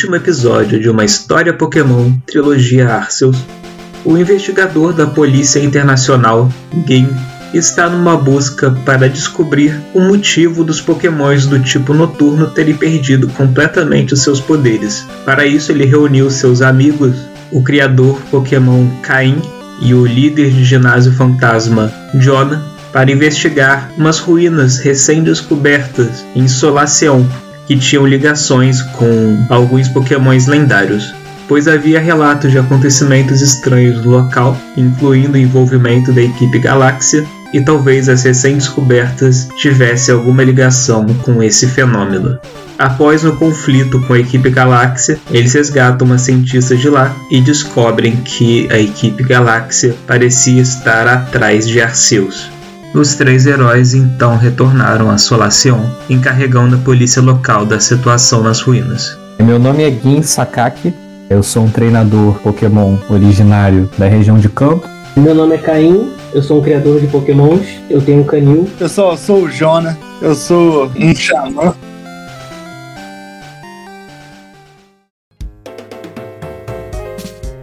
último episódio de uma história Pokémon trilogia Arceus, o investigador da Polícia Internacional, Gin, está numa busca para descobrir o motivo dos Pokémons do tipo noturno terem perdido completamente os seus poderes. Para isso, ele reuniu seus amigos, o criador Pokémon Caim e o líder de ginásio fantasma Jonah, para investigar umas ruínas recém-descobertas em Solaceon que tinham ligações com alguns pokémons lendários, pois havia relatos de acontecimentos estranhos no local, incluindo o envolvimento da equipe Galáxia, e talvez as recém-descobertas tivessem alguma ligação com esse fenômeno. Após um conflito com a equipe Galáxia, eles resgatam uma cientista de lá e descobrem que a equipe Galáxia parecia estar atrás de Arceus. Os três heróis então retornaram a Solaceon, encarregando a polícia local da situação nas ruínas. Meu nome é Gin Sakaki, eu sou um treinador Pokémon originário da região de Campo. Meu nome é Caim, eu sou um criador de Pokémons, eu tenho um canil. Eu sou, sou o Jona, eu sou um xamã.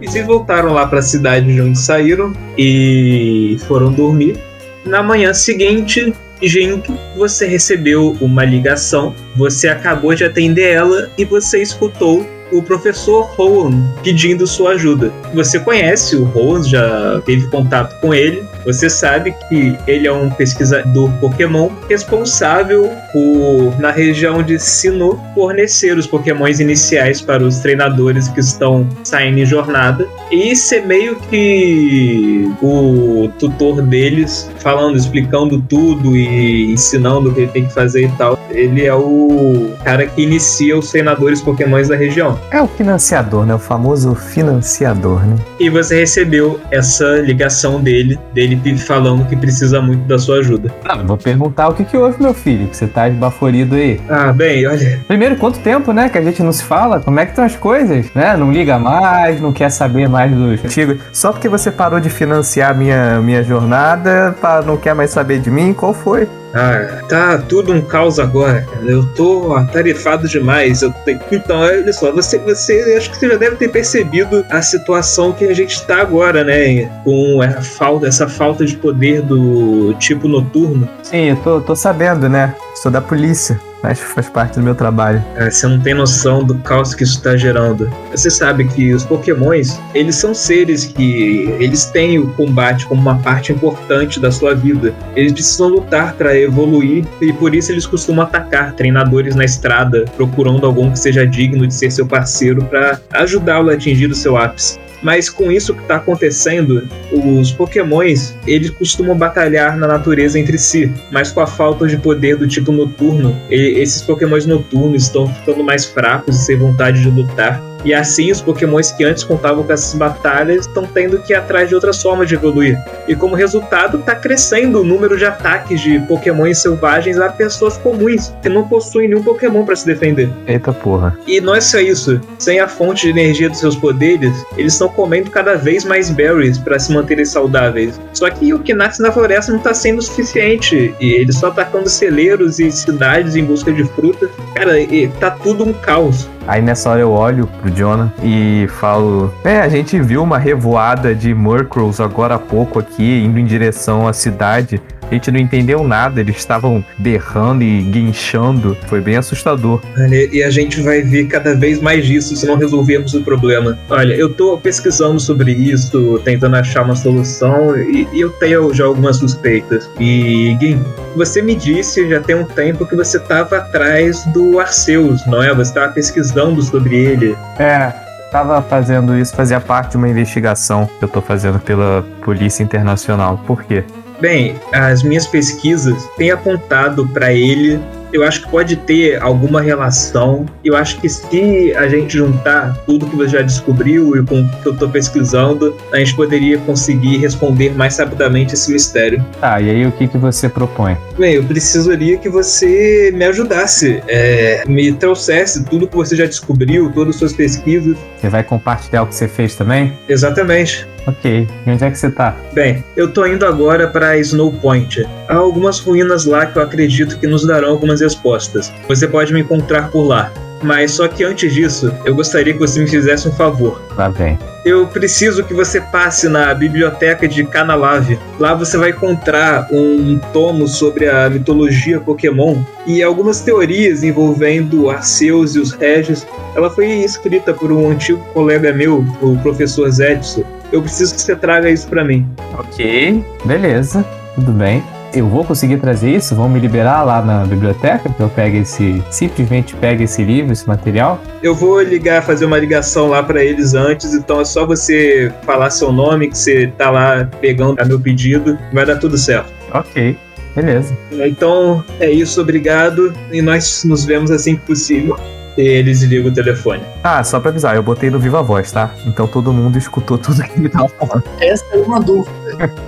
E vocês voltaram lá para a cidade de onde saíram e foram dormir. Na manhã seguinte, Jink, você recebeu uma ligação, você acabou de atender ela e você escutou o professor Rowan pedindo sua ajuda. Você conhece o Rowan, já teve contato com ele, você sabe que ele é um pesquisador Pokémon responsável por, na região de Sinnoh, fornecer os Pokémons iniciais para os treinadores que estão saindo em jornada e ser meio que o tutor deles, falando, explicando tudo e ensinando o que ele tem que fazer e tal. Ele é o cara que inicia os treinadores Pokémons da região. É o financiador, né? O famoso financiador, né? E você recebeu essa ligação dele, dele falando que precisa muito da sua ajuda. Não, vou perguntar o que, que houve, meu filho, que você tá esbaforido aí. Ah, bem, olha. Primeiro, quanto tempo, né, que a gente não se fala? Como é que estão as coisas, né? Não liga mais, não quer saber mais dos antigos. Só porque você parou de financiar minha, minha jornada, não quer mais saber de mim? Qual foi? Ah, tá tudo um caos agora, cara. Eu tô atarefado demais. Eu tenho... Então, olha só, você, você acho que você já deve ter percebido a situação que a gente tá agora, né? Com a falta, essa falta de poder do tipo noturno. Sim, eu tô, tô sabendo, né? Sou da polícia mas faz parte do meu trabalho. É, você não tem noção do caos que isso está gerando. Você sabe que os pokémons, eles são seres que eles têm o combate como uma parte importante da sua vida. Eles precisam lutar para evoluir e por isso eles costumam atacar treinadores na estrada, procurando algum que seja digno de ser seu parceiro para ajudá-lo a atingir o seu ápice. Mas com isso que está acontecendo, os pokémons eles costumam batalhar na natureza entre si, mas com a falta de poder do tipo noturno, esses pokémons noturnos estão ficando mais fracos e sem vontade de lutar. E assim, os pokémons que antes contavam com essas batalhas estão tendo que ir atrás de outras formas de evoluir. E como resultado, está crescendo o número de ataques de pokémons selvagens a pessoas comuns, que não possuem nenhum pokémon para se defender. Eita porra. E não é só isso. Sem a fonte de energia dos seus poderes, eles estão comendo cada vez mais berries para se manterem saudáveis. Só que o que nasce na floresta não está sendo suficiente. E eles estão atacando celeiros e cidades em busca de fruta. Cara, tá tudo um caos. Aí nessa hora eu olho pro Jonah e falo: É, a gente viu uma revoada de Murkrows agora há pouco aqui, indo em direção à cidade. A gente não entendeu nada, eles estavam berrando e guinchando. Foi bem assustador. Olha, e a gente vai ver cada vez mais disso se não resolvermos o problema. Olha, eu tô pesquisando sobre isso, tentando achar uma solução e, e eu tenho já algumas suspeitas. E, Gui, você me disse já tem um tempo que você estava atrás do Arceus, não é? Você estava pesquisando sobre ele. É, Tava fazendo isso, fazia parte de uma investigação que eu tô fazendo pela Polícia Internacional. Por quê? Bem, as minhas pesquisas têm apontado para ele eu acho que pode ter alguma relação. Eu acho que se a gente juntar tudo que você já descobriu e com o que eu estou pesquisando, a gente poderia conseguir responder mais rapidamente esse mistério. Tá, e aí o que, que você propõe? Bem, eu precisaria que você me ajudasse, é, me trouxesse tudo que você já descobriu, todas as suas pesquisas. Você vai compartilhar o que você fez também? Exatamente. Ok. E onde é que você tá? Bem, eu tô indo agora para Snow Point. Há algumas ruínas lá que eu acredito que nos darão algumas respostas. Você pode me encontrar por lá. Mas só que antes disso, eu gostaria que você me fizesse um favor. Lá vem. Eu preciso que você passe na biblioteca de Canalave. Lá você vai encontrar um tomo sobre a mitologia Pokémon e algumas teorias envolvendo Arceus e os Regis. Ela foi escrita por um antigo colega meu, o professor Zedson. Eu preciso que você traga isso para mim. Ok, beleza, tudo bem. Eu vou conseguir trazer isso? Vão me liberar lá na biblioteca que eu pegue esse. Simplesmente pegue esse livro, esse material? Eu vou ligar, fazer uma ligação lá para eles antes, então é só você falar seu nome, que você tá lá pegando a meu pedido, vai dar tudo certo. Ok, beleza. Então é isso, obrigado, e nós nos vemos assim que possível. E eles ligam o telefone. Ah, só pra avisar, eu botei no Viva Voz, tá? Então todo mundo escutou tudo que ele tava falando. Essa é uma dúvida.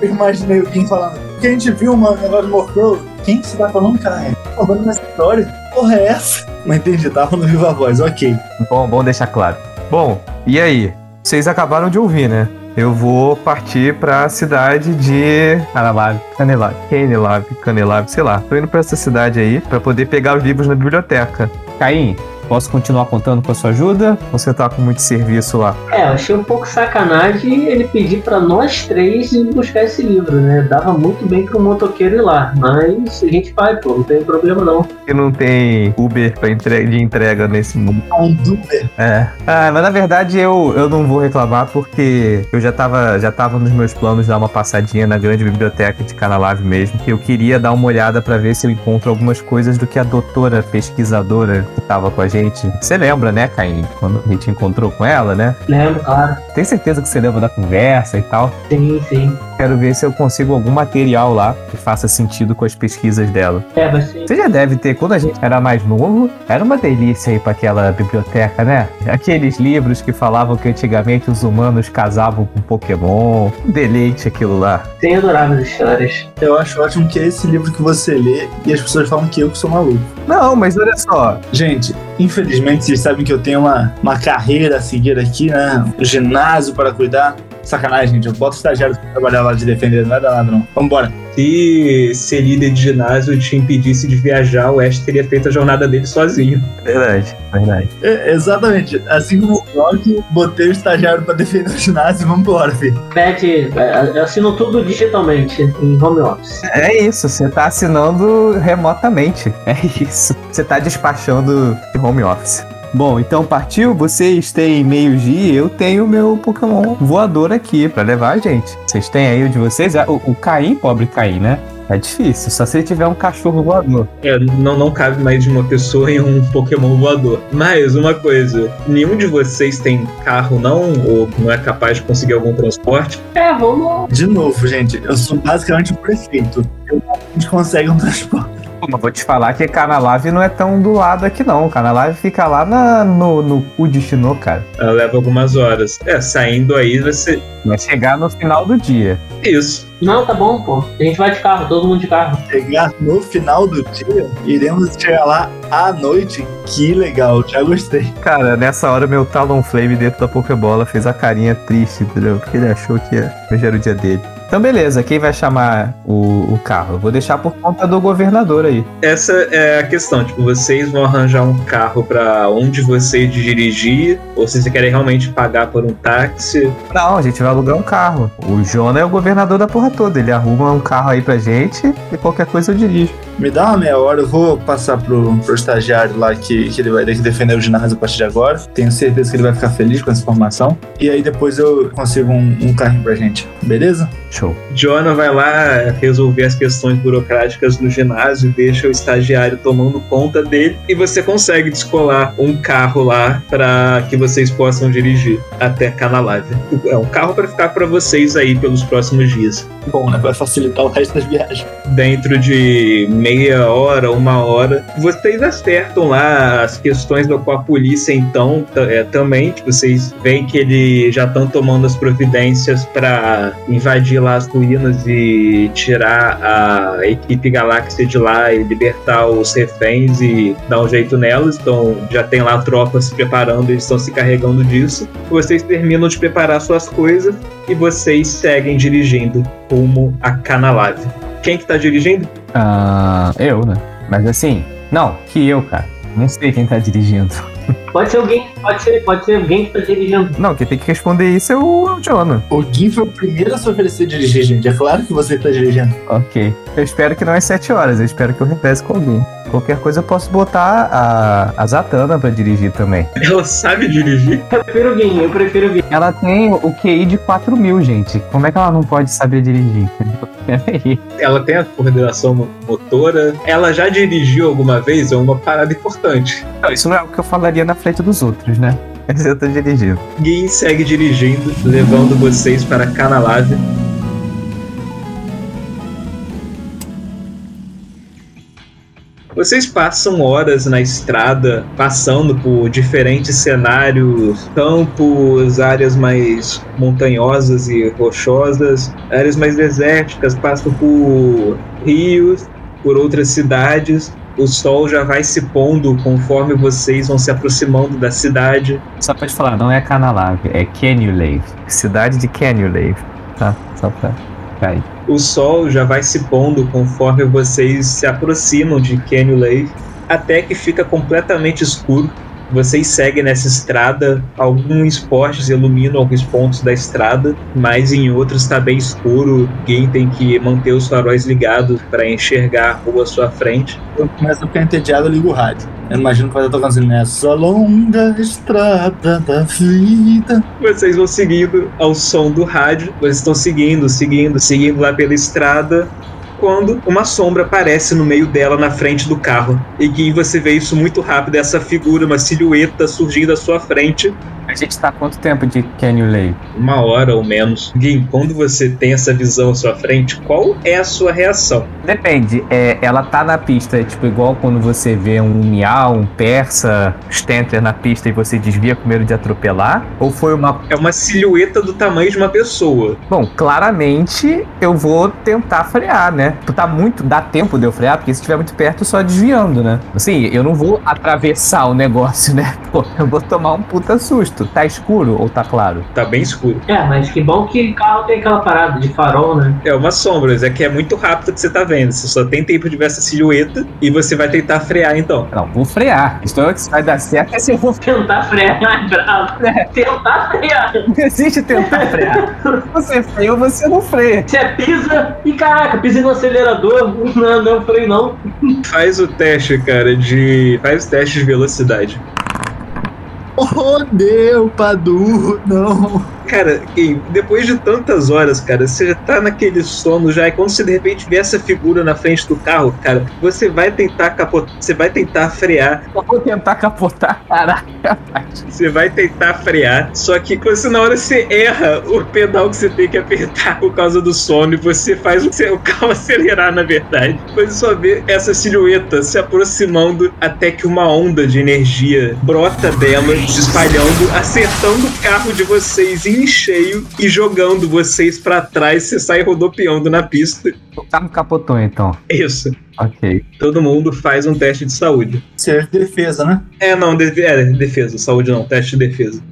Eu imaginei alguém falando. Porque a gente viu uma negócio de. Quem você tá falando, cara? Falando nessa história? Porra, é essa? Não entendi, tava no Viva Voz, ok. Bom, bom deixar claro. Bom, e aí? Vocês acabaram de ouvir, né? Eu vou partir pra cidade de Canelave, Canelave, Canelave, Canelave, sei lá. Tô indo pra essa cidade aí pra poder pegar os livros na biblioteca. Caim, Posso continuar contando com a sua ajuda? Você tá com muito serviço lá? É, eu achei um pouco sacanagem ele pedir para nós três ir buscar esse livro, né? Dava muito bem pro motoqueiro ir lá, mas a gente vai, pô, não tem problema não. E não tem Uber pra entrega, de entrega nesse mundo. Um Uber. É. Ah, mas na verdade eu, eu não vou reclamar porque eu já tava, já tava nos meus planos dar uma passadinha na grande biblioteca de Canalave mesmo, que eu queria dar uma olhada para ver se eu encontro algumas coisas do que a doutora pesquisadora que tava com a gente gente. Você lembra, né, Caim? Quando a gente encontrou com ela, né? Lembro, claro. Tem certeza que você lembra da conversa e tal? Sim, sim. Quero ver se eu consigo algum material lá que faça sentido com as pesquisas dela. É, mas sim. Você já deve ter, quando a gente era mais novo, era uma delícia ir para aquela biblioteca, né? Aqueles livros que falavam que antigamente os humanos casavam com Pokémon. Um deleite aquilo lá. Tem adoráveis histórias. Eu acho ótimo que é esse livro que você lê e as pessoas falam que eu que sou maluco. Não, mas olha só. Gente, infelizmente vocês sabem que eu tenho uma, uma carreira a seguir aqui, né? Um ginásio para cuidar. Sacanagem, gente. Eu boto estagiário pra trabalhar lá de defender, não é danado, não. Vambora. Se ser líder de ginásio te impedisse de viajar, o Ash teria feito a jornada dele sozinho. Verdade, verdade. É, exatamente. Assim como o Rock, botei o estagiário pra defender o ginásio e vambora, filho. Pede, é, eu assino tudo digitalmente, em home office. É isso, você tá assinando remotamente. É isso. Você tá despachando de home office. Bom, então partiu? Vocês têm meio-dia, eu tenho meu Pokémon voador aqui pra levar a gente. Vocês têm aí o de vocês? Ah, O, o Caim, pobre Caim, né? É difícil, só se ele tiver um cachorro voador. É, não, não cabe mais de uma pessoa em um Pokémon voador. Mas uma coisa, nenhum de vocês tem carro não? Ou não é capaz de conseguir algum transporte? É, vamos. De novo, gente, eu sou basicamente o prefeito. Eu, a gente consegue um transporte. Pô, mas vou te falar que Canalave não é tão do lado aqui não. Canalave fica lá na- no, no cu de Chinô, cara. Ela leva algumas horas. É, saindo aí vai ser Vai chegar no final do dia. isso. Não, tá bom, pô. A gente vai de carro, todo mundo de carro. Chegar no final do dia, iremos chegar lá à noite. Que legal, já gostei. Cara, nessa hora meu Talonflame dentro da Pokébola fez a carinha triste, entendeu? Porque ele achou que hoje era o dia dele. Então beleza, quem vai chamar o, o carro? Eu vou deixar por conta do governador aí. Essa é a questão, tipo, vocês vão arranjar um carro pra onde você dirigir, ou se vocês querem realmente pagar por um táxi. Não, a gente vai alugar um carro. O Jonah é o governador da porra toda. Ele arruma um carro aí pra gente e qualquer coisa eu dirijo. Me dá uma meia hora, eu vou passar pro, pro estagiário lá que, que ele vai ter que defender o ginásio a partir de agora. Tenho certeza que ele vai ficar feliz com essa informação. E aí depois eu consigo um, um carrinho pra gente, beleza? Show. Jonah vai lá resolver as questões burocráticas no ginásio, deixa o estagiário tomando conta dele e você consegue descolar um carro lá para que vocês possam dirigir até Canalave. É um carro para ficar para vocês aí pelos próximos dias. Bom, né? Vai facilitar o resto das viagens. Dentro de meia hora, uma hora, vocês acertam lá as questões da- com a polícia, então é, também. que Vocês veem que eles já estão tomando as providências para invadir lá as ruínas e tirar a equipe galáxia de lá e libertar os reféns e dar um jeito nelas. Então já tem lá tropas se preparando, eles estão se carregando disso. Vocês terminam de preparar suas coisas e vocês seguem dirigindo rumo a Canalave. Quem que tá dirigindo? Ah, eu, né? Mas assim, não, que eu, cara. Não sei quem tá dirigindo. Pode ser alguém, pode ser, pode ser alguém que tá dirigindo. Não, quem tem que responder isso é o Jonah. O Gui foi o primeiro a se oferecer dirigir, gente. É claro que você tá dirigindo. Ok. Eu espero que não é 7 horas, eu espero que eu repese com alguém. Qualquer coisa eu posso botar a, a Zatanna pra dirigir também. Ela sabe dirigir. Eu prefiro alguém, eu prefiro alguém. Ela tem o QI de 4 mil, gente. Como é que ela não pode saber dirigir? Ela tem a coordenação mo- motora. Ela já dirigiu alguma vez? É uma parada importante. Não, isso não é o que eu falaria na frente dos outros, né? Mas eu tô dirigindo. Gin segue dirigindo, levando vocês para Canalave. Vocês passam horas na estrada, passando por diferentes cenários, campos, áreas mais montanhosas e rochosas, áreas mais desérticas, passam por rios, por outras cidades. O sol já vai se pondo conforme vocês vão se aproximando da cidade. Só pra te falar, não é Canalave, é Canulave. Cidade de Canulave, tá? Só pra cair. O sol já vai se pondo conforme vocês se aproximam de Canyon Lake, até que fica completamente escuro. Vocês seguem nessa estrada, alguns postes iluminam alguns pontos da estrada, mas em outros está bem escuro. Alguém tem que manter os faróis ligados para enxergar a rua à sua frente. Eu começo a ficar entediado, eu ligo o rádio. Eu imagino que vai estar tocando assim, nessa longa estrada da vida. Vocês vão seguindo ao som do rádio, vocês estão seguindo, seguindo, seguindo lá pela estrada. Quando uma sombra aparece no meio dela, na frente do carro. E que você vê isso muito rápido, essa figura, uma silhueta surgindo à sua frente. A gente tá há quanto tempo de Canulave? Uma hora ou menos. Gui, quando você tem essa visão à sua frente, qual é a sua reação? Depende, é, ela tá na pista, é tipo igual quando você vê um miau, um persa, Stantler na pista e você desvia com medo de atropelar? Ou foi uma. É uma silhueta do tamanho de uma pessoa. Bom, claramente eu vou tentar frear, né? Tá muito. Dá tempo de eu frear, porque se estiver muito perto, só desviando, né? Assim, eu não vou atravessar o negócio, né? Pô, eu vou tomar um puta susto. Tá escuro ou tá claro? Tá bem escuro. É, mas que bom que carro tem aquela parada de farol, né? É uma sombra, mas é que é muito rápido que você tá vendo. Você só tem tempo de ver essa silhueta e você vai tentar frear então. Não, vou frear. Isso é que se vai dar certo é se eu vou Tentar frear, é bravo. Tentar frear. Não existe tentar frear. Você freia ou você não freia. Você pisa e caraca, pisa no acelerador. Não, não freio não. Faz o teste, cara, de. Faz o teste de velocidade. Oh, deu, Padu, não. Cara, depois de tantas horas, cara, você já tá naquele sono já, e quando você de repente vê essa figura na frente do carro, cara, você vai tentar capotar, você vai tentar frear, Eu vou tentar capotar. Caraca. você vai tentar frear, só que você, na hora você erra o pedal que você tem que apertar por causa do sono e você faz o seu carro acelerar, na verdade. Você só vê essa silhueta se aproximando até que uma onda de energia brota dela, se espalhando, acertando o carro de vocês em cheio e jogando vocês pra trás, você sai rodopiando na pista. O carro capotou então. Isso. Ok. Todo mundo faz um teste de saúde. Isso é defesa, né? É, não, de é, defesa, saúde não, teste de defesa.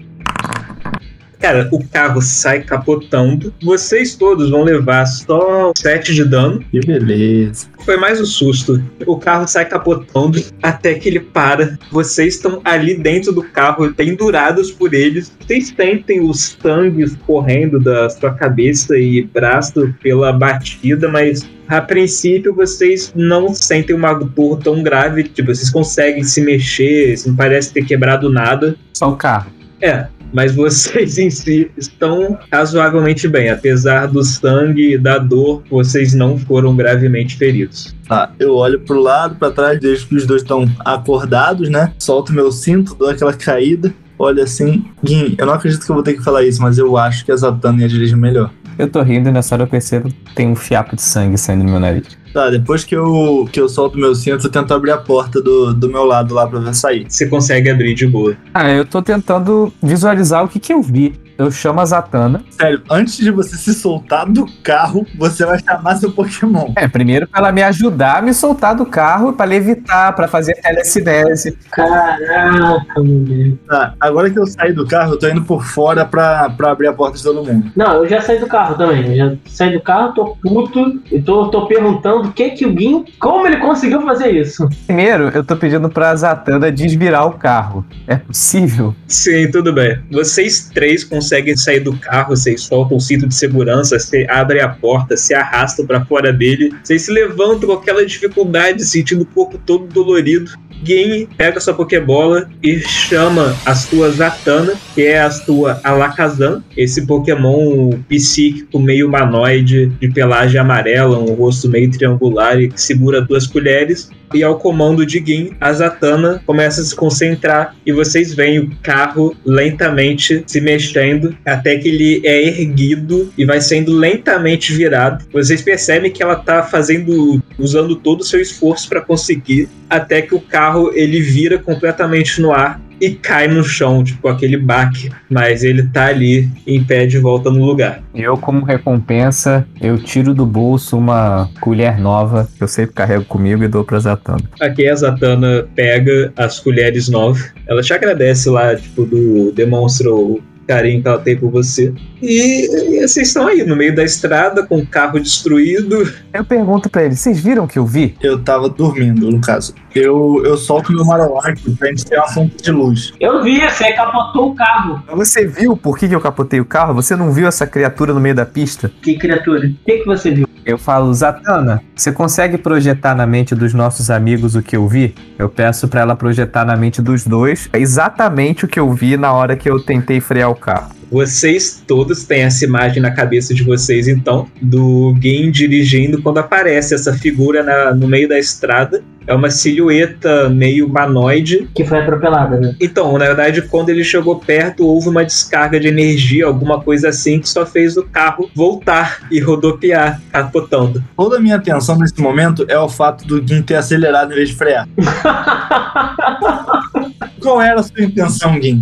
Cara, o carro sai capotando. Vocês todos vão levar só 7 de dano. Que beleza. Foi mais um susto. O carro sai capotando até que ele para. Vocês estão ali dentro do carro, pendurados por eles. Vocês sentem os sangues correndo da sua cabeça e braço pela batida, mas a princípio vocês não sentem uma dor tão grave. Tipo, vocês conseguem se mexer, não parece ter quebrado nada. Só o carro. É, mas vocês em si estão razoavelmente bem. Apesar do sangue e da dor, vocês não foram gravemente feridos. Tá, eu olho pro lado, pra trás, vejo que os dois estão acordados, né? Solto meu cinto, dou aquela caída. Olha assim, Gui, eu não acredito que eu vou ter que falar isso, mas eu acho que a Zatanna ia dirigir melhor. Eu tô rindo e nessa hora eu percebo que tem um fiapo de sangue saindo do meu nariz. Tá, depois que eu, que eu solto meu cinto, eu tento abrir a porta do, do meu lado lá pra ver sair. Você consegue abrir de boa. Ah, eu tô tentando visualizar o que que eu vi. Eu chamo a Zatanna. Sério, antes de você se soltar do carro, você vai chamar seu Pokémon. É, primeiro pra ela me ajudar a me soltar do carro, pra levitar, pra fazer telecinese. Caraca, meu Deus. Tá, agora que eu saí do carro, eu tô indo por fora pra, pra abrir a porta de todo mundo. Não, eu já saí do carro também. Eu já saí do carro, tô puto e tô, tô perguntando o que que o Gin. Como ele conseguiu fazer isso? Primeiro, eu tô pedindo pra Zatanna desvirar o carro. É possível? Sim, tudo bem. Vocês três conseguem sair do carro, vocês soltam o cinto de segurança, você abre a porta, se arrastam pra fora dele. Vocês se levantam com aquela dificuldade, sentindo o corpo todo dolorido. Gin pega sua Pokébola e chama a sua Zatanna, que é a sua Alakazam, esse Pokémon psíquico meio humanoide, de pelagem amarela, um rosto meio triangular e que segura duas colheres. E ao comando de Gin, a Zatanna começa a se concentrar e vocês veem o carro lentamente se mexendo até que ele é erguido e vai sendo lentamente virado. Vocês percebem que ela tá fazendo, usando todo o seu esforço para conseguir, até que o carro ele vira completamente no ar e cai no chão, tipo aquele baque, mas ele tá ali em pé de volta no lugar. Eu, como recompensa, eu tiro do bolso uma colher nova que eu sempre carrego comigo e dou pra Zatanna. Aqui a Zatanna pega as colheres novas, ela te agradece lá, tipo, do demonstra o carinho que ela tem por você. E, e vocês estão aí no meio da estrada com o carro destruído. Eu pergunto pra ele, vocês viram o que eu vi? Eu tava dormindo, no caso. Eu, eu solto meu Marowak pra gente ter uma fonte de luz. Eu vi, você capotou o carro. Mas Você viu por que que eu capotei o carro? Você não viu essa criatura no meio da pista? Que criatura? O que, que você viu? Eu falo, Zatanna, você consegue projetar na mente dos nossos amigos o que eu vi? Eu peço pra ela projetar na mente dos dois exatamente o que eu vi na hora que eu tentei frear o carro. Vocês todos têm essa imagem na cabeça de vocês, então, do Gin dirigindo quando aparece essa figura na- no meio da estrada. É uma silhueta meio humanoide. Que foi atropelada, né? Então, na verdade, quando ele chegou perto, houve uma descarga de energia, alguma coisa assim, que só fez o carro voltar e rodopiar, capotando. Toda a minha atenção nesse momento é o fato do Gin ter acelerado em vez de frear. Qual era a sua intenção, Gin?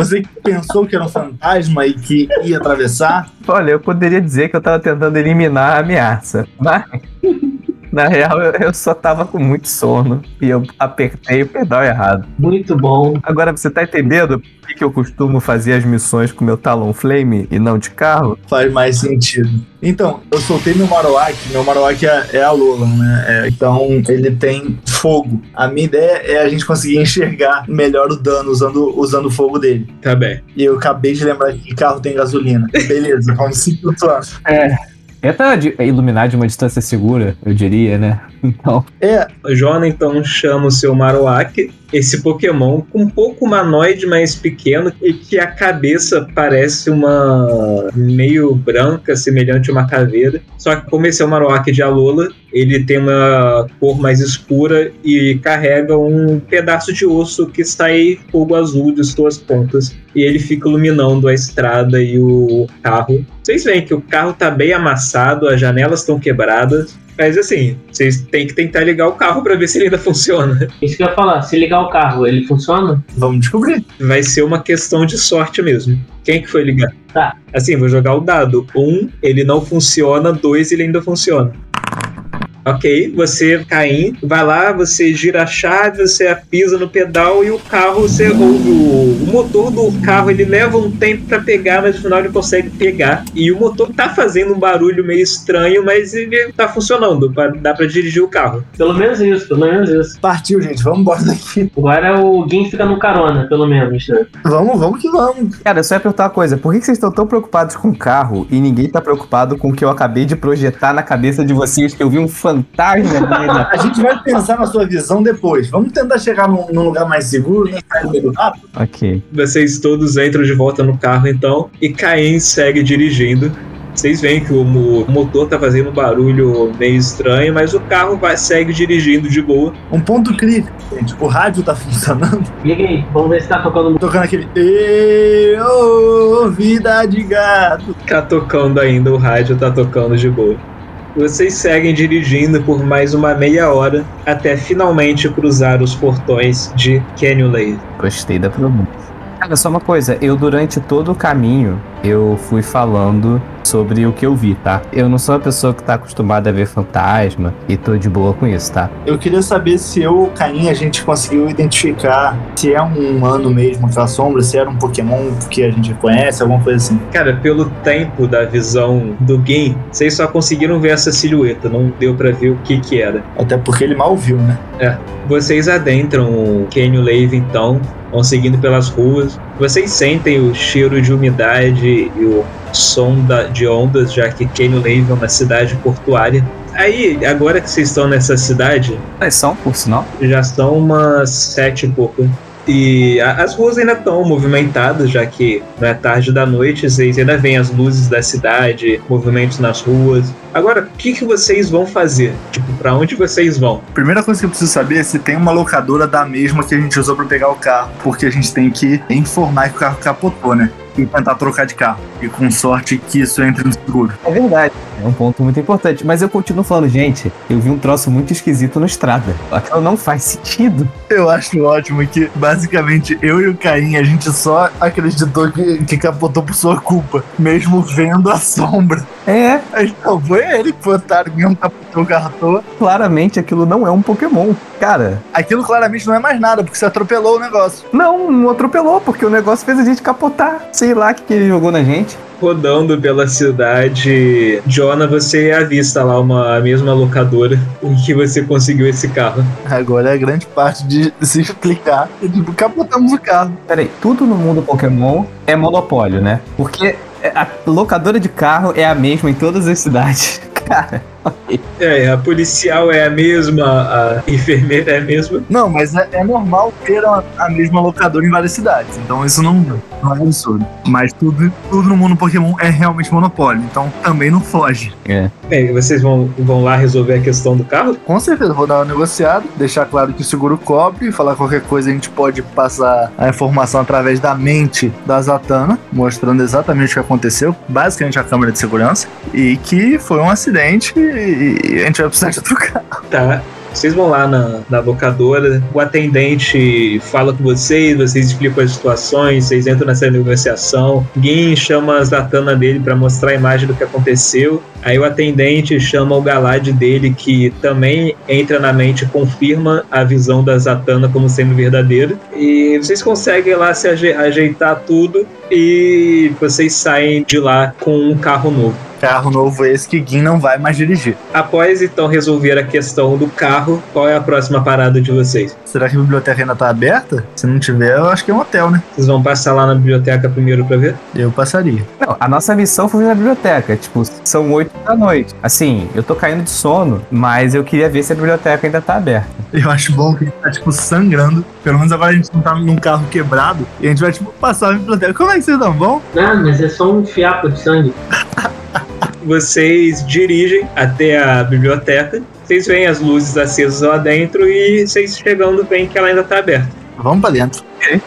Você pensou que era um fantasma e que ia atravessar? Olha, eu poderia dizer que eu tava tentando eliminar a ameaça, mas na real eu, eu só tava com muito sono e eu apertei o pedal errado. Muito bom. Agora você tá entendendo por que, que eu costumo fazer as missões com meu Talonflame e não de carro? Faz mais sentido. Então, eu soltei meu Marowak. Meu Marowak é, é a Lola, né? É, então, ele tem fogo. A minha ideia é a gente conseguir enxergar melhor o dano usando, usando o fogo dele. Tá bem. E eu acabei de lembrar que carro tem gasolina. Beleza, vamos se flutuar. Tenta de- iluminar de uma distância segura, eu diria, né? Então, É, O Jona então chama o seu Marowak, esse Pokémon um pouco humanoide, mais pequeno, e que a cabeça parece uma meio branca, semelhante a uma caveira. Só que como esse é o Marowak de Alola, ele tem uma cor mais escura e carrega um pedaço de osso que sai fogo azul de suas pontas. E ele fica iluminando a estrada e o carro. Vocês veem que o carro tá bem amassado, as janelas estão quebradas. Mas assim, vocês têm que tentar ligar o carro pra ver se ele ainda funciona. Isso que eu ia falar, se ligar o carro, ele funciona? vamos descobrir. Vai ser uma questão de sorte mesmo. Quem que foi ligar? Tá. Assim, vou jogar o dado. Um, ele não funciona. Dois, ele ainda funciona. Ok, você, Caim, vai lá, você gira a chave, você pisa no pedal e o carro, você ouve o, o motor do carro, ele leva um tempo pra pegar, mas no final ele consegue pegar. E o motor tá fazendo um barulho meio estranho, mas ele tá funcionando, pra- dá pra dirigir o carro. Pelo menos isso, pelo menos isso. Partiu, gente. Vamos embora daqui. Agora o Gin fica no carona, pelo menos, né? Vamos, vamos que vamos. cara, eu só ia perguntar uma coisa: por que, vocês estão tão preocupados com o carro e ninguém tá preocupado com o que eu acabei de projetar na cabeça de vocês, que eu vi um fantasma da A gente vai pensar na sua visão depois. Vamos tentar chegar num, num lugar mais seguro, né? Ok. Vocês todos entram de volta no carro então e Caim segue dirigindo. Vocês veem que o, mo- o motor tá fazendo um barulho meio estranho, mas o carro vai, segue dirigindo de boa. Um ponto crítico, gente. O rádio tá funcionando. Liga aí, vamos ver se tá tocando Tocando aquele. Ê, ô, vida de gato. Tá tocando ainda, o rádio tá tocando de boa. Vocês seguem dirigindo por mais uma meia hora até finalmente cruzar os portões de Canyon Lake. Gostei da pronúncia. Cara, só uma coisa, eu durante todo o caminho, eu fui falando sobre o que eu vi, tá? Eu não sou uma pessoa que tá acostumada a ver fantasma e tô de boa com isso, tá? Eu queria saber se eu, o Caim, a gente conseguiu identificar se é um humano mesmo aquela sombra, se era um Pokémon que a gente conhece, alguma coisa assim. Cara, pelo tempo da visão do game, vocês só conseguiram ver essa silhueta, não deu pra ver o que que era. Até porque ele mal viu, né? Vocês adentram o Canyon Lave então, vão seguindo pelas ruas. Vocês sentem o cheiro de umidade e o som da- de ondas, já que Canyon Lave é uma cidade portuária. Aí, agora que vocês estão nessa cidade, Mas são, por sinal. já são umas sete e pouco. E a- as ruas ainda estão movimentadas, já que não é tarde da noite, vocês ainda veem as luzes da cidade, movimentos nas ruas. Agora, o que, que vocês vão fazer? Tipo, pra onde vocês vão? Primeira coisa que eu preciso saber é se tem uma locadora da mesma que a gente usou pra pegar o carro, porque a gente tem que informar que o carro capotou, né? E tentar trocar de carro. E com sorte que isso entre no seguro. É verdade. É um ponto muito importante. Mas eu continuo falando, gente, eu vi um troço muito esquisito na estrada. Aquilo não faz sentido. Eu acho ótimo que, basicamente, eu e o Caim, a gente só acreditou que, que capotou por sua culpa, mesmo vendo a sombra. É, Então, foi ele que otário mesmo, capotou o carro à toa. claramente aquilo não é um Pokémon. Cara, Aquilo claramente não é mais nada, porque você atropelou o negócio. não, não atropelou, porque o negócio fez a gente capotar. Sei lá o que, que ele jogou na gente. Rodando pela cidade, Jonah, você avista lá uma a mesma locadora em que você conseguiu esse carro. Agora é a grande parte de se explicar. Tipo, capotamos o carro. Peraí, tudo no mundo Pokémon é monopólio, né? Porque a locadora de carro é a mesma em todas as cidades. Cara, É, a policial é a mesma, a enfermeira é a mesma. Não, mas é, é normal ter a, a mesma locadora em várias cidades. Então isso não, não é absurdo. Mas tudo, tudo no mundo Pokémon é realmente monopólio. Então também não foge. Bem, vocês vão, vão lá resolver a questão do carro? Com certeza, vou dar uma negociada, deixar claro que o seguro cobre, falar qualquer coisa a gente pode passar a informação através da mente da Zatanna, mostrando exatamente o que aconteceu, basicamente a câmera de segurança, e que foi um acidente e a gente vai precisar de outro carro. Tá. Vocês vão lá na, na locadora, o atendente fala com vocês, vocês explicam as situações, vocês entram nessa negociação. Gin chama a Zatanna dele para mostrar a imagem do que aconteceu. Aí o atendente chama o Galad dele, que também entra na mente e confirma a visão da Zatanna como sendo verdadeira. E vocês conseguem lá se aje- ajeitar tudo e vocês saem de lá com um carro novo. Carro novo esse que Gin não vai mais dirigir. Após então resolver a questão do carro, qual é a próxima parada de vocês? Será que a biblioteca ainda tá aberta? Se não tiver, eu acho que é um hotel, né? Vocês vão passar lá na biblioteca primeiro pra ver? Eu passaria. não, a nossa missão foi na biblioteca. Tipo, são oito da noite. Assim, eu tô caindo de sono, mas eu queria ver se a biblioteca ainda tá aberta. Eu acho bom que a gente tá, tipo, sangrando. Pelo menos agora a gente não tá num carro quebrado. E a gente vai, tipo, passar na biblioteca. Como é que vocês estão? Bom? Ah, mas é só um fiapo de sangue. Vocês dirigem até a biblioteca, vocês veem as luzes acesas lá dentro e vocês chegando veem que ela ainda tá aberta. Vamos pra dentro.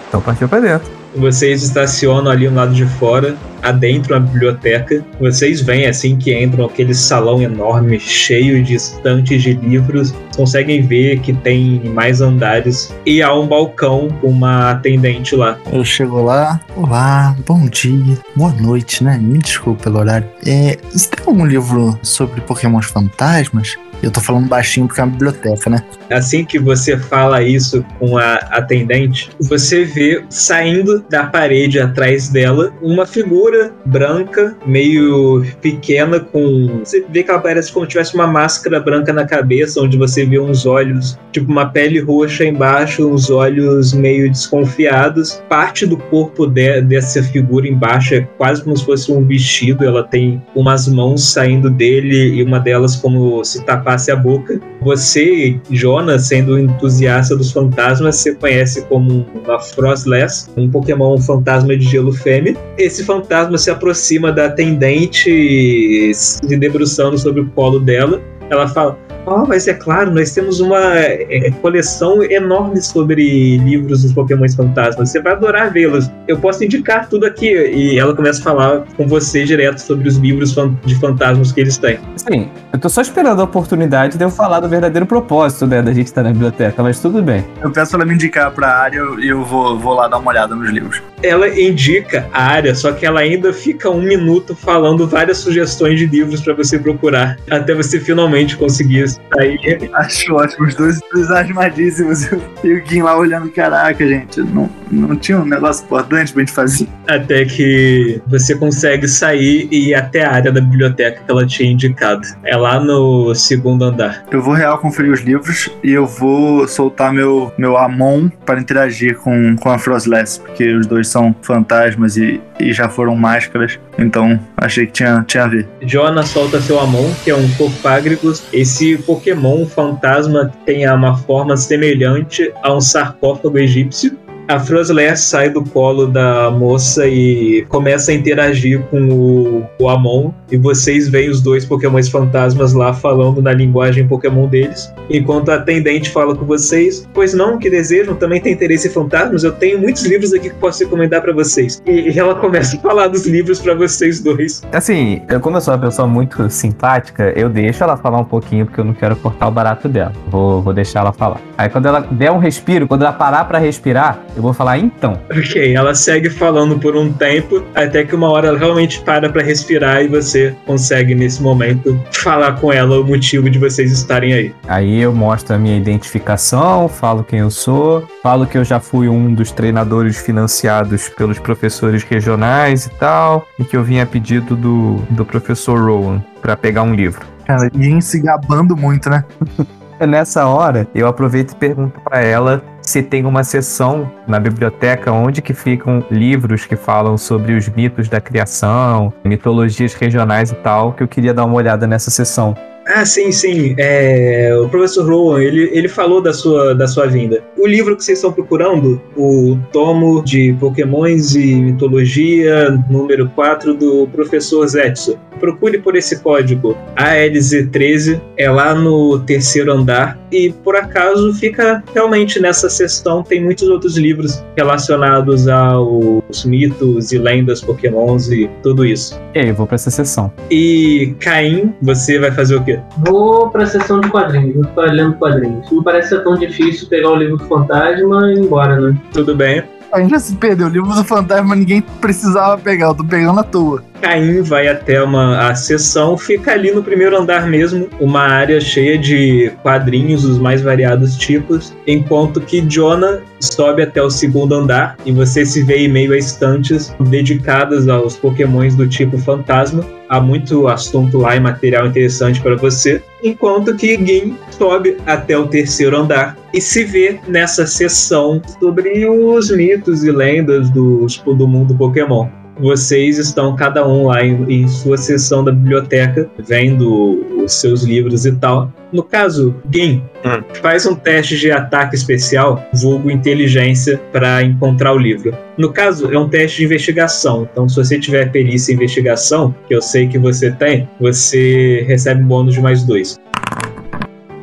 Então partiu pra dentro. Vocês estacionam ali no lado de fora, adentro da biblioteca. Vocês veem assim que entram aquele salão enorme, cheio de estantes de livros. Conseguem ver que tem mais andares e há um balcão com uma atendente lá. Eu chego lá. Olá, bom dia, boa noite, né? Me desculpe pelo horário. É, você tem algum livro sobre pokémons fantasmas? Eu tô falando baixinho porque é uma biblioteca, né? Assim que você fala isso com a atendente, você vê saindo da parede atrás dela uma figura branca, meio pequena, com. Você vê que ela parece como se tivesse uma máscara branca na cabeça, onde você vê uns olhos, tipo uma pele roxa embaixo, uns olhos meio desconfiados. Parte do corpo de- dessa figura embaixo é quase como se fosse um vestido, ela tem umas mãos saindo dele e uma delas como se tapasse a boca. Você, Jonas, sendo entusiasta dos fantasmas, você conhece como uma Frostless, um Pokémon fantasma de gelo fêmea. Esse fantasma se aproxima da atendente, se debruçando sobre o colo dela. Ela fala: Oh, mas é claro, nós temos uma é, coleção enorme sobre livros dos Pokémon fantasmas. Você vai adorar vê-los. Eu posso indicar tudo aqui. E ela começa a falar com você direto sobre os livros de fantasmas que eles têm. Sim, eu tô só esperando a oportunidade de eu falar do verdadeiro propósito né, da gente estar na biblioteca, mas tudo bem. Eu peço ela me indicar pra área e eu vou, vou lá dar uma olhada nos livros. Ela indica a área, só que ela ainda fica um minuto falando várias sugestões de livros para você procurar, até você finalmente conseguir sair. Acho ótimo, os dois entusiasmadíssimos. E o Gui lá olhando, caraca, gente, não, não tinha um negócio importante pra gente fazer. Até que você consegue sair e ir até a área da biblioteca que ela tinha indicado. É lá no segundo andar. Eu vou real conferir os livros e eu vou soltar meu, meu Amon para interagir com, com a Frostless, porque os dois são fantasmas e, e já foram máscaras. Então achei que tinha, tinha a ver. Jonah solta seu Amon, que é um Corpágricos. Esse Pokémon fantasma tem uma forma semelhante a um sarcófago egípcio a Frosler sai do colo da moça e começa a interagir com o, o Amon. E vocês veem os dois Pokémons fantasmas lá falando na linguagem Pokémon deles. Enquanto a atendente fala com vocês, pois não, que desejam, também tem interesse em fantasmas. Eu tenho muitos livros aqui que posso recomendar para vocês. E, e, ela começa a falar dos livros para vocês dois. Assim, eu, como eu sou uma pessoa muito simpática, eu deixo ela falar um pouquinho, porque eu não quero cortar o barato dela. Vou, vou deixar ela falar. Aí quando ela der um respiro, quando ela parar para respirar, eu vou falar então. Ok, ela segue falando por um tempo, até que uma hora ela realmente para para respirar e você consegue, nesse momento, falar com ela o motivo de vocês estarem aí. Aí eu mostro a minha identificação, falo quem eu sou, falo que eu já fui um dos treinadores financiados pelos professores regionais e tal, e que eu vim a pedido do, do professor Rowan para pegar um livro. Cara, e se gabando muito, né? Nessa hora, eu aproveito e pergunto para ela se tem uma seção na biblioteca onde que ficam livros que falam sobre os mitos da criação, mitologias regionais e tal, que eu queria dar uma olhada nessa seção. Ah, sim, sim. É, o professor Rowan, ele, ele falou da sua, da sua vinda. O livro que vocês estão procurando, o tomo de Pokémons e Mitologia, número 4, do professor Zetsu. Procure por esse código ALZ13, é lá no terceiro andar, e por acaso fica realmente nessa sessão. Tem muitos outros livros relacionados aos mitos e lendas Pokémons e tudo isso. E aí, eu vou pra essa sessão. E Caim, você vai fazer o quê? Vou pra sessão de quadrinhos, vou ficar lendo quadrinhos. Não parece ser tão difícil pegar o livro do fantasma e ir embora, né? Tudo bem. A gente já se perdeu. O livro do fantasma ninguém precisava pegar, eu tô pegando à toa. Caim vai até uma a sessão, fica ali no primeiro andar mesmo, uma área cheia de quadrinhos dos mais variados tipos, enquanto que Jonah sobe até o segundo andar e você se vê em meio a estantes dedicadas aos pokémons do tipo fantasma. Há muito assunto lá e material interessante para você, enquanto que Gin sobe até o terceiro andar e se vê nessa sessão sobre os mitos e lendas do, do mundo Pokémon vocês estão cada um lá em, em, sua sessão da biblioteca, vendo os seus livros e tal. No caso, Gin, hum. faz um teste de ataque especial, vulgo inteligência, para encontrar o livro. No caso, é um teste de investigação. Então, se você tiver perícia em investigação, que eu sei que você tem, você recebe um bônus de mais dois.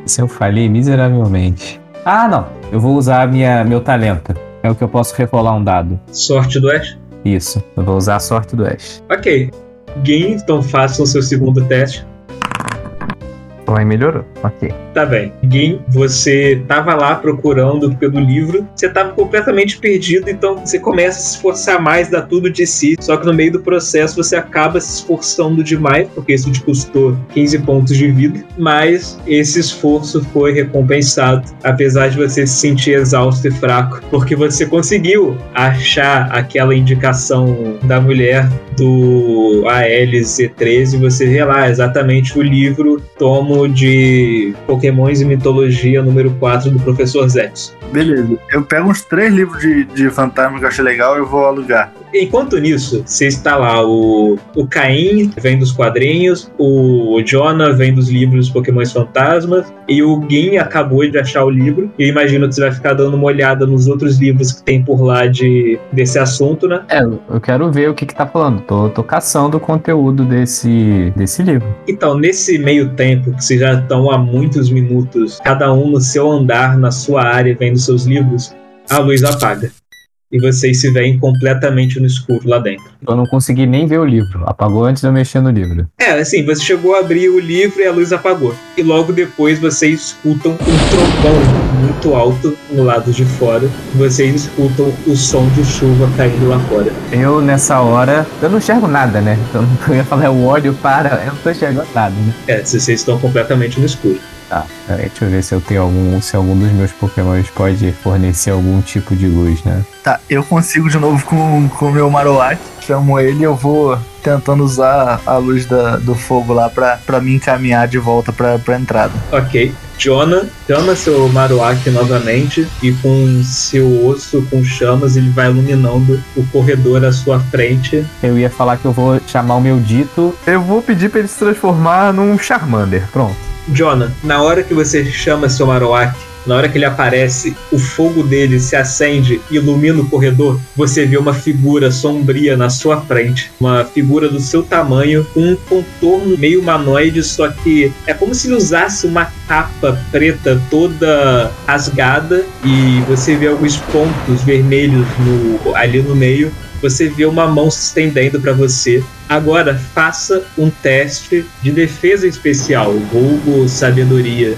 Se eu falhei miseravelmente. Ah, não. Eu vou usar minha, meu talento. É o que eu posso rerolar um dado. Sorte do Ash? Isso, eu vou usar a sorte do Ash. Ok. Game, então faça o seu segundo teste. Aí melhorou, ok. Tá bem. Gin, você tava lá procurando pelo livro, você tava completamente perdido, então você começa a se esforçar mais, dá tudo de si, só que no meio do processo você acaba se esforçando demais, porque isso te custou 15 pontos de vida, mas esse esforço foi recompensado, apesar de você se sentir exausto e fraco, porque você conseguiu achar aquela indicação da mulher do ALZ13, você vê lá exatamente o livro tomo de Pokémons e Mitologia número 4 do Professor Zex. Beleza. Eu pego uns três livros de, de fantasma que eu achei legal e eu vou alugar. Enquanto nisso, você está lá, o, o Caim vem dos quadrinhos, o Jonah vem dos livros Pokémon Fantasmas, e o Gin acabou de achar o livro. E eu imagino que você vai ficar dando uma olhada nos outros livros que tem por lá de, desse assunto, né? É, eu quero ver o que, que tá falando. Tô, tô caçando o conteúdo desse, desse livro. Então, nesse meio tempo, que vocês já estão há muitos minutos, cada um no seu andar, na sua área, vendo seus livros, a luz apaga e vocês se veem completamente no escuro lá dentro. Eu não consegui nem ver o livro. Apagou antes de eu mexer no livro. É, assim, você chegou a abrir o livro e a luz apagou. E logo depois vocês escutam um trovão muito alto no lado de fora. Vocês escutam o som de chuva caindo lá fora. Eu, nessa hora, eu não enxergo nada, né? Então, eu ia falar, o olho para, eu não tô enxergando nada, né? É, vocês estão completamente no escuro. Tá, peraí, deixa eu ver se eu tenho algum. Se algum dos meus Pokémon pode fornecer algum tipo de luz, né? Tá, eu consigo de novo com o meu Marowak. Chamo ele e eu vou tentando usar a luz da, do fogo lá pra, pra me encaminhar de volta pra, pra entrada. Ok. Jonah chama seu Marowak novamente e com seu osso com chamas ele vai iluminando o corredor à sua frente. Eu ia falar que eu vou chamar o meu dito. Eu vou pedir pra ele se transformar num Charmander. Pronto. Jonah, na hora que você chama seu Marowak, na hora que ele aparece, o fogo dele se acende e ilumina o corredor. Você vê uma figura sombria na sua frente. Uma figura do seu tamanho, com um contorno meio humanoide, só que é como se ele usasse uma capa preta toda rasgada e você vê alguns pontos vermelhos no, ali no meio você vê uma mão se estendendo para você. Agora, faça um teste de defesa especial, vulgo sabedoria.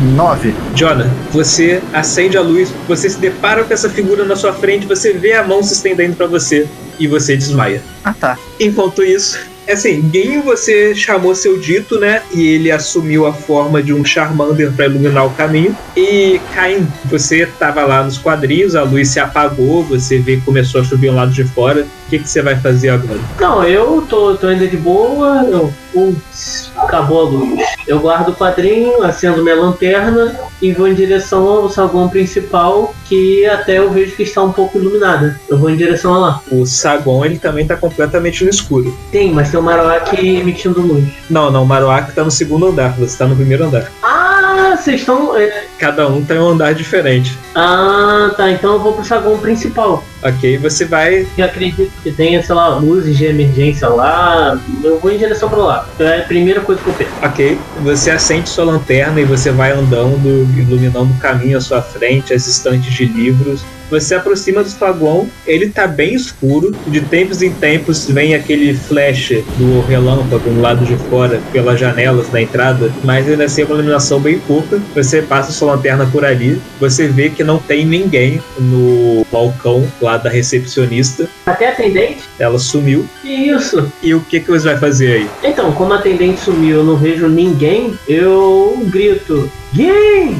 9. Jonah, você acende a luz, você se depara com essa figura na sua frente, você vê a mão se estendendo para você e você desmaia. Ah, tá. Enquanto isso, é assim, Gin você chamou seu dito, né? E ele assumiu a forma de um Charmander para iluminar o caminho. E Caim, você tava lá nos quadrinhos, a luz se apagou, você vê que começou a chover um lado de fora. O que, que você vai fazer agora? Não, eu tô, tô ainda de boa, eu, putz, acabou a luz. Eu guardo o quadrinho, acendo minha lanterna e vou em direção ao saguão principal, que até eu vejo que está um pouco iluminada. Eu vou em direção a lá. O saguão ele também tá completamente no escuro. Tem, mas tem o Marowak emitindo luz. Não, não, o Marowak tá no segundo andar, você tá no primeiro andar. Ah, vocês estão. é, Cada um tem um andar diferente. Ah, tá. Então eu vou pro saguão principal. Ok, você vai. Eu acredito que tenha, sei lá, luzes de emergência lá. Eu vou em direção pra lá. É a primeira coisa que eu penso. Ok, você acende sua lanterna e você vai andando, iluminando o caminho à sua frente, as estantes de livros. Você se aproxima do saguão, ele tá bem escuro. De tempos em tempos vem aquele flash do relâmpago no lado de fora, pelas janelas da entrada, mas ainda assim é uma iluminação bem pouca. Você passa sua lanterna por ali, você vê que não tem ninguém no balcão lá da recepcionista. Até atendente? Ela sumiu. Que isso? E o que, que você vai fazer aí? Então, como a atendente sumiu eu não vejo ninguém, eu grito: Gui!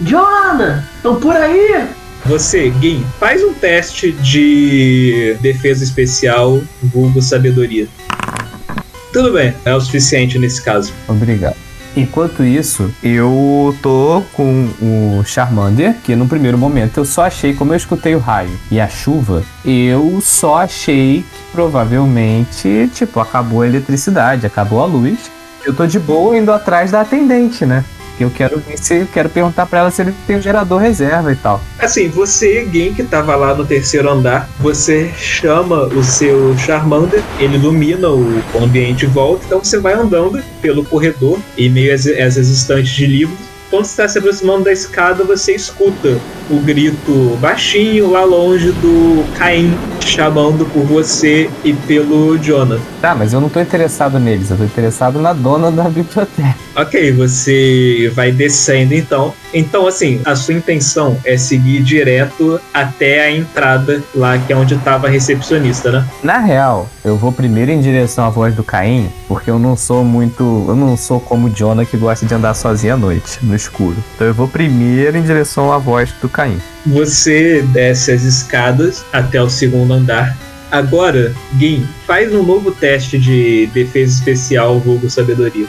Jonah! Estão por aí? Você, Gin, faz um teste de defesa especial, vulgo sabedoria. Tudo bem, é o suficiente nesse caso. Obrigado. Enquanto isso, eu tô com o Charmander, que no primeiro momento eu só achei, como eu escutei o raio e a chuva, eu só achei que provavelmente, tipo, acabou a eletricidade, acabou a luz. Eu tô de boa indo atrás da atendente, né? Eu quero ver se eu quero perguntar pra ela se ele tem um gerador reserva e tal. Assim, você, Gin, que tava lá no terceiro andar, você chama o seu Charmander, ele ilumina o ambiente em volta, então você vai andando pelo corredor, em meio às, estantes de livros. Quando você está se aproximando da escada, você escuta o grito baixinho lá longe do Caim chamando por você e pelo Jonah. Tá, mas eu não tô interessado neles, eu tô interessado na dona da biblioteca. Ok, você vai descendo então. Então, assim, a sua intenção é seguir direto até a entrada lá, que é onde estava a recepcionista, né? Na real, eu vou primeiro em direção à voz do Caim, porque eu não sou muito. Eu não sou como o Jonah que gosta de andar sozinho à noite, no escuro. Então eu vou primeiro em direção à voz do Caim. Você desce as escadas até o segundo andar. Agora, Gin, faz um novo teste de defesa especial vulgo sabedoria.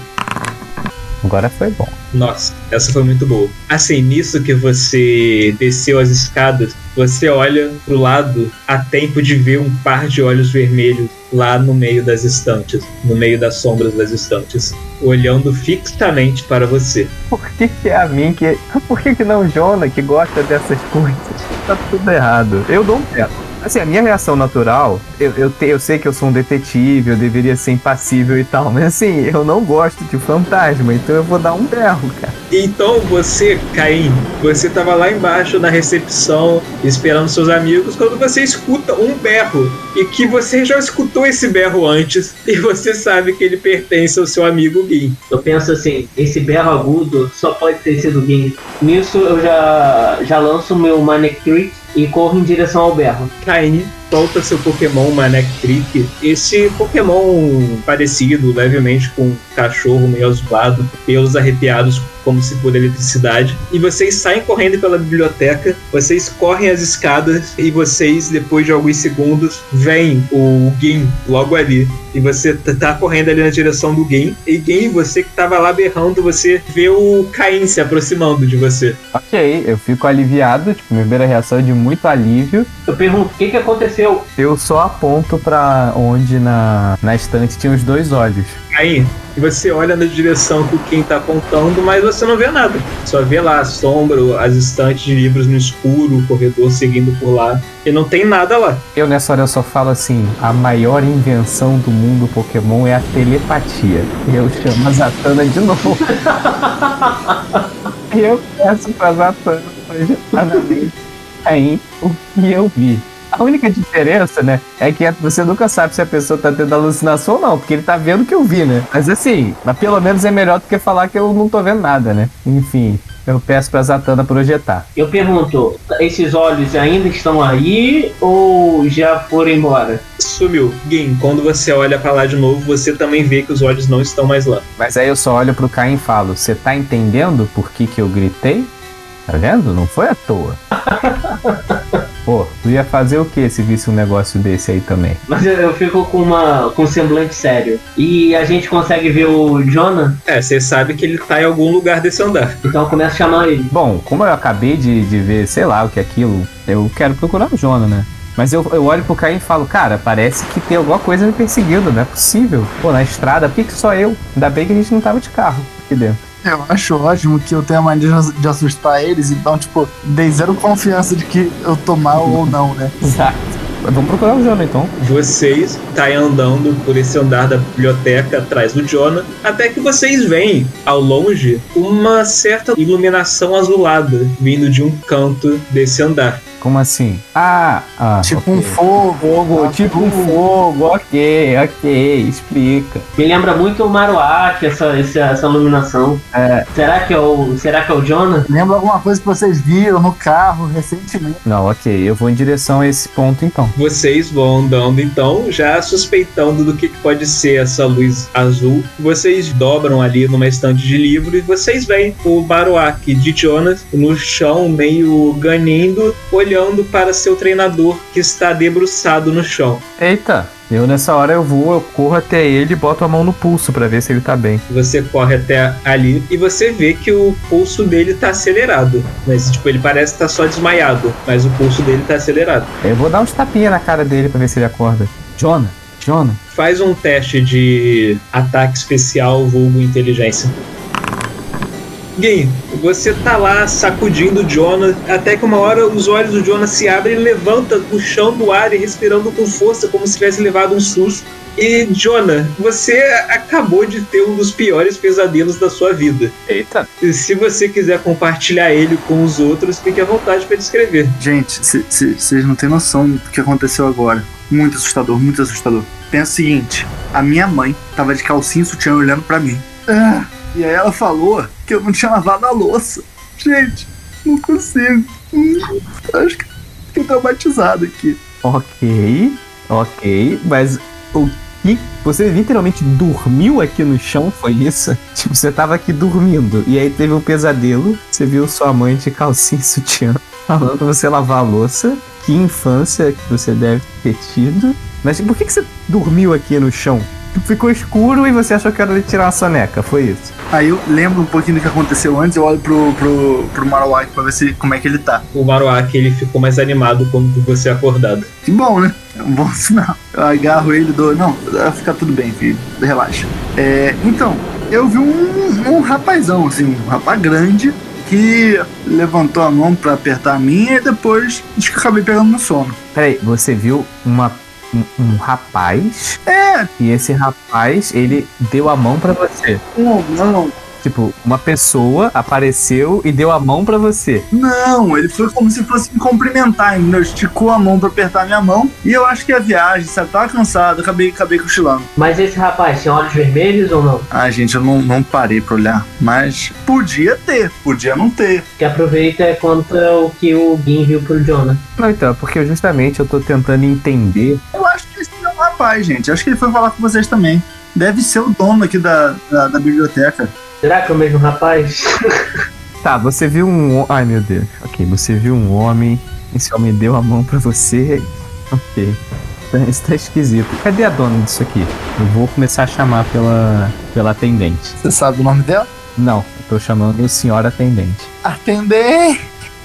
Agora foi bom. Nossa, essa foi muito boa. Assim, nisso que você desceu as escadas, você olha pro lado a tempo de ver um par de olhos vermelhos lá no meio das estantes, no meio das sombras das estantes, olhando fixamente para você. Por que, que é a mim que. Por que, que não o Jonah que gosta dessas coisas? Tá tudo errado. Eu dou um pé. Assim, a minha reação natural, eu, eu, te, eu sei que eu sou um detetive, eu deveria ser impassível e tal, mas assim, eu não gosto de fantasma, então eu vou dar um berro, cara. Então você, Caim, você tava lá embaixo na recepção, esperando seus amigos, quando você escuta um berro, e que você já escutou esse berro antes, e você sabe que ele pertence ao seu amigo Gui. Eu penso assim, esse berro agudo só pode ter sido Gin. Nisso eu já, já lanço o meu Manic Trick e corro em direção ao berro. Caim solta seu Pokémon Manek Trick. Esse Pokémon parecido levemente com um cachorro meio azulado, pelos arrepiados como se por eletricidade. E vocês saem correndo pela biblioteca, vocês correm as escadas e vocês, depois de alguns segundos, veem o Gin logo ali. E você tá correndo ali na direção do Gin. E Gin, você que tava lá berrando, você vê o Caim se aproximando de você. Ok, eu fico aliviado, tipo, minha primeira reação é de muito alívio. Eu pergunto, o que que aconteceu? Eu só aponto pra onde na, na estante tinha os dois olhos. E você olha na direção que o Kim tá apontando, mas você não vê nada. Só vê lá a sombra, as estantes de livros no escuro, o corredor seguindo por lá. E não tem nada lá. Eu nessa hora eu só falo assim, a maior invenção do mundo Pokémon é a telepatia. E eu chamo a Zatanna de novo. eu peço pra Zatanna projetar na mente aí o que eu vi. A única diferença, né, é que você nunca sabe se a pessoa tá tendo alucinação ou não, porque ele tá vendo o que eu vi, né? Mas assim, mas pelo menos é melhor do que falar que eu não tô vendo nada, né? Enfim, eu peço pra Zatanna projetar. Eu pergunto, esses olhos ainda estão aí ou já foram embora? Sumiu. Gin, quando você olha pra lá de novo, você também vê que os olhos não estão mais lá. Mas aí eu só olho pro Caim e falo: Você tá entendendo por que, que eu gritei? Tá vendo? Não foi à toa. Pô, tu ia fazer o que se visse um negócio desse aí também? Mas eu, eu fico com, uma, com um semblante sério. E a gente consegue ver o Jonah, É, você sabe que ele tá em algum lugar desse andar. então eu começo a chamar ele. Bom, como eu acabei de, de ver, sei lá o que é aquilo, eu quero procurar o Jonah, né? Mas eu, eu olho pro Caim e falo, cara, parece que tem alguma coisa me perseguindo, não é possível. Pô, na estrada, por que, que só eu? Ainda bem que a gente não tava de carro aqui dentro. Eu acho ótimo que eu tenho a mania de- de assustar eles, então, tipo, dei zero confiança de que eu tô mal ou não, né? Exato. Vamos procurar o Jonah então. Vocês saem andando por esse andar da biblioteca atrás do Jonah, até que vocês veem, ao longe, uma certa iluminação azulada vindo de um canto desse andar. Como assim? Ah, ah. Tipo ok. um fogo. Fogo, tipo um fogo, ok, ok, explica. Me lembra muito o Marowak, essa, essa, essa iluminação. É. Será que é o. Será que é o Jonah? Lembra alguma coisa que vocês viram no carro recentemente? Não, ok, eu vou em direção a esse ponto então. Vocês vão andando então, já suspeitando do que que pode ser essa luz azul. Vocês dobram ali numa estante de livro e vocês veem o Baroak de Jonas no chão, meio ganindo, olhando para seu treinador que está debruçado no chão. Eita, eu nessa hora eu vou, eu corro até ele e boto a mão no pulso pra ver se ele tá bem. Você corre até ali e você vê que o pulso dele tá acelerado. Mas, tipo, ele parece estar só desmaiado, mas o pulso dele tá acelerado. Eu vou dar uns tapinhas na cara dele pra ver se ele acorda. Jonah, Jonah. Faz um teste de ataque especial vulgo inteligência. Gui, você tá lá sacudindo o Jonah, até que uma hora os olhos do Jonah se abrem, ele levanta do chão do ar e respirando com força, como se tivesse levado um susto. E, Jonah, você acabou de ter um dos piores pesadelos da sua vida. Eita. E se você quiser compartilhar ele com os outros, fique à vontade para descrever. Gente, vocês não têm noção do que aconteceu agora. Muito assustador, muito assustador. Pensa o seguinte: a minha mãe tava de calcinha e sutiã olhando pra mim. Ah, e aí ela falou que eu não tinha lavado a louça. Gente, não consigo. Hum, acho que fiquei traumatizado aqui. Ok, ok, mas o que? Você literalmente dormiu aqui no chão, foi isso? Tipo, você tava aqui dormindo e aí teve um pesadelo, você viu sua mãe de calcinha e sutiã falando pra você lavar a louça. Que infância que você deve ter tido. Mas por que, que você dormiu aqui no chão? Ficou escuro e você achou que era ele tirar uma soneca, foi isso. Aí eu lembro um pouquinho do que aconteceu antes, eu olho pro, pro, pro Marowak pra ver se, como é que ele tá. O Marowak ele ficou mais animado quando você acordado. Que bom, né? É um bom sinal. Eu agarro ele e dou. Não, vai ficar tudo bem, filho. Relaxa. É, então, eu vi um, um rapazão, assim, um rapaz grande, que levantou a mão pra apertar a minha e depois acabei pegando no sono. Peraí, você viu uma, um, um rapaz É, e esse rapaz, ele deu a mão pra você. não, não. Tipo, uma pessoa apareceu e deu a mão pra você. Não, ele foi como se fosse me cumprimentar, entendeu? Esticou a mão pra apertar minha mão. E eu acho que a viagem, sabe? Tava cansado, acabei, acabei cochilando. Mas esse rapaz tinha olhos vermelhos ou não? Ah, gente, eu não, não parei pra olhar. Mas podia ter, podia não ter. Que aproveita é conta o que o Gin viu pro Jonah. Não, então, é porque justamente eu tô tentando entender. Eu acho que esse é um rapaz, gente. Acho que ele foi falar com vocês também. Deve ser o dono aqui da, da, da biblioteca. Será que é o mesmo rapaz? Tá, você viu um. Ai meu Deus. Ok, você viu um homem. Esse homem deu a mão pra você. Ok. Tá- Isso tá esquisito. Cadê a dona disso aqui? Eu vou começar a chamar pela, pela atendente. Você sabe o nome dela? Não, eu tô chamando senhora atendente. Atender!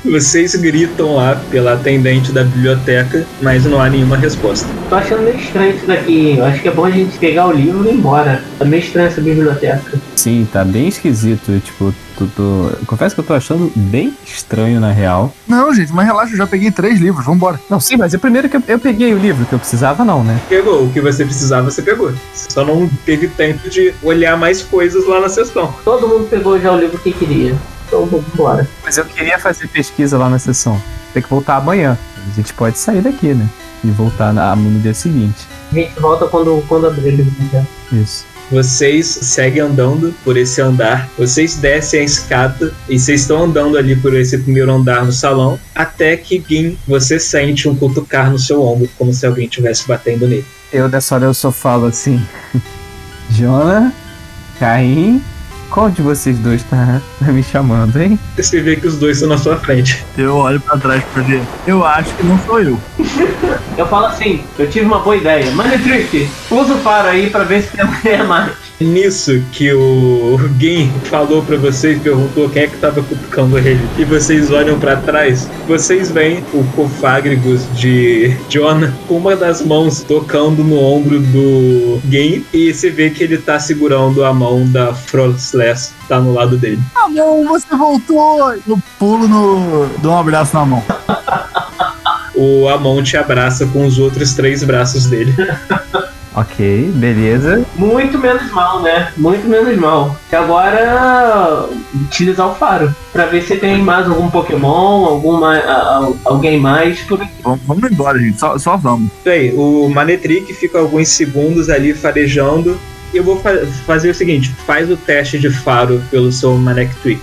Vocês gritam lá pela atendente da biblioteca, mas não há nenhuma resposta. Tô achando meio estranho isso daqui. Eu acho que é bom a gente pegar o livro e ir embora. Tá meio estranho essa biblioteca. Sim, tá bem esquisito. Tipo, tô- eu confesso que eu tô achando bem estranho na real. Não, gente, mas relaxa, eu já peguei três livros, vambora. Não, sim, mas é primeiro que eu, eu peguei o livro que eu precisava, não, né? Pegou o que você precisava, você pegou. Você só não teve tempo de olhar mais coisas lá na sessão. Todo mundo pegou já o livro que queria. Então vamos embora. Mas eu queria fazer pesquisa lá na sessão. Tem que voltar amanhã. A gente pode sair daqui, né? E voltar na, no dia seguinte. A gente volta quando, quando abrir o livro. né? Isso. Vocês seguem andando por esse andar, vocês descem a escada e vocês estão andando ali por esse primeiro andar no salão, até que Gin, você sente um cutucar no seu ombro, como se alguém estivesse batendo nele. Eu dessa hora eu só falo assim. Jonah, Caim, qual de vocês dois tá, tá me chamando, hein? Você vê que os dois estão na sua frente. Eu olho pra trás pra ver. Eu acho que não sou eu. Eu falo assim, eu tive uma boa ideia. Manitrick, usa o faro aí pra ver se tem alguém a mais. Nisso que o Gin falou pra vocês, perguntou quem é que tava cutucando ele, e vocês olham pra trás, vocês veem o Cofágrigos de Jonah com uma das mãos tocando no ombro do Gin, e você vê que ele tá segurando a mão da Frostless, tá no lado dele. Ah, não, você voltou! Eu pulo no. dou um abraço na mão. O Amon te abraça com os outros três braços dele. Ok, beleza. Muito menos mal, né? Muito menos mal. E agora utilizar o faro. Pra ver se tem mais algum Pokémon, alguma, a- a- alguém mais por aqui. Vamos, vamos embora, gente. Só, só vamos. Bem, o Manetrick fica alguns segundos ali farejando. E eu vou fa- fazer o seguinte: faz o teste de faro pelo seu. Porra!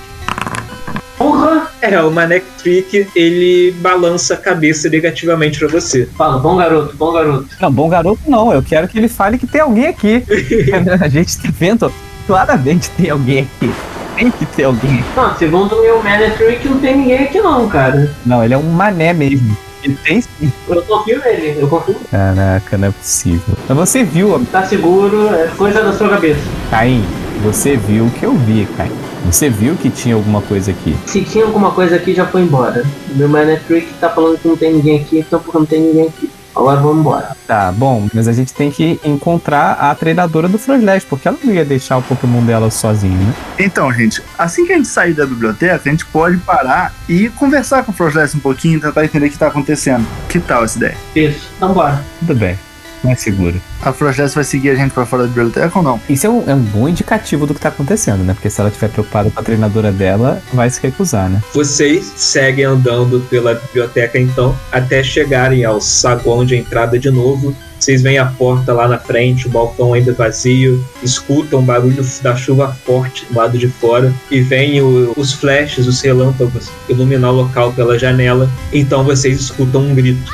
É, o Manek Trick ele balança a cabeça negativamente pra você. Fala, bom garoto, bom garoto. Não, bom garoto não. Eu quero que ele fale que tem alguém aqui. A gente tá vendo, claramente tem alguém aqui. Tem que ter alguém. Não, segundo o meu Manitrick, não tem ninguém aqui não, cara. Não, ele é um mané mesmo. Ele tem sim. Eu confio nele, eu confio. Caraca, não é possível. Mas você viu, Tá seguro, é coisa da sua cabeça. Caim, você viu o que eu vi, Caim. Você viu que tinha alguma coisa aqui. Se tinha alguma coisa aqui, já foi embora. Meu Manitrick tá falando que não tem ninguém aqui, então porque não tem ninguém aqui. Agora vamos embora. Tá, bom, mas a gente tem que encontrar a treinadora do Frostless, porque ela não ia deixar o Pokémon dela sozinho, né? Então, gente, assim que a gente sair da biblioteca, a gente pode parar e conversar com o Frostless um pouquinho, tentar entender o que tá acontecendo. Que tal essa ideia? Isso, então bora. Tudo bem, mais seguro. A Frostless vai seguir a gente pra fora da biblioteca ou não? Isso é um, é um bom indicativo do que tá acontecendo, né? Porque se ela estiver preocupada com a treinadora dela, vai se recusar, né? Vocês seguem andando pela biblioteca então, até chegarem ao saguão de entrada de novo. Vocês veem a porta lá na frente, o balcão ainda vazio, escutam o barulho da chuva forte do lado de fora e veem o- os flashes, os relâmpagos iluminar o local pela janela. Então vocês escutam um grito.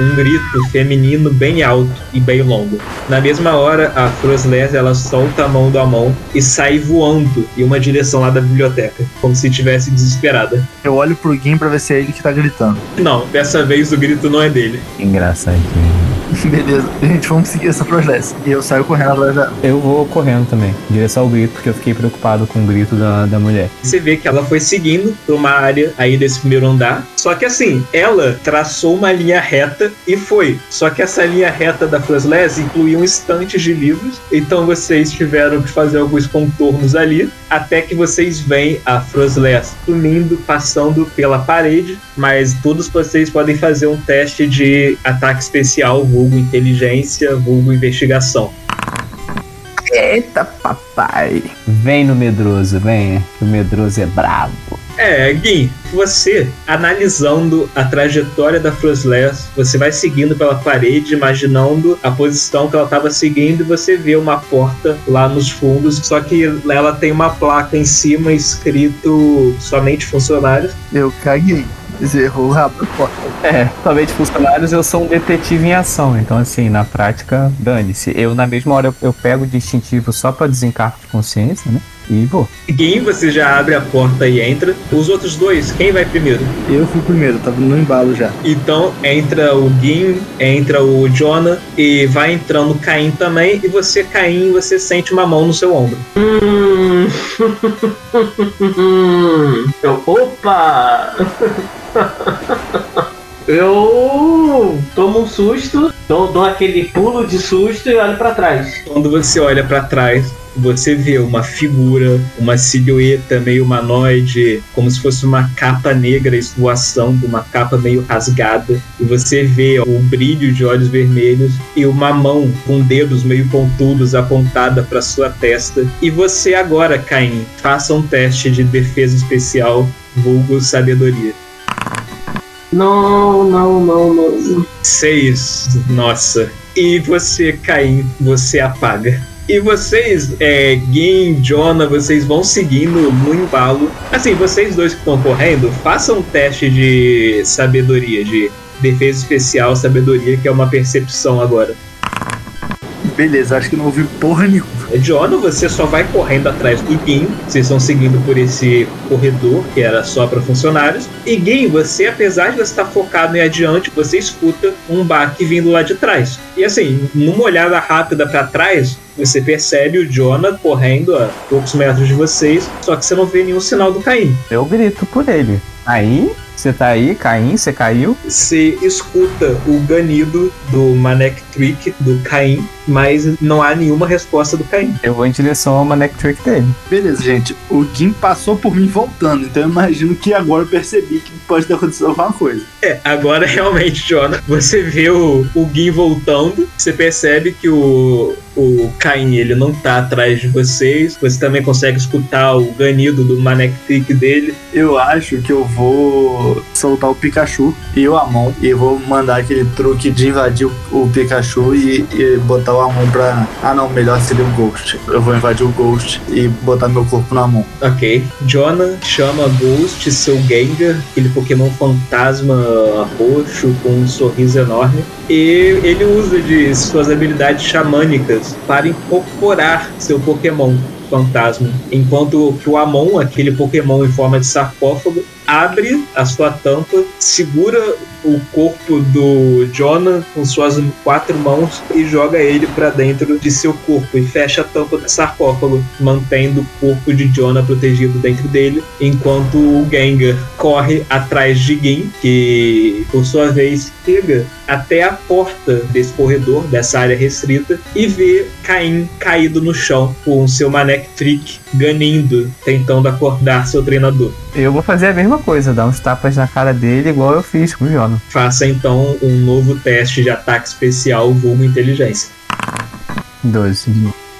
Um grito feminino bem alto e bem longo. Na mesma hora, a Frosles ela solta a mão do Amon e sai voando em uma direção lá da biblioteca, como se estivesse desesperada. Eu olho pro Gim pra ver se é ele que tá gritando. Não, dessa vez o grito não é dele. Engraçadinho. Beleza, gente, vamos seguir essa Frosles. E eu saio correndo atrás dela. Eu vou correndo também, em direção ao grito, porque eu fiquei preocupado com o grito da, da mulher. Você vê que ela foi seguindo pra uma área aí desse primeiro andar. Só que assim, ela traçou uma linha reta e foi. Só que essa linha reta da Frosles incluía um estante de livros. Então vocês tiveram que fazer alguns contornos ali. Até que vocês veem a Frosles sumindo, passando pela parede. Mas todos vocês podem fazer um teste de ataque especial, vulgo inteligência, vulgo investigação. Eita, papai. Vem no medroso, vem, que o medroso é bravo. É, Gui, você analisando a trajetória da Frosles, você vai seguindo pela parede, imaginando a posição que ela estava seguindo, e você vê uma porta lá nos fundos, só que ela tem uma placa em cima escrito somente funcionários. Eu caguei. Você errou rápido a porta. É, somente funcionários, eu sou um detetive em ação. Então, assim, na prática, dane-se. Eu, na mesma hora, eu, eu pego o distintivo só pra desencargo de consciência, né? E vou. Você já abre a porta e entra. Os outros dois, quem vai primeiro? Eu fui primeiro, tava no embalo já. Então entra o Gin, entra o Jonah e vai entrando o Caim também. E você, Caim, você sente uma mão no seu ombro. Hum. Eu, opa! Eu tomo um susto, dou, dou aquele pulo de susto e olho pra trás. Quando você olha pra trás, você vê uma figura, uma silhueta meio humanoide, como se fosse uma capa negra esvoaçando, uma capa meio rasgada. E você vê o brilho de olhos vermelhos e uma mão com dedos meio pontudos apontada para sua testa. E você agora, Caim, faça um teste de defesa especial, vulgo sabedoria. Não, não, não, não. Seis, nossa. E você, Caim, você apaga. E vocês, é, Gin, Jonah, vocês vão seguindo no embalo. Assim, vocês dois que estão correndo, façam um teste de sabedoria, de defesa especial, sabedoria, que é uma percepção agora. Beleza, acho que não ouvi porra nenhuma. Jonah, você só vai correndo atrás do Gin. Vocês estão seguindo por esse corredor que era só para funcionários. E Gin, você, apesar de você estar focado em adiante, você escuta um baque vindo lá de trás. E assim, numa olhada rápida para trás, você percebe o Jonah correndo a poucos metros de vocês, só que você não vê nenhum sinal do Caim. Eu grito por ele. Aí, você tá aí, Caim, você caiu? Você escuta o ganido do Manek Trick do Caim, mas não há nenhuma resposta do Caim. Eu vou em direção ao Manek Trick dele. Beleza, gente. O Jim passou por mim voltando, então eu imagino que agora eu percebi que pode ter acontecido alguma coisa. É, agora realmente, Jonah, você vê o, o Gin voltando, você percebe que o, o Caim ele não tá atrás de vocês, você também consegue escutar o ganido do Manek Trick dele. Eu acho que eu vou soltar o Pikachu e o Amon e vou mandar aquele truque de invadir o, Pikachu e, e botar o Amon pra. Ah, não, melhor seria o Ghost. Eu vou invadir o Ghost e botar meu corpo no Amon. Ok. Jonah chama Ghost, seu Gengar, aquele Pokémon fantasma roxo com um sorriso enorme. E ele usa de suas habilidades xamânicas para incorporar seu Pokémon fantasma. Enquanto que o Amon, aquele Pokémon em forma de sarcófago, abre a sua tampa, segura o corpo do Jonah com suas quatro mãos e joga ele para dentro de seu corpo e fecha a tampa do sarcófago, mantendo o corpo de Jonah protegido dentro dele, enquanto o Gengar corre atrás de Gin, que por sua vez chega até a porta desse corredor, dessa área restrita, e vê Caim caído no chão com seu Manek Trick ganindo, tentando acordar seu treinador. Eu vou fazer a mesma coisa, dar uns tapas na cara dele, igual eu fiz com o Jonah. Faça então um novo teste de ataque especial vulgo inteligência. 12.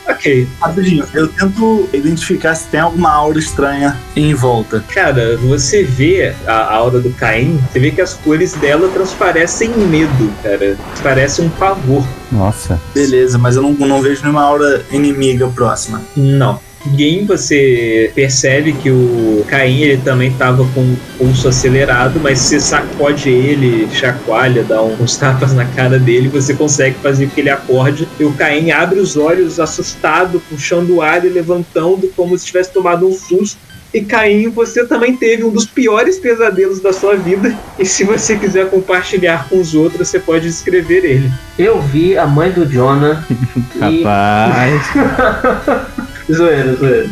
Ok. Rapidinho, eu tento identificar se tem alguma aura estranha em volta. Cara, você vê a aura do Caim, você vê que as cores dela transparecem medo, cara. Parece um pavor. Nossa. Beleza, mas eu não, não vejo nenhuma aura inimiga próxima. Não. Game, você percebe que o Caim ele também estava com o pulso acelerado, mas você sacode ele, chacoalha, dá uns tapas na cara dele, você consegue fazer com que ele acorde. E o Caim abre os olhos assustado, puxando o ar e levantando como se tivesse tomado um susto. E Caim, você também teve um dos piores pesadelos da sua vida. E se você quiser compartilhar com os outros, você pode descrever ele. Eu vi a mãe do Jonah. e... Rapaz. zoeira, zoeira.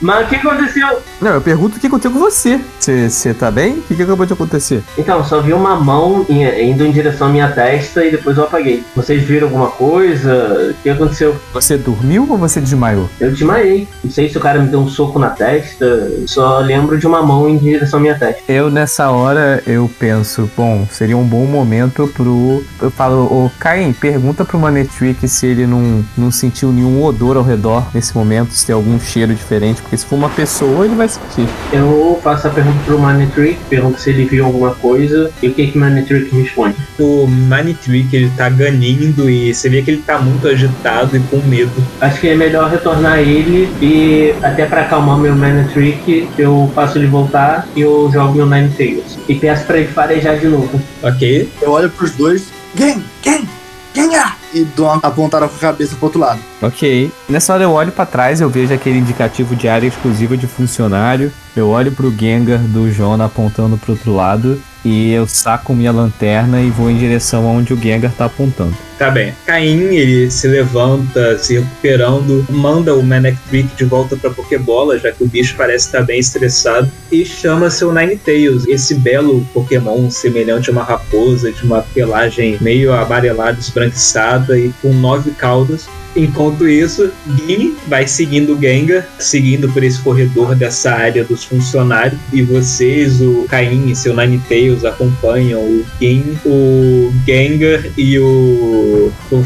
Mas o que aconteceu? Não, eu pergunto o que aconteceu com você. Você tá bem? O que, que acabou de acontecer? Então, só vi uma mão in- indo em direção à minha testa e depois eu apaguei. Vocês viram alguma coisa? O que aconteceu? Você dormiu ou você desmaiou? Eu desmaiei. Não sei se o cara me deu um soco na testa. Só lembro de uma mão em direção à minha testa. Eu, nessa hora, eu penso, bom, seria um bom momento pro. Eu falo, ô Caim, pergunta pro Manetrick se ele não, não sentiu nenhum odor ao redor nesse momento, se tem algum cheiro diferente, porque se for uma pessoa, ele vai sentir. Eu faço a pergunta pro Manitrick, pergunto se ele viu alguma coisa e o que que Manitrick responde. O Manitrick ele tá ganindo e você vê que ele tá muito agitado e com medo. Acho que é melhor retornar ele e até pra acalmar meu Manitrick, eu faço ele voltar e eu jogo meu Nine Tails. E peço pra ele farejar de novo. Ok? Eu olho pros dois. Quem? Quem? Quem é? E dou uma apontada com a cabeça pro outro lado. Ok. Nessa hora eu olho pra trás, eu vejo aquele indicativo de área exclusiva de funcionário. Eu olho pro Gengar do Jonah apontando pro outro lado. E eu saco minha lanterna e vou em direção aonde o Gengar tá apontando. Tá bem. Caim, ele se levanta, se recuperando, manda o Manectrick de volta pra Pokébola, já que o bicho parece estar bem estressado, e chama seu Ninetales, esse belo Pokémon semelhante a uma raposa, de uma pelagem meio amarelada, esbranquiçada e com nove caudas. Enquanto isso, Gin vai seguindo o Gengar, seguindo por esse corredor dessa área dos funcionários, e vocês, o Caim e seu Ninetales, acompanham o Gin, o Gengar e o, o.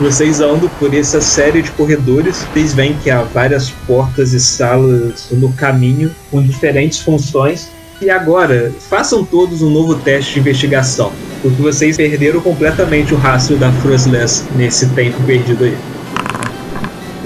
Vocês andam por essa série de corredores, vocês veem que há várias portas e salas no caminho com diferentes funções. E agora, façam todos um novo teste de investigação porque vocês perderam completamente o rastro da Frostless nesse tempo perdido aí.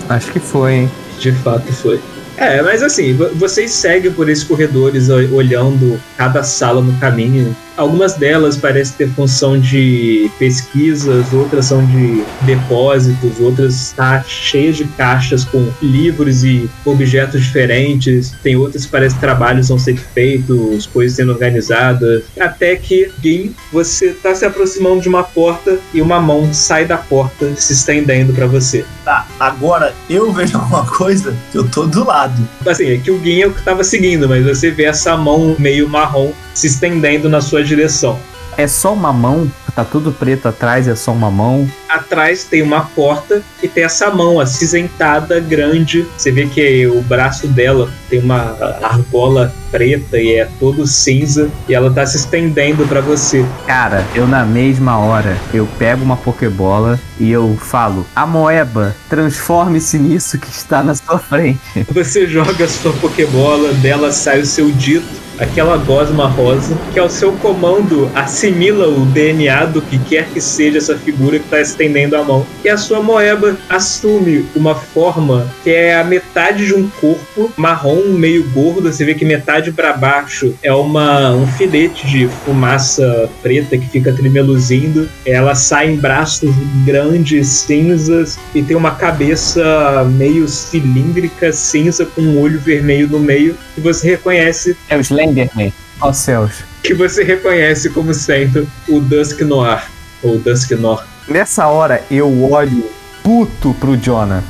Acho que foi, hein? De fato foi. É, mas assim, vo- vocês seguem por esses corredores olhando cada sala no caminho. Algumas delas parecem ter função de pesquisas, outras são de depósitos, outras tá cheias de caixas com livros e objetos diferentes. Tem outras que parecem trabalhos vão ser feitos, coisas sendo organizadas. Até que, Gin, você tá se aproximando de uma porta e uma mão sai da porta se estendendo para você. Tá, agora eu vejo alguma coisa que eu tô do lado. Assim, é que o Gin é o que tava seguindo, mas você vê essa mão meio marrom se estendendo na sua direção. É só uma mão? Tá tudo preto atrás, é só uma mão. Atrás tem uma porta e tem essa mão acinzentada, grande. Você vê que o braço dela tem uma argola preta e é todo cinza. E ela tá se estendendo para você. Cara, eu na mesma hora, eu pego uma Pokébola e eu falo: Amoeba, transforme-se nisso que está na sua frente. Você joga a sua Pokébola, dela sai o seu dito. Aquela gosma rosa, que ao seu comando assimila o DNA do que quer que seja essa figura que está estendendo a mão. E a sua moeba assume uma forma que é a metade de um corpo marrom, meio gordo. Você vê que metade para baixo é uma, um filete de fumaça preta que fica tremeluzindo. Ela sai em braços grandes, cinzas, e tem uma cabeça meio cilíndrica, cinza, com um olho vermelho no meio. E você reconhece É o Slenderman. Ó céus. que você reconhece como sendo o Dusk Noir, ou Dusk Noir. Nessa hora eu olho puto pro Jonah.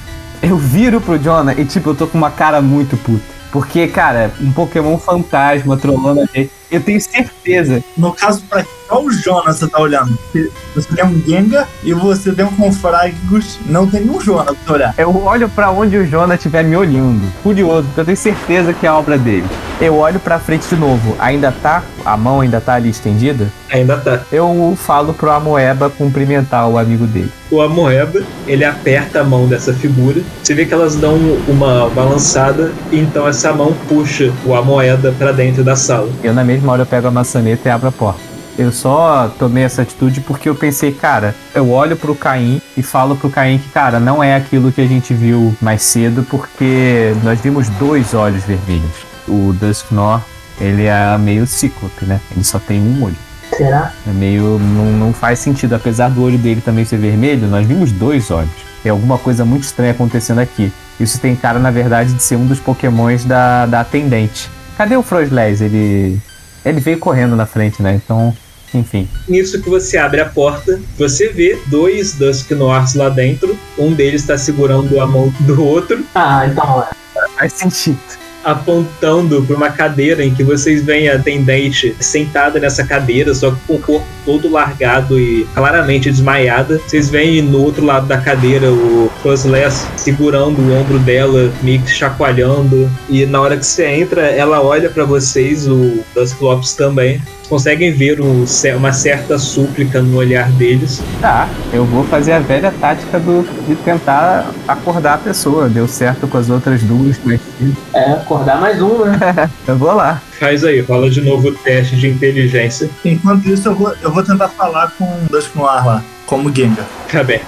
Eu viro pro Jonah e tipo, eu tô com uma cara muito puta. Porque, cara, um Pokémon fantasma trolando a gente. Eu tenho certeza. No caso, pra qual o Jonas você tá olhando? Você- tem um Gengar e você tem um Confragos. Não tem nenhum Jonas pra olhar. Eu olho pra onde o Jonah estiver me olhando. Curioso, porque eu tenho certeza que é a obra dele. Eu olho pra frente de novo. Ainda tá? A mão ainda tá ali estendida? Ainda tá. Eu falo pro Amoeba cumprimentar o amigo dele. O Amoeba, ele aperta a mão dessa figura. Você vê que elas dão uma balançada, então essa mão puxa o Amoeda pra dentro da sala. Eu, na mesma hora, eu pego a maçaneta e abro a porta. Eu só tomei essa atitude porque eu pensei, cara, eu olho pro Caim e falo pro Caim que, cara, não é aquilo que a gente viu mais cedo, porque nós vimos dois olhos vermelhos. O Dusknor, ele é meio cíclope, né? Ele só tem um olho. Será? É meio. Não, não faz sentido. Apesar do olho dele também ser vermelho, nós vimos dois olhos. Tem alguma coisa muito estranha acontecendo aqui. Isso tem cara, na verdade, de ser um dos pokémons da, da atendente. Cadê o Frosles? Ele. Ele veio correndo na frente, né? Então, enfim. Nisso que você abre a porta, você vê dois Dusk Noirs lá dentro. Um deles está segurando a mão do outro, Ah, então é. Faz sentido. apontando para uma cadeira em que vocês veem a atendente sentada nessa cadeira, só que com o corpo todo largado e claramente desmaiada. Vocês veem no outro lado da cadeira o Fuzzless segurando o ombro dela, meio que chacoalhando. E na hora que você entra, ela olha para vocês, o Dusclops também. Conseguem ver um uma certa súplica no olhar deles. Tá, eu vou fazer a velha tática do, de tentar acordar a pessoa. Deu certo com as outras duas, mas É, acordar mais um, né? eu vou lá. Faz aí, rola de novo o teste de inteligência. Enquanto isso, eu vou, eu vou tentar falar com o Dusk Noir lá, como Gengar. Tá bem.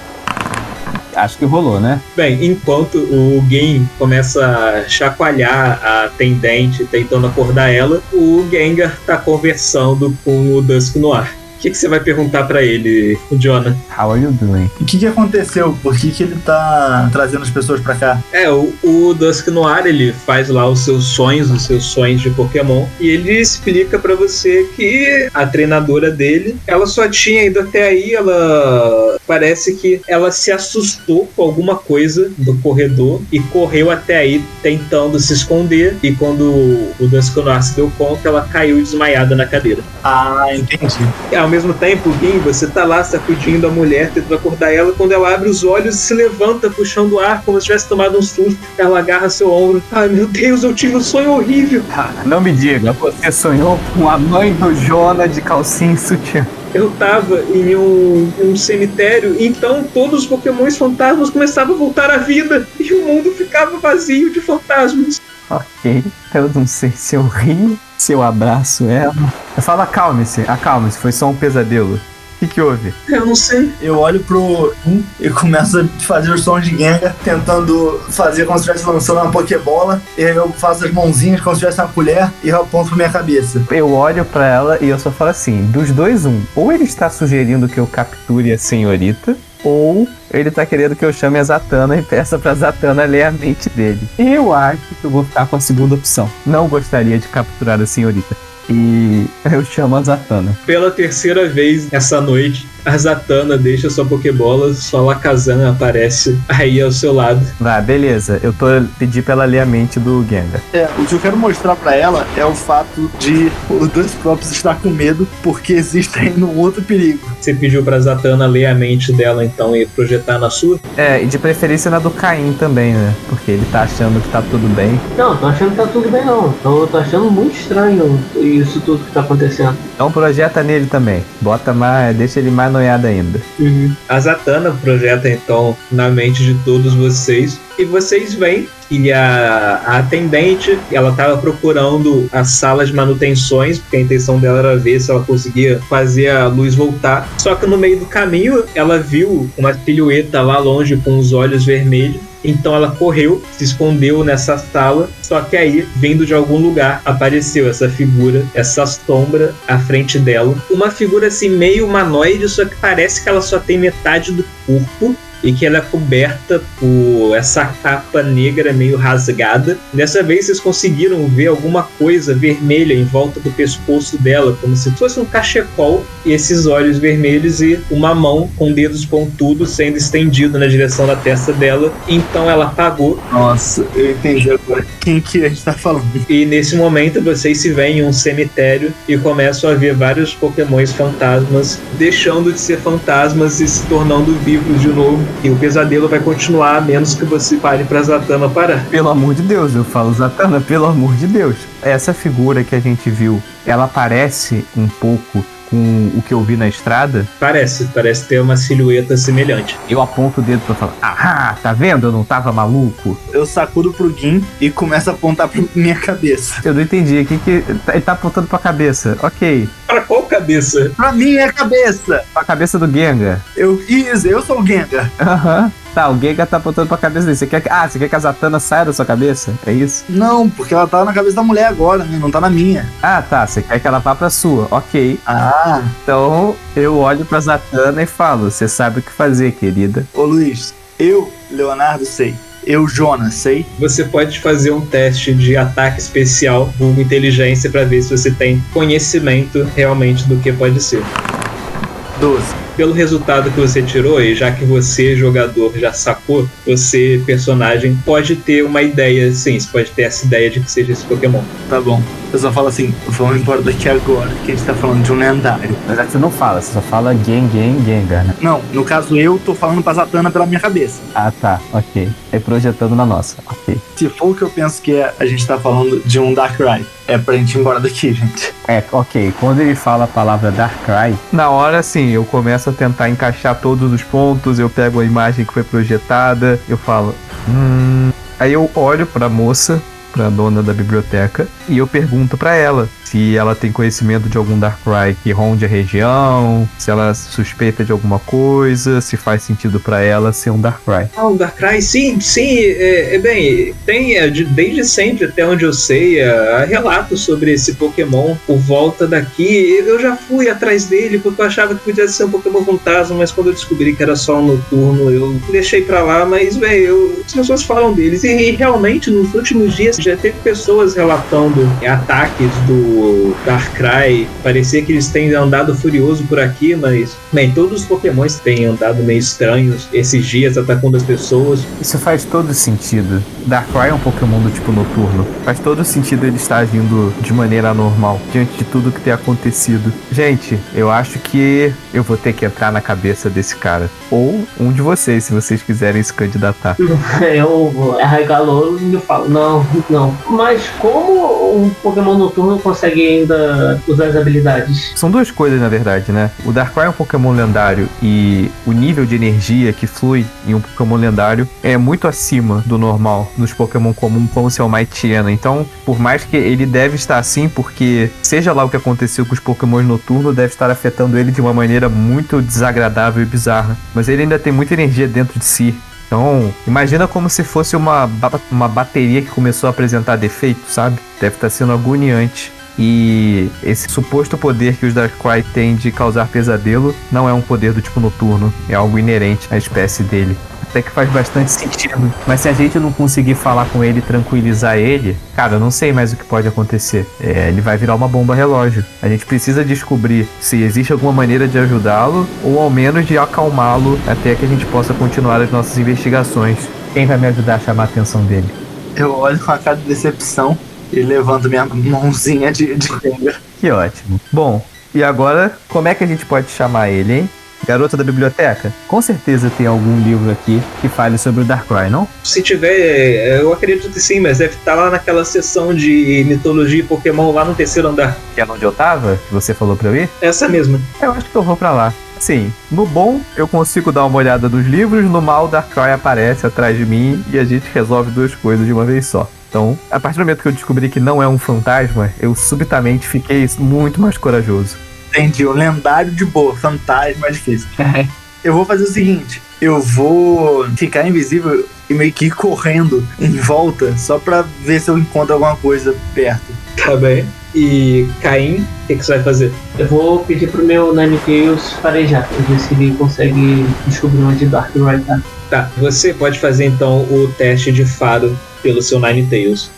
Acho que rolou, né? Bem, enquanto o Gen começa a chacoalhar a atendente, tentando acordar ela, o Gengar tá conversando com o Dusk Noir. O que, que você vai perguntar pra ele, o Jonah? How are you doing? O que, que aconteceu? Por que, que ele tá trazendo as pessoas pra cá? É, o, o Dusk Noir, ele faz lá os seus sonhos, os seus sonhos de Pokémon, e ele explica pra você que a treinadora dele, ela só tinha ido até aí, ela parece que ela se assustou com alguma coisa do corredor e correu até aí tentando se esconder, e quando o Noir se deu conta, ela caiu desmaiada na cadeira. Ah, entendi. E, ao mesmo tempo, Gin, você tá lá sacudindo a mulher, tentando acordar ela, quando ela abre os olhos e se levanta, puxando o ar, como se tivesse tomado um susto. Ela agarra seu ombro. Ai meu Deus, eu tive um sonho horrível. Ah, não me diga, você sonhou com a mãe do Jonah de calcinha e sutiã. Eu tava em um, um cemitério, então todos os pokémons fantasmas começavam a voltar à vida, e o mundo ficava vazio de fantasmas. Ok, eu não sei se eu rio, se eu abraço ela. Eu falo, acalme-se, acalme-se, foi só um pesadelo. O que, que houve? Eu não sei. Eu olho pro um e começo a fazer os sons de Gengar, tentando fazer como se estivesse lançando uma Pokébola. E aí eu faço as mãozinhas como se tivesse uma colher e eu aponto pra minha cabeça. Eu olho pra ela e eu só falo assim: dos dois, um. Ou ele está sugerindo que eu capture a senhorita, ou ele tá querendo que eu chame a Zatanna e peça pra Zatanna ler a mente dele. Eu acho que eu vou ficar com a segunda opção. Não gostaria de capturar a senhorita. E eu chamo a Zatanna. Pela terceira vez essa noite, a Zatanna deixa sua Pokébola, sua Lakazan aparece aí ao seu lado. Vai, beleza. Eu tô pedi pra ela ler a mente do Gengar. É, o que eu quero mostrar pra ela é o fato de o Dusclops estar com medo porque existe ainda um outro perigo. Você pediu pra Zatanna ler a mente dela então e projetar na sua? É, e de preferência na do Caim também, né? Porque ele tá achando que tá tudo bem. Não, tô achando que tá tudo bem não. Eu tô achando muito estranho isso tudo que tá acontecendo. Então projeta nele também. Bota mais, deixa ele mais noiado ainda. Uhum. A Zatanna projeta então na mente de todos vocês e vocês veem que a, a atendente ela estava procurando a sala de manutenções porque a intenção dela era ver se ela conseguia fazer a luz voltar. Só que no meio do caminho ela viu uma silhueta lá longe com os olhos vermelhos. Então ela correu, se escondeu nessa sala. Só que aí, vindo de algum lugar, apareceu essa figura, essa sombra à frente dela. Uma figura assim meio humanoide, só que parece que ela só tem metade do corpo e que ela é coberta por essa capa negra meio rasgada. Dessa vez vocês conseguiram ver alguma coisa vermelha em volta do pescoço dela, como se fosse um cachecol e esses olhos vermelhos e uma mão com dedos pontudos sendo estendido na direção da testa dela. Então ela apagou Nossa, eu entendi agora quem que a gente tá falando. e nesse momento vocês se veem em um cemitério e começam a ver vários pokémons fantasmas deixando de ser fantasmas e se tornando vivos de novo. E o pesadelo vai continuar a menos que você pare pra Zatanna parar. Pelo amor de Deus, eu falo Zatanna, pelo amor de Deus. Essa figura que a gente viu, ela parece um pouco com o que eu vi na estrada. Parece, parece ter uma silhueta semelhante. Eu aponto o dedo pra falar: Ah, tá vendo? Eu não tava maluco. Eu sacudo pro Gin e começo a apontar pra minha cabeça. Eu não entendi. O que que. Ele tá apontando pra cabeça. Ok. Para qual cabeça? Pra é cabeça. A cabeça do Gengar. Eu, isso, eu sou o Gengar. Aham. Tá, o Gengar tá apontando pra cabeça dele. Você quer que... Ah, você quer que a Zatanna saia da sua cabeça? É isso? Não, porque ela tá na cabeça da mulher agora, né? Não tá na minha. Ah, tá. Você quer que ela vá pra sua. Ok. Ah, Então eu olho pra Zatanna e falo: Você sabe o que fazer, querida. ô Luiz, eu, Leonardo, sei. Eu, Jonas, sei. Você pode fazer um teste de ataque especial, vulgo inteligência, pra ver se você tem conhecimento realmente do que pode ser. 12. Pelo resultado que você tirou, e já que você, jogador, já sacou, você, personagem, pode ter uma ideia, sim, você pode ter essa ideia de que seja esse Pokémon. Tá bom. Eu só falo assim, vamos embora daqui agora, que a gente tá falando de um lendário. Mas é que você não fala, você só fala Gen, Gen, Gengar, né? Não, no caso eu tô falando pra Zatanna pela minha cabeça. Ah, tá. Ok. É projetando na nossa. Ok. Se for o que eu penso que é, a gente tá falando de um Darkrai, é pra gente ir embora daqui, gente. É, ok. Quando ele fala a palavra Darkrai, na hora, assim, eu começo a tentar encaixar todos os pontos, eu pego a imagem que foi projetada, eu falo, hum. Aí eu olho pra moça, pra dona da biblioteca, e eu pergunto pra ela se ela tem conhecimento de algum Darkrai que ronde a região, se ela suspeita de alguma coisa, se faz sentido pra ela ser um Darkrai. Ah, o Darkrai, sim, sim, é, é bem, tem é, de- desde sempre, até onde eu sei, é, há relatos sobre esse Pokémon por volta daqui. Eu já fui atrás dele porque eu achava que podia ser um Pokémon fantasma, mas quando eu descobri que era só um noturno, eu deixei pra lá, mas, velho, as pessoas falam deles. E, e realmente, nos últimos dias, já teve pessoas relatando ataques do Darkrai. Parecia que eles têm andado furioso por aqui, mas, bem, todos os Pokémons têm andado meio estranhos esses dias, atacando as pessoas. Isso faz todo sentido. Darkrai é um Pokémon do tipo noturno. Faz todo sentido ele estar agindo de maneira anormal diante de tudo que tem acontecido. Gente, eu acho que eu vou ter que entrar na cabeça desse cara. Ou um de vocês, se vocês quiserem se candidatar. Eu arregalo e eu falo, não, não. Mas como um Pokémon noturno consegue ainda usar as habilidades? São duas coisas, na verdade, né? O Darkrai é um Pokémon lendário e o nível de energia que flui em um Pokémon lendário é muito acima do normal nos Pokémon comum, como o seu Mightyena. Então, por mais que ele deve estar assim, porque seja lá o que aconteceu com os Pokémon noturnos, deve estar afetando ele de uma maneira muito desagradável e bizarra. Mas ele ainda tem muita energia dentro de si. Então, imagina como se fosse uma, uma bateria que começou a apresentar defeitos, sabe? Deve estar sendo agoniante. E esse suposto poder que os Darkrai têm de causar pesadelo não é um poder do tipo noturno, é algo inerente à espécie dele. Até que faz bastante sentido. Mas se a gente não conseguir falar com ele tranquilizar ele, cara, eu não sei mais o que pode acontecer. É, ele vai virar uma bomba relógio. A gente precisa descobrir se existe alguma maneira de ajudá-lo ou ao menos de acalmá-lo até que a gente possa continuar as nossas investigações. Quem vai me ajudar a chamar a atenção dele? Eu olho com a cara de decepção e levanto minha mãozinha de, de. Que ótimo. Bom, e agora, como é que a gente pode chamar ele, hein? Garota da biblioteca? Com certeza tem algum livro aqui que fale sobre o Darkrai, não? Se tiver, eu acredito que sim, mas deve estar lá naquela seção de mitologia e Pokémon lá no terceiro andar. Que é onde eu tava, que você falou pra eu ir? Essa mesma. Eu acho que eu vou pra lá. Sim, no bom eu consigo dar uma olhada nos livros, no mal Darkrai aparece atrás de mim e a gente resolve duas coisas de uma vez só. Então, a partir do momento que eu descobri que não é um fantasma, eu subitamente fiquei muito mais corajoso. Entendi, o lendário de boa, fantasma é difícil. Eu vou fazer o seguinte: eu vou ficar invisível e meio que ir correndo em volta só pra ver se eu encontro alguma coisa perto. Tá bem. E Caim, o que, que você vai fazer? Eu vou pedir pro meu Ninetales farejar, pra ver se ele consegue descobrir onde Darkrai tá. Tá, você pode fazer então o teste de faro pelo seu Ninetales.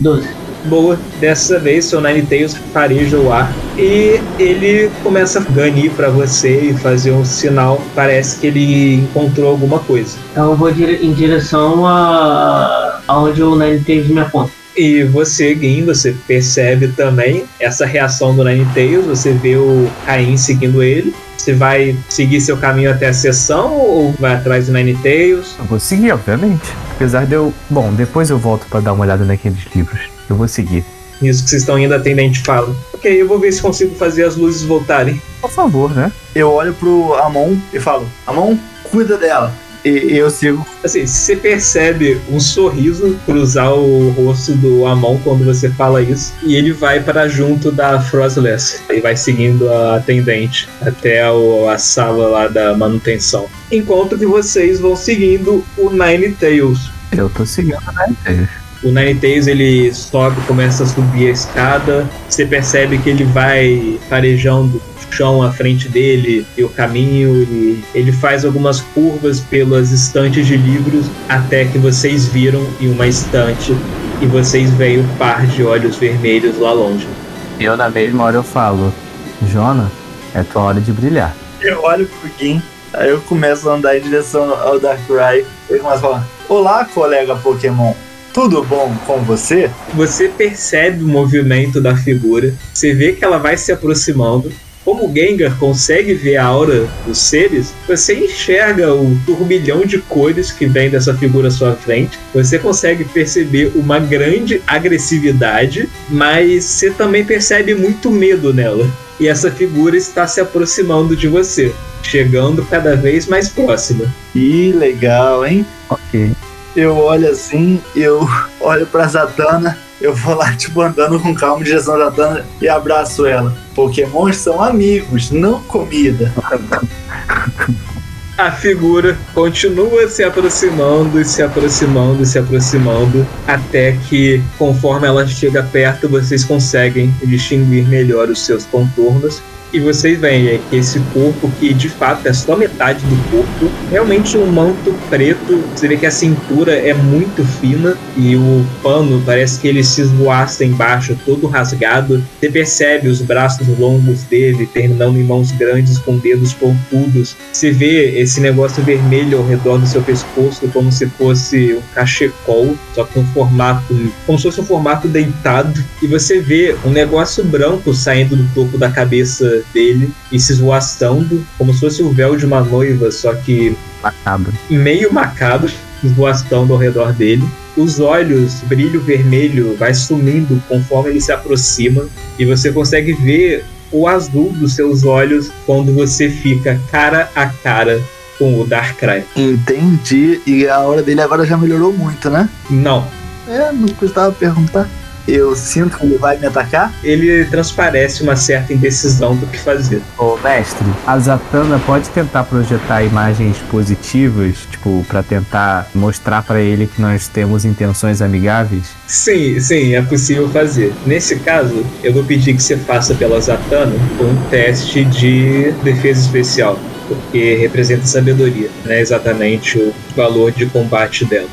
12. Boa, dessa vez seu Ninetales fareja o ar e ele começa a ganir pra você e fazer um sinal. Parece que ele encontrou alguma coisa. Então eu vou dire- em direção a aonde o Ninetales me aponta. E você, Gin, você percebe também essa reação do Ninetales, você vê o Caim seguindo ele. Você vai seguir seu caminho até a sessão ou vai atrás do Ninetales? Eu vou seguir, obviamente. Apesar de eu. Bom, depois eu volto pra dar uma olhada naqueles livros. Eu vou seguir. Nisso que vocês estão indo, a atendente fala. Ok, eu vou ver se consigo fazer as luzes voltarem. Por favor, né? Eu olho pro Amon e falo: Amon, cuida dela. E, eu sigo. Assim, você percebe um sorriso cruzar o rosto do Amon quando você fala isso, e ele vai para junto da Frostless e vai seguindo a atendente até o- a sala lá da manutenção. Enquanto que vocês vão seguindo o Nine Tails. Eu tô seguindo, né? O Ninetales ele sobe, começa a subir a escada. Você percebe que ele vai farejando o chão à frente dele e o caminho. E ele faz algumas curvas pelas estantes de livros até que vocês viram em uma estante e vocês veem o par de olhos vermelhos lá longe. E eu na mesma hora eu falo, Jona, é tua hora de brilhar. Eu olho pro Gin, aí eu começo a andar em direção ao Darkrai. Ele começa a falar: Olá, colega Pokémon. Tudo bom com você? Você percebe o movimento da figura, você vê que ela vai se aproximando. Como o Gengar consegue ver a aura dos seres, você enxerga o turbilhão de cores que vem dessa figura à sua frente. Você consegue perceber uma grande agressividade, mas você também percebe muito medo nela. E essa figura está se aproximando de você, chegando cada vez mais próxima. Ih, legal, hein? Ok. Eu olho assim, eu olho pra Zatanna, eu vou lá, tipo, andando com calma em direção à Zatanna e abraço ela. Pokémons são amigos, não comida. A figura continua se aproximando e se aproximando e se aproximando até que, conforme ela chega perto, vocês conseguem distinguir melhor os seus contornos. E vocês veem que esse corpo, que de fato é só metade do corpo, realmente um manto preto. Você vê que a cintura é muito fina e o pano parece que ele se esvoaça embaixo, todo rasgado. Você percebe os braços longos dele terminando em mãos grandes com dedos pontudos. Você vê esse negócio vermelho ao redor do seu pescoço como se fosse um cachecol, só com um formato, como se fosse um formato deitado. E você vê um negócio branco saindo do topo da cabeça dele e se esvoaçando, como se fosse o véu de uma noiva, só que Macabro. meio macabro, esvoaçando ao redor dele. Os olhos, brilho vermelho, vai sumindo conforme ele se aproxima e você consegue ver o azul dos seus olhos quando você fica cara a cara com o Darkrai. Entendi. E a hora dele agora já melhorou muito, né? Não, É, não custava perguntar. Eu sinto que ele vai me atacar. ele transparece uma certa indecisão do que fazer. Ô, mestre, a Zatanna pode tentar projetar imagens positivas, tipo, pra tentar mostrar pra ele que nós temos intenções amigáveis? Sim, sim, é possível fazer. Nesse caso, eu vou pedir que você faça pela Zatanna um teste de defesa especial, porque representa sabedoria, não é exatamente o valor de combate dela.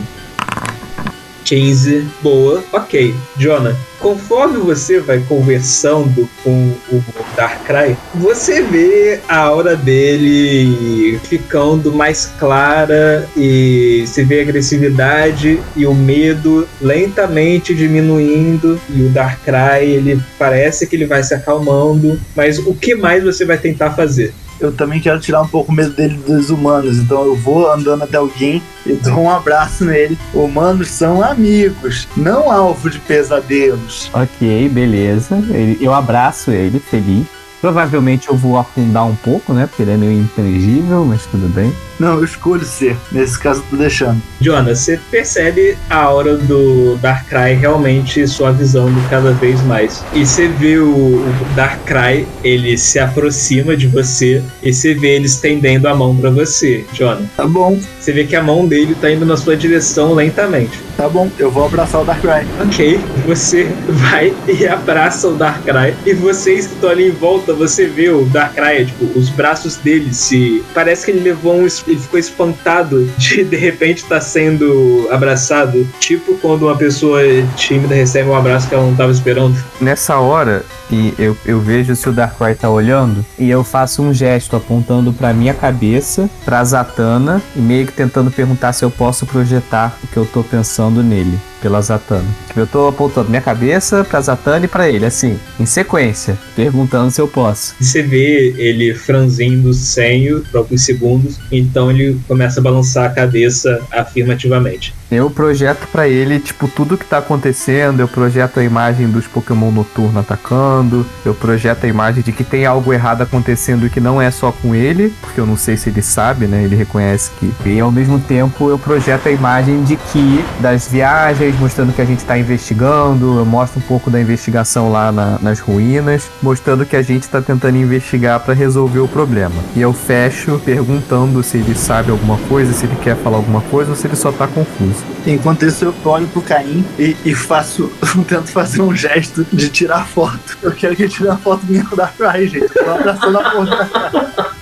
15, boa, ok. Jonah, conforme você vai conversando com o Darkrai, você vê a aura dele ficando mais clara e você vê a agressividade e o medo lentamente diminuindo e o Darkrai ele parece que ele vai se acalmando, mas o que mais você vai tentar fazer? Eu também quero tirar um pouco o medo dele dos humanos, então eu vou andando até alguém e dou um abraço nele. Humanos são amigos, não alvo de pesadelos. Ok, beleza. Ele- eu abraço ele, feliz. Provavelmente eu vou afundar um pouco, né? Porque ele é meio intangível, mas tudo bem. Não, eu escolho ser. Nesse caso, eu tô deixando. Jonas, você percebe a aura do Darkrai realmente suavizando cada vez mais. E você vê o, o Darkrai, ele se aproxima de você e você vê ele estendendo a mão pra você, Jonas. Tá bom, Você vê que a mão dele tá indo na sua direção lentamente. Tá bom. Eu vou abraçar o Darkrai. Ok, você vai e abraça o Darkrai. E vocês que estão ali em volta, você vê o Darkrai, tipo, os braços dele se. Parece que ele levou um. Ele ficou espantado de de repente estar sendo abraçado. Tipo quando uma pessoa tímida recebe um abraço que ela não tava esperando. Nessa hora, e eu, eu vejo se o Darkrai tá olhando, e eu faço um gesto apontando pra minha cabeça, pra Zatanna, e meio que tentando perguntar se eu posso projetar o que eu tô pensando nele. Pela Zatanna. Eu tô apontando minha cabeça pra Zatanna e pra ele, assim, em sequência, perguntando se eu posso. Você vê ele franzindo o senho por alguns segundos, então ele começa a balançar a cabeça afirmativamente. Eu projeto pra ele, tipo, tudo que tá acontecendo. Eu projeto a imagem dos Pokémon noturno atacando. Eu projeto a imagem de que tem algo errado acontecendo e que não é só com ele, porque eu não sei se ele sabe, né? Ele reconhece que. E ao mesmo tempo eu projeto a imagem de que das viagens, mostrando que a gente tá investigando. Eu mostro um pouco da investigação lá na, nas ruínas, mostrando que a gente tá tentando investigar para resolver o problema. E eu fecho perguntando se ele sabe alguma coisa, se ele quer falar alguma coisa ou se ele só tá confuso. Enquanto isso, eu olho pro Caim e, e faço. tento fazer um gesto de tirar foto. Eu quero que ele tire uma foto minha da Cry, gente. Tô abraçando a porra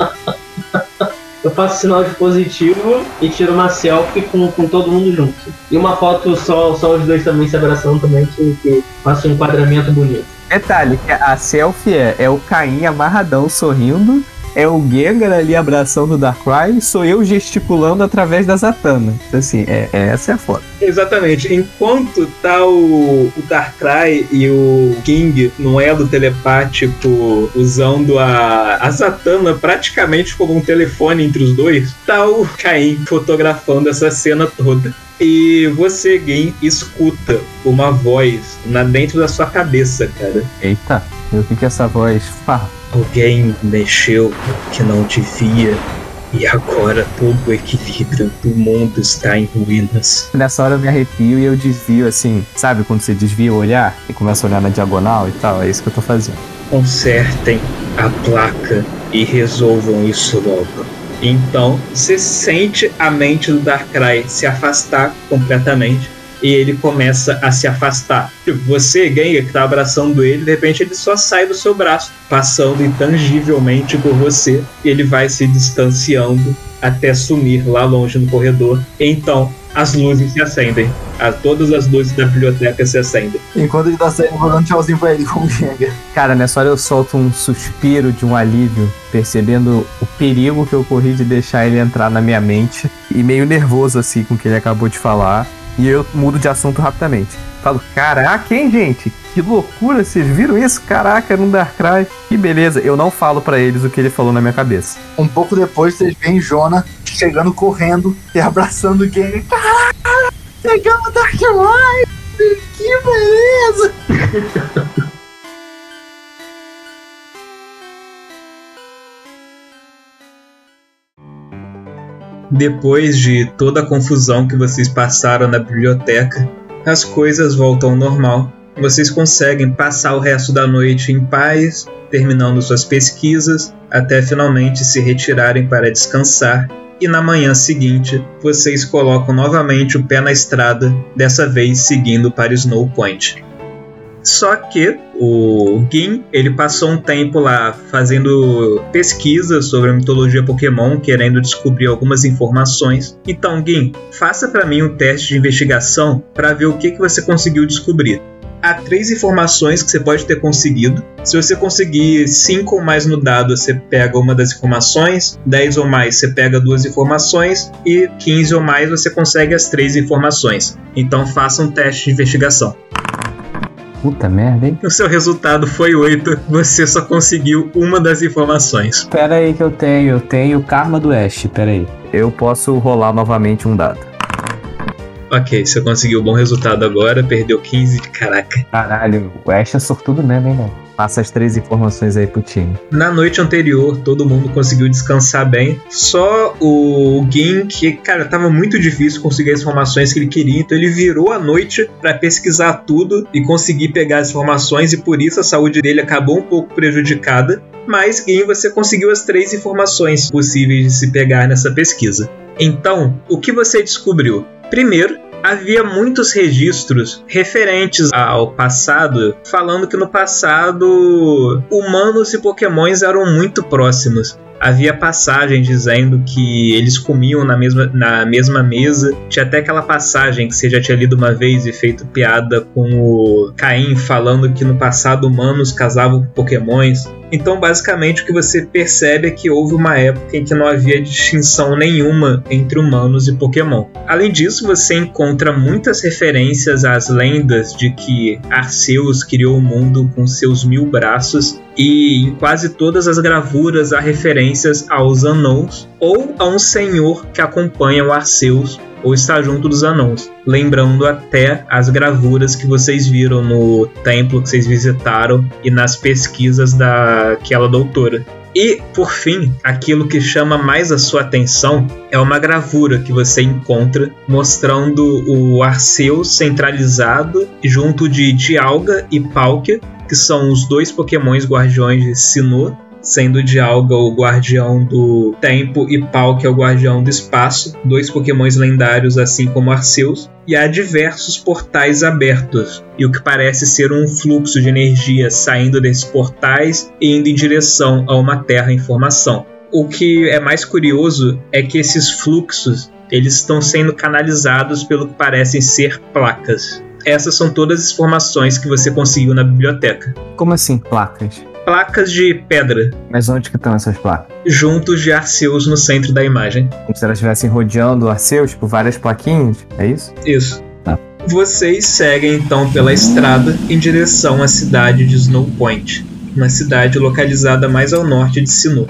Eu faço sinal de positivo e tiro uma selfie com, com todo mundo junto. E uma foto só, só os dois também se abraçando também, que, que faça um enquadramento bonito. Detalhe, a selfie é, é o Caim amarradão sorrindo é o Gengar ali abraçando o Darkrai, sou eu gesticulando através da Zatanna. Assim, é, é, essa é a foto. Exatamente. Enquanto tá o, o Darkrai e o King no elo telepático usando a, a Zatanna praticamente como um telefone entre os dois, tá o Caim fotografando essa cena toda. E você, Gin, escuta uma voz na dentro da sua cabeça, cara. Eita, o que que essa voz? Alguém mexeu que não devia. E agora todo o equilíbrio do mundo está em ruínas. Nessa hora eu me arrepio e eu desvio assim, sabe quando você desvia o olhar e começa a olhar na diagonal e tal? É isso que eu tô fazendo. Consertem a placa e resolvam isso logo. Então, você sente a mente do Darkrai se afastar completamente e ele começa a se afastar. Tipo, você, Gengar, que tá abraçando ele, de repente ele só sai do seu braço, passando intangivelmente por você, e ele vai se distanciando até sumir lá longe no corredor. Então, as luzes se acendem. A, todas as luzes da biblioteca se acendem. Enquanto ele tá saindo, eu vou dando tchauzinho pra ele com o Gengar. Cara, nessa hora eu solto um suspiro de um alívio, percebendo o perigo que eu corri de deixar ele entrar na minha mente, e meio nervoso assim com o que ele acabou de falar. E eu mudo de assunto rapidamente. Falo, caraca, hein, gente? Que loucura, vocês viram isso? Caraca, no Darkrai. Que beleza. Eu não falo para eles o que ele falou na minha cabeça. Um pouco depois, vocês veem Jona chegando correndo e abraçando o Gengar. Caraca, pegamos Darkrai! Que beleza! Depois de toda a confusão que vocês passaram na biblioteca, as coisas voltam ao normal. Vocês conseguem passar o resto da noite em paz, terminando suas pesquisas, até finalmente se retirarem para descansar. E na manhã seguinte, vocês colocam novamente o pé na estrada, dessa vez seguindo para Snow Point. Só que o Gin, ele passou um tempo lá fazendo pesquisas sobre a mitologia Pokémon, querendo descobrir algumas informações. Então, Gin, faça para mim um teste de investigação para ver o que, que você conseguiu descobrir. Há três informações que você pode ter conseguido. Se você conseguir cinco ou mais no dado, você pega uma das informações. 10 ou mais, você pega duas informações. E 15 ou mais, você consegue as três informações. Então faça um teste de investigação. Puta merda, hein? O seu resultado foi 8, você só conseguiu uma das informações. Pera aí que eu tenho, eu tenho Karma do Ash, pera aí. Eu posso rolar novamente um dado. Ok, você conseguiu um bom resultado agora, perdeu 15, caraca. Caralho, o Ash é sortudo mesmo, hein, né? Passa as três informações aí pro time. Na noite anterior, todo mundo conseguiu descansar bem. Só o Gin, que, cara, tava muito difícil conseguir as informações que ele queria, então ele virou a noite para pesquisar tudo e conseguir pegar as informações, e por isso a saúde dele acabou um pouco prejudicada. Mas, Gin, você conseguiu as três informações possíveis de se pegar nessa pesquisa. Então, o que você descobriu? Primeiro, havia muitos registros referentes ao passado, falando que no passado humanos e pokémons eram muito próximos. Havia passagens dizendo que eles comiam na mesma, na mesma mesa. Tinha até aquela passagem que você já tinha lido uma vez e feito piada com o Caim falando que no passado humanos casavam com pokémons. Então, basicamente, o que você percebe é que houve uma época em que não havia distinção nenhuma entre humanos e Pokémon. Além disso, você encontra muitas referências às lendas de que Arceus criou o mundo com seus mil braços, e em quase todas as gravuras há referências aos Anãos ou a um senhor que acompanha o Arceus ou está junto dos anãos, lembrando até as gravuras que vocês viram no templo que vocês visitaram e nas pesquisas daquela doutora. E, por fim, aquilo que chama mais a sua atenção é uma gravura que você encontra mostrando o Arceus centralizado junto de Dialga e Palkia, que são os dois pokémons guardiões de Sinnoh, sendo Dialga o guardião do tempo e Pau que é o guardião do espaço, dois pokémons lendários assim como Arceus, e há diversos portais abertos, e o que parece ser um fluxo de energia saindo desses portais e indo em direção a uma terra em formação. O que é mais curioso é que esses fluxos eles estão sendo canalizados pelo que parecem ser placas. Essas são todas as informações que você conseguiu na biblioteca. Como assim, placas? Placas de pedra. Mas onde que estão essas placas? Juntos de Arceus no centro da imagem. Como se elas estivessem rodeando o Arceus, tipo várias plaquinhas, é isso? Isso. Tá. Vocês seguem então pela estrada em direção à cidade de Snow Point, uma cidade localizada mais ao norte de Sinnoh.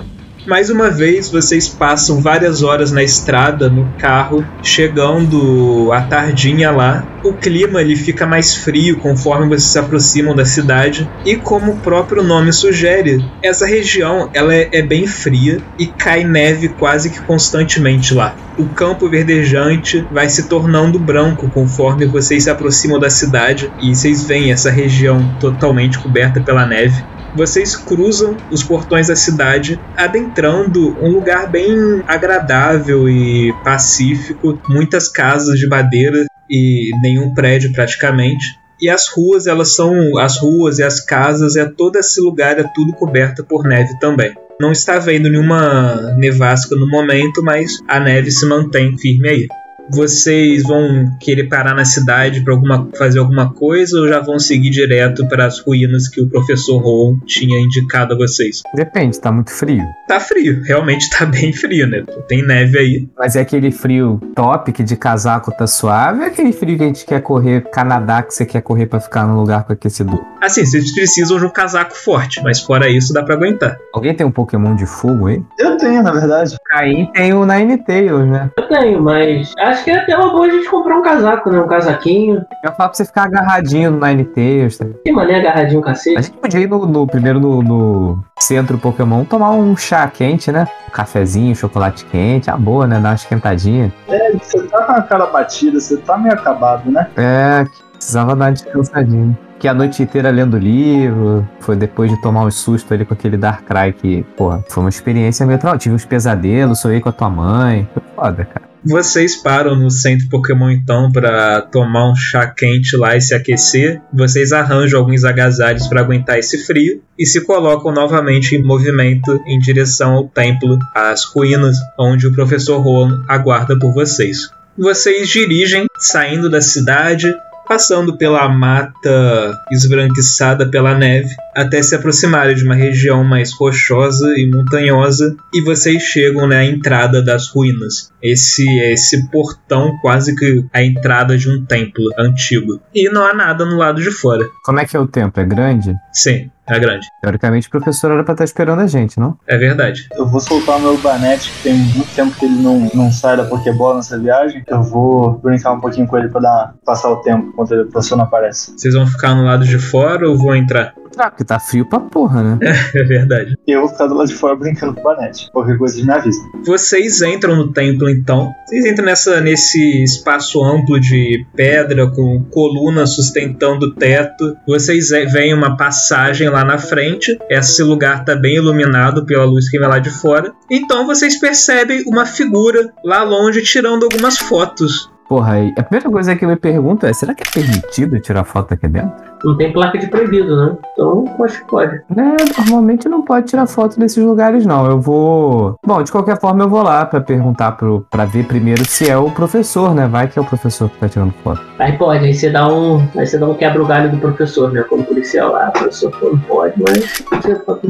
Mais uma vez, vocês passam várias horas na estrada, no carro, chegando à tardinha lá. O clima ele fica mais frio conforme vocês se aproximam da cidade e como o próprio nome sugere, essa região ela é, é bem fria e cai neve quase que constantemente lá. O campo verdejante vai se tornando branco conforme vocês se aproximam da cidade e vocês veem essa região totalmente coberta pela neve vocês cruzam os portões da cidade, adentrando um lugar bem agradável e pacífico, muitas casas de madeira e nenhum prédio praticamente. E as ruas, elas são as ruas e as casas, é todo esse lugar é tudo coberto por neve também. Não está havendo nenhuma nevasca no momento, mas a neve se mantém firme aí vocês vão querer parar na cidade para alguma, fazer alguma coisa ou já vão seguir direto para as ruínas que o professor Rowan tinha indicado a vocês? Depende, tá muito frio. Tá frio, realmente tá bem frio, né? Tem neve aí. Mas é aquele frio top que de casaco tá suave, é aquele frio que a gente quer correr Canadá que você quer correr para ficar num lugar com aquecedor. Assim, vocês precisam de um casaco forte, mas fora isso dá para aguentar. Alguém tem um Pokémon de fogo aí? Eu tenho, na verdade. Caim tem o Ninetales, né? Eu tenho, mas acho que é até uma boa a gente comprar um casaco, né? Um casaquinho. Eu falo pra você ficar agarradinho no Ninetales. Tá? Que mané agarradinho, cacete. A gente podia ir no, no primeiro no, no, centro Pokémon tomar um chá quente, né? Um cafezinho, chocolate quente. Ah, boa, né? Dar uma esquentadinha. É, você tá com a cara batida, você tá meio acabado, né? É, precisava dar uma descansadinha que a noite inteira lendo livro, foi depois de tomar um susto ali com aquele Darkrai que, porra, foi uma experiência meio traumática. Tive uns pesadelos, sonhei com a tua mãe. Foi foda, cara. Vocês param no centro Pokémon então para tomar um chá quente lá e se aquecer. Vocês arranjam alguns agasalhos para aguentar esse frio e se colocam novamente em movimento em direção ao templo, às ruínas, onde o professor Rowan aguarda por vocês. Vocês dirigem saindo da cidade passando pela mata esbranquiçada pela neve, até se aproximarem de uma região mais rochosa e montanhosa, e vocês chegam né, à entrada das ruínas. Esse esse portão quase que a entrada de um templo antigo. E não há nada no lado de fora. Como é que é o templo? É grande? Sim. É grande. Teoricamente, o professor era pra estar esperando a gente, não? É verdade. Eu vou soltar o meu Banete, que tem muito tempo que ele não, não sai da Pokébola nessa viagem. Eu vou brincar um pouquinho com ele pra dar, passar o tempo enquanto o professor não aparece. Vocês vão ficar no lado de fora ou vão entrar? Ah, porque tá frio pra porra, né? É, é verdade. E eu vou ficar do lado de fora brincando com o Banete. Qualquer coisa me avisa. Vocês entram no templo então. Vocês entram nessa, nesse espaço amplo de pedra com colunas sustentando o teto. Vocês veem uma passagem lá na frente. Esse lugar tá bem iluminado pela luz que vem lá de fora. Então vocês percebem uma figura lá longe tirando algumas fotos Porra, aí, a primeira coisa que eu me pergunto é: será que é permitido tirar foto aqui dentro? Não tem placa de proibido, né? Então acho que pode. É, normalmente não pode tirar foto desses lugares, não. Eu vou. Bom, de qualquer forma, eu vou lá pra perguntar pro, pra ver primeiro se é o professor, né? Vai que é o professor que tá tirando foto. Aí pode, aí você dá um. Aí você dá um quebra o galho do professor, né? Como policial lá, o professor não pode, mas.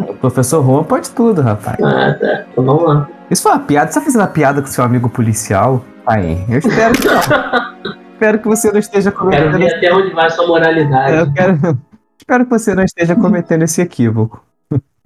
O professor Juan pode tudo, rapaz. Ah, tá. Então vamos lá. Isso foi uma piada? Você tá fazendo uma piada com seu amigo policial? Aí, eu espero que não. espero que você não esteja Quero cometendo. ver até onde vai sua moralidade. Eu quero. Espero que você não esteja cometendo esse equívoco.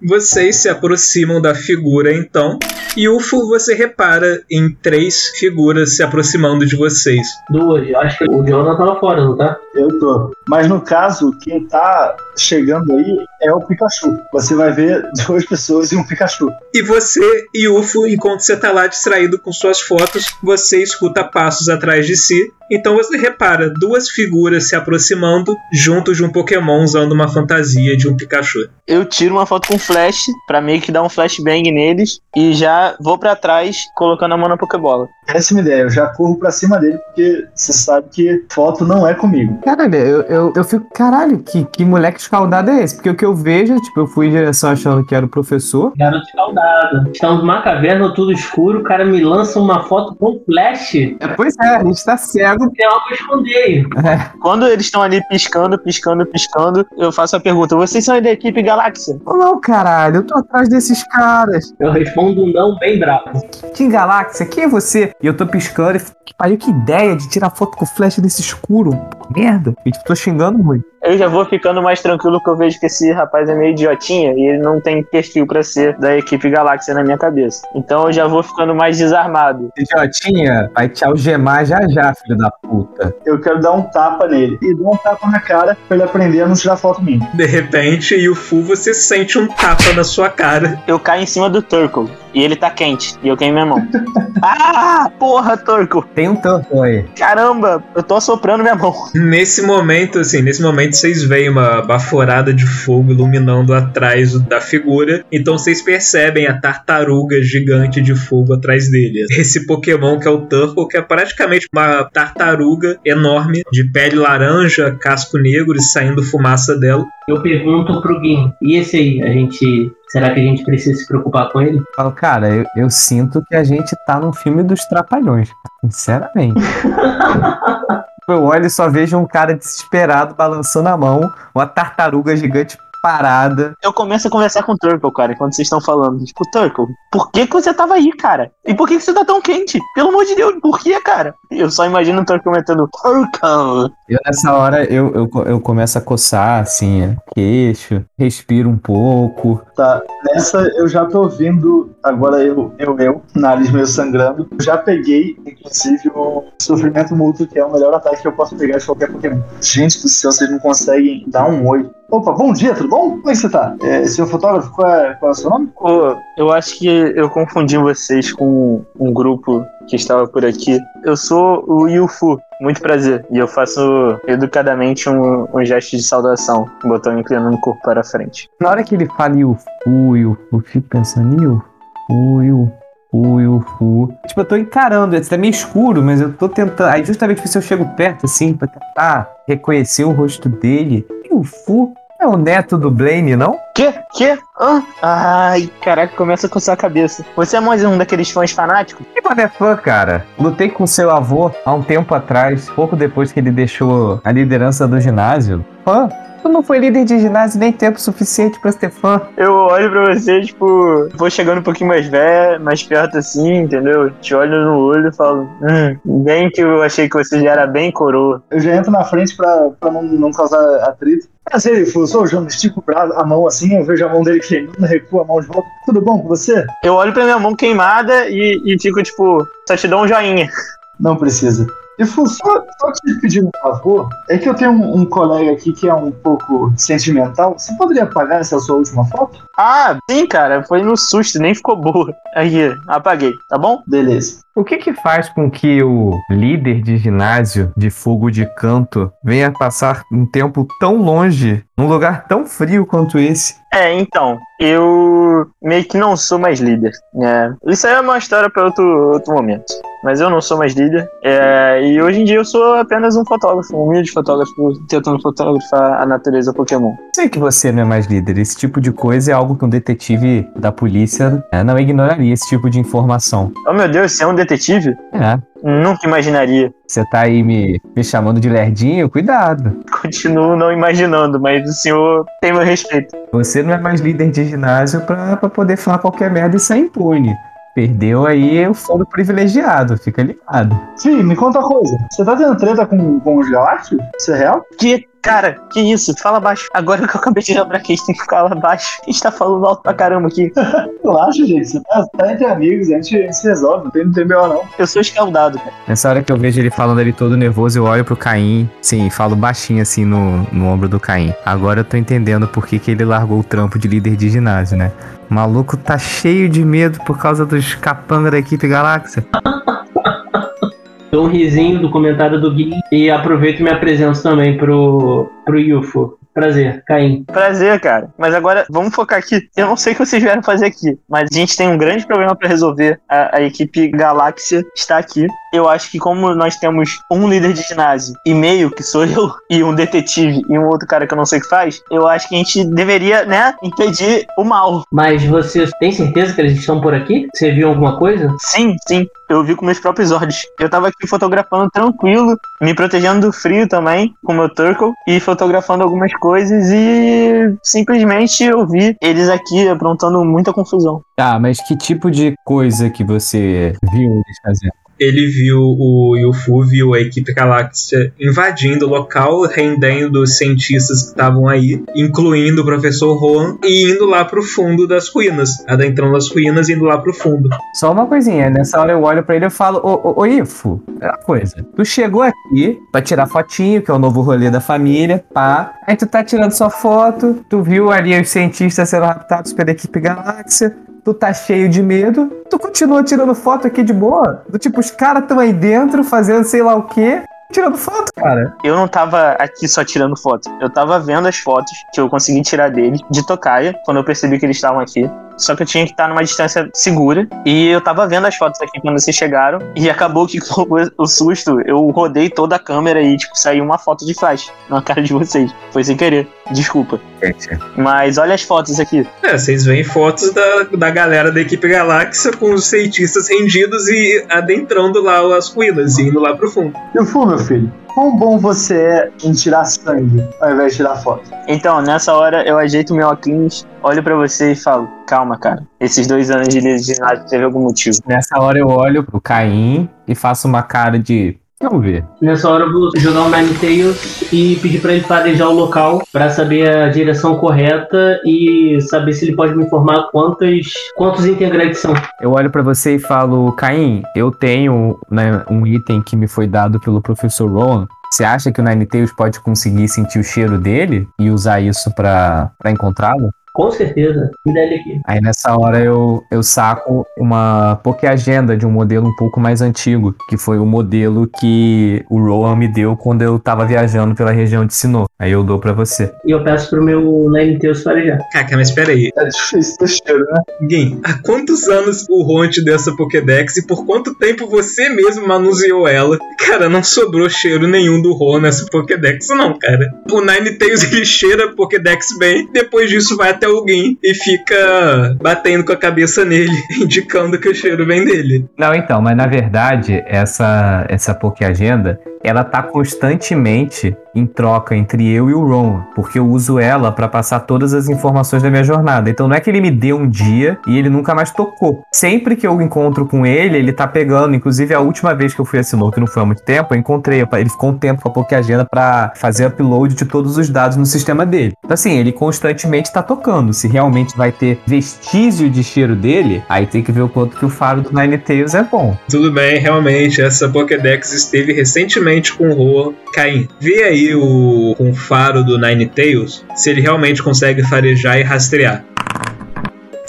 Vocês se aproximam da figura então, e UFO você repara em três figuras se aproximando de vocês. Duas. Acho que o Jonathan tá lá fora, não tá? Eu tô. Mas no caso, quem tá chegando aí é o Pikachu. Você vai ver duas pessoas e um Pikachu. E você e UFO, enquanto você tá lá distraído com suas fotos, você escuta passos atrás de si. Então você repara duas figuras se aproximando junto de um Pokémon usando uma fantasia de um Pikachu. Eu tiro uma foto com flash pra meio que dar um flashbang neles e já vou pra trás colocando a mão na Pokébola. Essa é uma ideia. Eu já corro pra cima dele porque você sabe que foto não é comigo. Caralho, eu, eu, eu fico, caralho, que, que moleque escaldado é esse? Porque o que eu vejo, tipo, eu fui em direção achando que era o professor. Garoto escaldado. Estamos numa caverna, tudo escuro, o cara me lança uma foto com flash. É, pois é, a gente tá cego. Tem algo a esconder. Quando eles estão ali piscando, piscando, piscando, eu faço a pergunta: vocês são da equipe Galáxia? Ou não, caralho, eu tô atrás desses caras. Eu respondo um não bem bravo. Team Galáxia, quem é você? E eu tô piscando e pariu, que ideia de tirar foto com flash desse escuro. Merda. E tipo, tô xingando muito. Eu já vou ficando mais tranquilo que eu vejo que esse rapaz é meio idiotinha e ele não tem perfil pra ser da equipe Galáxia na minha cabeça. Então eu já vou ficando mais desarmado. Idiotinha, vai te algemar já já, filho da puta. Eu quero dar um tapa nele e dar um tapa na cara pra ele aprender a não tirar foto minha. De repente, e o Fu, você sente um tapa na sua cara. Eu caio em cima do Turtle e ele tá quente e eu queimo minha mão. ah, porra, Turtle! Tem um tanto aí. Caramba, eu tô assoprando minha mão. Nesse momento, assim, nesse momento vocês veem uma baforada de fogo iluminando atrás da figura. Então vocês percebem a tartaruga gigante de fogo atrás dele. Esse Pokémon que é o Turtle, que é praticamente uma tartaruga enorme, de pele laranja, casco negro e saindo fumaça dela. Eu pergunto pro Gui, e esse aí, a gente. Será que a gente precisa se preocupar com ele? Falo, cara, eu, eu sinto que a gente tá num filme dos Trapalhões, sinceramente. Eu olho e só vejo um cara desesperado balançando a mão, uma tartaruga gigante parada. Eu começo a conversar com o Turtle, cara, quando vocês estão falando. Tipo, Turtle, por que, que você tava aí, cara? E por que, que você tá tão quente? Pelo amor de Deus, por que, cara? Eu só imagino o Turtle comentando, Turtle. Eu, nessa hora, eu, eu, eu começo a coçar, assim, o queixo, respiro um pouco. Tá, nessa eu já tô ouvindo, agora eu, eu, eu, nariz meio sangrando. Eu já peguei, inclusive, o sofrimento mútuo, que é o melhor ataque que eu posso pegar de qualquer Pokémon. Gente do céu, vocês não conseguem dar um oi. Opa, bom dia, tudo bom? Como é que você tá? É, senhor fotógrafo, qual é, qual é o seu nome? Eu acho que eu confundi vocês com um grupo que estava por aqui. Eu sou o Yufu, muito prazer. E eu faço educadamente um, um gesto de saudação, botão inclinando o corpo para frente. Na hora que ele fala Yufu, Yufu, eu fico pensando, Yufu, Yufu, Yufu. Tipo, eu tô encarando, tá meio escuro, mas eu tô tentando. Aí, justamente se eu chego perto, assim, pra tentar reconhecer o rosto dele, Yufu é o neto do Blaine, não? Que? Que? Hã? Ai, caraca, começa a coçar a cabeça. Você é mais um daqueles fãs fanáticos? Que mano é fã, cara? Lutei com seu avô há um tempo atrás, pouco depois que ele deixou a liderança do ginásio. Fã? Tu não foi líder de ginásio nem tempo suficiente pra ser fã. Eu olho pra você, tipo, vou chegando um pouquinho mais velho, mais perto assim, entendeu? Te olho no olho e falo, hum, bem que eu achei que você já era bem coroa. Eu já entro na frente pra, pra não, não causar atrito. Eu sou o João, estico o braço- a mão assim, eu vejo a mão dele queimando, recuo a mão de volta. Tudo bom com você? Eu olho pra minha mão queimada e, e fico, tipo, só te dou um joinha. Não precisa. E só, só te pedir um favor, é que eu tenho um, um colega aqui que é um pouco sentimental. Você poderia apagar essa sua última foto? Ah, sim, cara, foi no susto, nem ficou boa. Aí, apaguei, tá bom? Beleza. O que que faz com que o líder de ginásio de fogo de canto venha passar um tempo tão longe, num lugar tão frio quanto esse? É, então, eu meio que não sou mais líder, né? Isso aí é uma história para outro, outro momento. Mas eu não sou mais líder. É, e hoje em dia eu sou apenas um fotógrafo, um humilde fotógrafo, tentando fotografar a natureza Pokémon. Sei que você não é mais líder. Esse tipo de coisa é algo que um detetive da polícia né, não ignoraria esse tipo de informação. Oh meu Deus, você é um detetive? É. Nunca imaginaria. Você tá aí me, me chamando de lerdinho? Cuidado. Continuo não imaginando, mas o senhor tem meu respeito. Você não é mais líder de ginásio pra, pra poder falar qualquer merda e sair impune. Perdeu aí o foro privilegiado, fica ligado. Sim, me conta uma coisa. Você tá tendo treta com, com os galácticos? Isso é real? Que, cara, que isso? Fala baixo. Agora que eu acabei de lembrar que a gente tem que falar baixo. A gente tá falando alto pra caramba aqui. Relaxa, gente. Você tá, tá entre amigos, a gente, a gente se resolve. Não tem, não tem B.O. não. Eu sou escaldado, cara. Nessa hora que eu vejo ele falando ali todo nervoso, eu olho pro Caim, sim, falo baixinho assim no, no ombro do Caim. Agora eu tô entendendo por que, que ele largou o trampo de líder de ginásio, né? O maluco tá cheio de medo por causa dos capanga da equipe Galáxia. Dou um risinho do comentário do Gui e aproveito e me apresento também pro, pro Yufo. Prazer, Caim. Prazer, cara. Mas agora, vamos focar aqui. Eu não sei o que vocês vieram fazer aqui, mas a gente tem um grande problema pra resolver. A, a equipe Galáxia está aqui. Eu acho que como nós temos um líder de ginásio e meio, que sou eu, e um detetive e um outro cara que eu não sei o que faz, eu acho que a gente deveria, né, impedir o mal. Mas você tem certeza que eles estão por aqui? Você viu alguma coisa? Sim, sim. Eu vi com meus próprios olhos. Eu tava aqui fotografando tranquilo, me protegendo do frio também, com meu Turtle, e fotografando algumas coisas e simplesmente eu vi eles aqui aprontando muita confusão. Tá, mas que tipo de coisa que você viu eles fazendo? Ele viu o Yufu, viu a equipe Galáxia invadindo o local, rendendo os cientistas que estavam aí, incluindo o professor Rohan, e indo lá pro fundo das ruínas. Adentrando as ruínas e indo lá pro fundo. Só uma coisinha, nessa hora eu olho pra ele e falo, ô, ô, ô Ifo, é coisa. Tu chegou aqui pra tirar fotinho, que é o novo rolê da família, pá. Aí tu tá tirando sua foto, tu viu ali os cientistas sendo raptados pela equipe Galáxia. Tu tá cheio de medo, tu continua tirando foto aqui de boa. Do tipo, os caras tão aí dentro fazendo sei lá o quê. Tirando foto, cara. Eu não tava aqui só tirando foto. Eu tava vendo as fotos que eu consegui tirar deles de tocaia, quando eu percebi que eles estavam aqui. Só que eu tinha que estar numa distância segura. E eu tava vendo as fotos aqui quando vocês chegaram. E acabou que com o susto, eu rodei toda a câmera e, tipo, saiu uma foto de flash na cara de vocês. Foi sem querer. Desculpa. Mas olha as fotos aqui. É, vocês veem fotos da, da galera da equipe Galáxia com os cientistas rendidos e adentrando lá as ruínas, e indo lá pro fundo. Yufu, meu filho, quão bom você é em tirar sangue ao invés de tirar foto? Então, nessa hora, eu ajeito meu óculos, olho pra você e falo: Calma, cara. Esses dois anos de ginásio teve algum motivo. Nessa hora eu olho pro Caim e faço uma cara de. Vamos ver. Nessa hora eu vou jogar o Ninetales e pedir pra ele farejar o local pra saber a direção correta e saber se ele pode me informar quantas, quantos integrantes são. Eu olho pra você e falo, Caim, eu tenho né, um item que me foi dado pelo professor Rowan. Você acha que o Ninetales pode conseguir sentir o cheiro dele e usar isso pra encontrá-lo? Com certeza. Me dá ele aqui. Aí nessa hora eu, eu saco uma Poké Agenda de um modelo um pouco mais antigo, que foi o modelo que o Rowan me deu quando eu tava viajando pela região de Sinnoh. Aí eu dou pra você. E eu peço pro meu Ninetales farejar. Caca, mas espera aí. É difícil ter cheiro, né? Gui, há quantos anos o Ron te deu essa Pokédex e por quanto tempo você mesmo manuseou ela? Cara, não sobrou cheiro nenhum do Ron nessa Pokédex, não, cara. O Ninetales ele cheira a Pokédex bem, depois disso vai alguém e fica batendo com a cabeça nele, indicando que o cheiro vem dele. Não, então, mas na verdade, essa, essa Poké Agenda, ela tá constantemente em troca entre eu e o Ron, porque eu uso ela pra passar todas as informações da minha jornada. Então não é que ele me deu um dia e ele nunca mais tocou. Sempre que eu encontro com ele, ele tá pegando. Inclusive, a última vez que eu fui a que não foi há muito tempo, eu encontrei. Ele ficou um tempo com a Poké Agenda pra fazer upload de todos os dados no sistema dele. Então, assim, ele constantemente tá tocando. Se realmente vai ter vestígio de cheiro dele, aí tem que ver o quanto que o faro do Ninetales é bom. Tudo bem, realmente, essa Pokédex esteve recentemente com o Roa. Caim, vê aí o, com o faro do Ninetales se ele realmente consegue farejar e rastrear.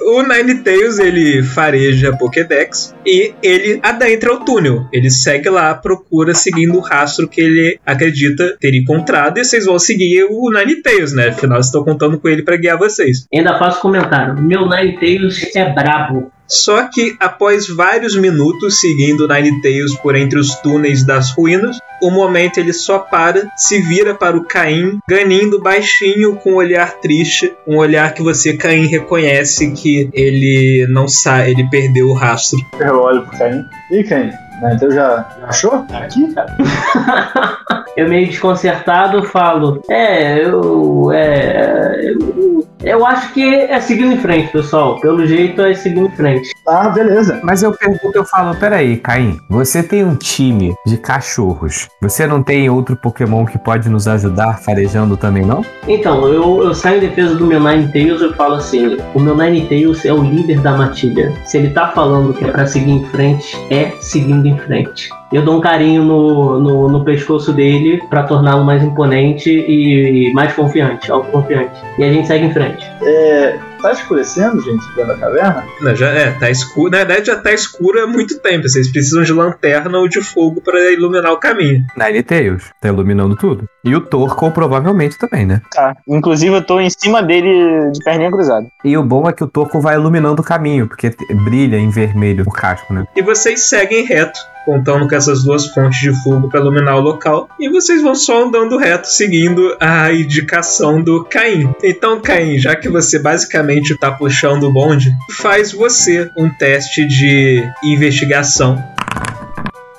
O Ninetales ele fareja Pokédex e ele adentra o túnel. Ele segue lá procura, seguindo o rastro que ele acredita ter encontrado. E vocês vão seguir o Ninetales, né? Afinal, estou contando com ele para guiar vocês. Ainda faço comentário. Meu Ninetales é brabo. Só que após vários minutos seguindo Ninetales por entre os túneis das ruínas, o momento ele só para, se vira para o Caim, ganindo baixinho com um olhar triste, um olhar que você Caim reconhece que ele não sabe, ele perdeu o rastro. Eu olho pro Caim. E Caim, então já, já achou? Tá aqui, cara? eu meio desconcertado falo, é, eu. É. Eu, eu acho que é seguindo em frente, pessoal. Pelo jeito é seguindo em frente. Ah, beleza. Mas eu pergunto, eu falo, peraí, Caim, você tem um time de cachorros. Você não tem outro Pokémon que pode nos ajudar farejando também, não? Então, eu, eu saio em defesa do meu Ninetales e falo assim: o meu Ninetales é o líder da matilha. Se ele tá falando que é pra seguir em frente, é seguindo em frente. Eu dou um carinho no, no, no pescoço dele para torná-lo mais imponente e, e mais confiante, autoconfiante. E a gente segue em frente. É, tá escurecendo, gente, dentro da caverna? Não, já é, tá escuro. Na verdade, já tá escuro há muito tempo. Vocês precisam de lanterna ou de fogo para iluminar o caminho. Ninetales tá iluminando tudo. E o Torco provavelmente também, né? Tá. Inclusive, eu tô em cima dele de perninha cruzada. E o bom é que o Torco vai iluminando o caminho, porque brilha em vermelho o casco, né? E vocês seguem reto contando com essas duas fontes de fogo para iluminar o local, e vocês vão só andando reto seguindo a indicação do Caim. Então, Caim, já que você basicamente está puxando o bonde, faz você um teste de investigação.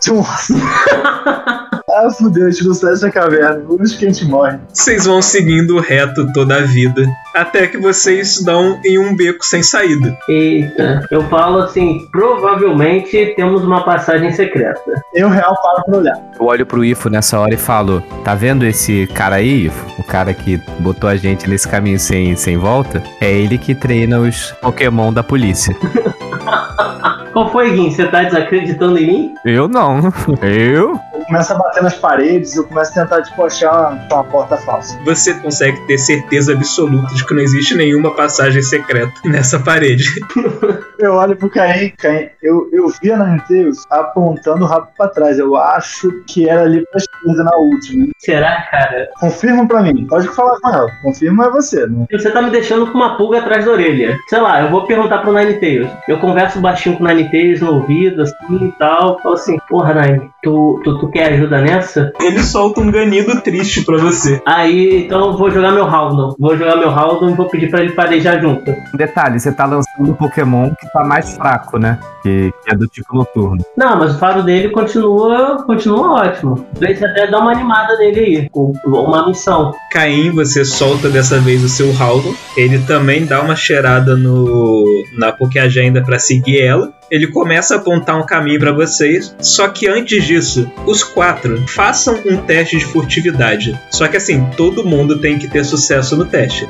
Nossa! Ah, fudeu, a gente não sai dessa caverna. Onde que a gente morre? Vocês vão seguindo reto toda a vida, até que vocês dão em um beco sem saída. Eita, eu falo assim: provavelmente temos uma passagem secreta. Eu real paro pra olhar. Eu olho pro Ifo nessa hora e falo: Tá vendo esse cara aí, Ifo? O cara que botou a gente nesse caminho sem, sem volta? É ele que treina os Pokémon da polícia. Qual foi, Gui? Você tá desacreditando em mim? Eu não. Eu? Começo a bater nas paredes, eu começo a tentar, tipo, achar uma, porta falsa. Você consegue ter certeza absoluta de que não existe nenhuma passagem secreta nessa parede. Eu olho pro Caim, Caim, eu, eu vi a Ninetales apontando o rabo pra trás. Eu acho que era ali pra esquerda na última. Será, cara? Confirma pra mim. Pode falar com ela. Confirma é você, né? Você tá me deixando com uma pulga atrás da orelha. Sei lá, eu vou perguntar pro Ninetales. Eu converso baixinho com o Ninetales no ouvido, assim e tal. Falo assim, porra, Nine, tu, tu, tu quer ajuda nessa? Ele solta um ganido triste pra você. Aí, então eu vou jogar meu Haldon. Vou jogar meu Haldon e vou pedir pra ele farejar junto. Detalhe, você tá lançando um Pokémon que tá mais fraco, né? Que, que é do tipo noturno. Não, mas o faro dele continua, continua ótimo. Talvez até dar uma animada nele aí, com uma missão. Caim, você solta dessa vez o seu Haldon. Ele também dá uma cheirada no na Poké Agenda pra seguir ela. Ele começa a apontar um caminho pra vocês. Só que antes disso, os quatro façam um teste de furtividade. Só que assim, todo mundo tem que ter sucesso no teste.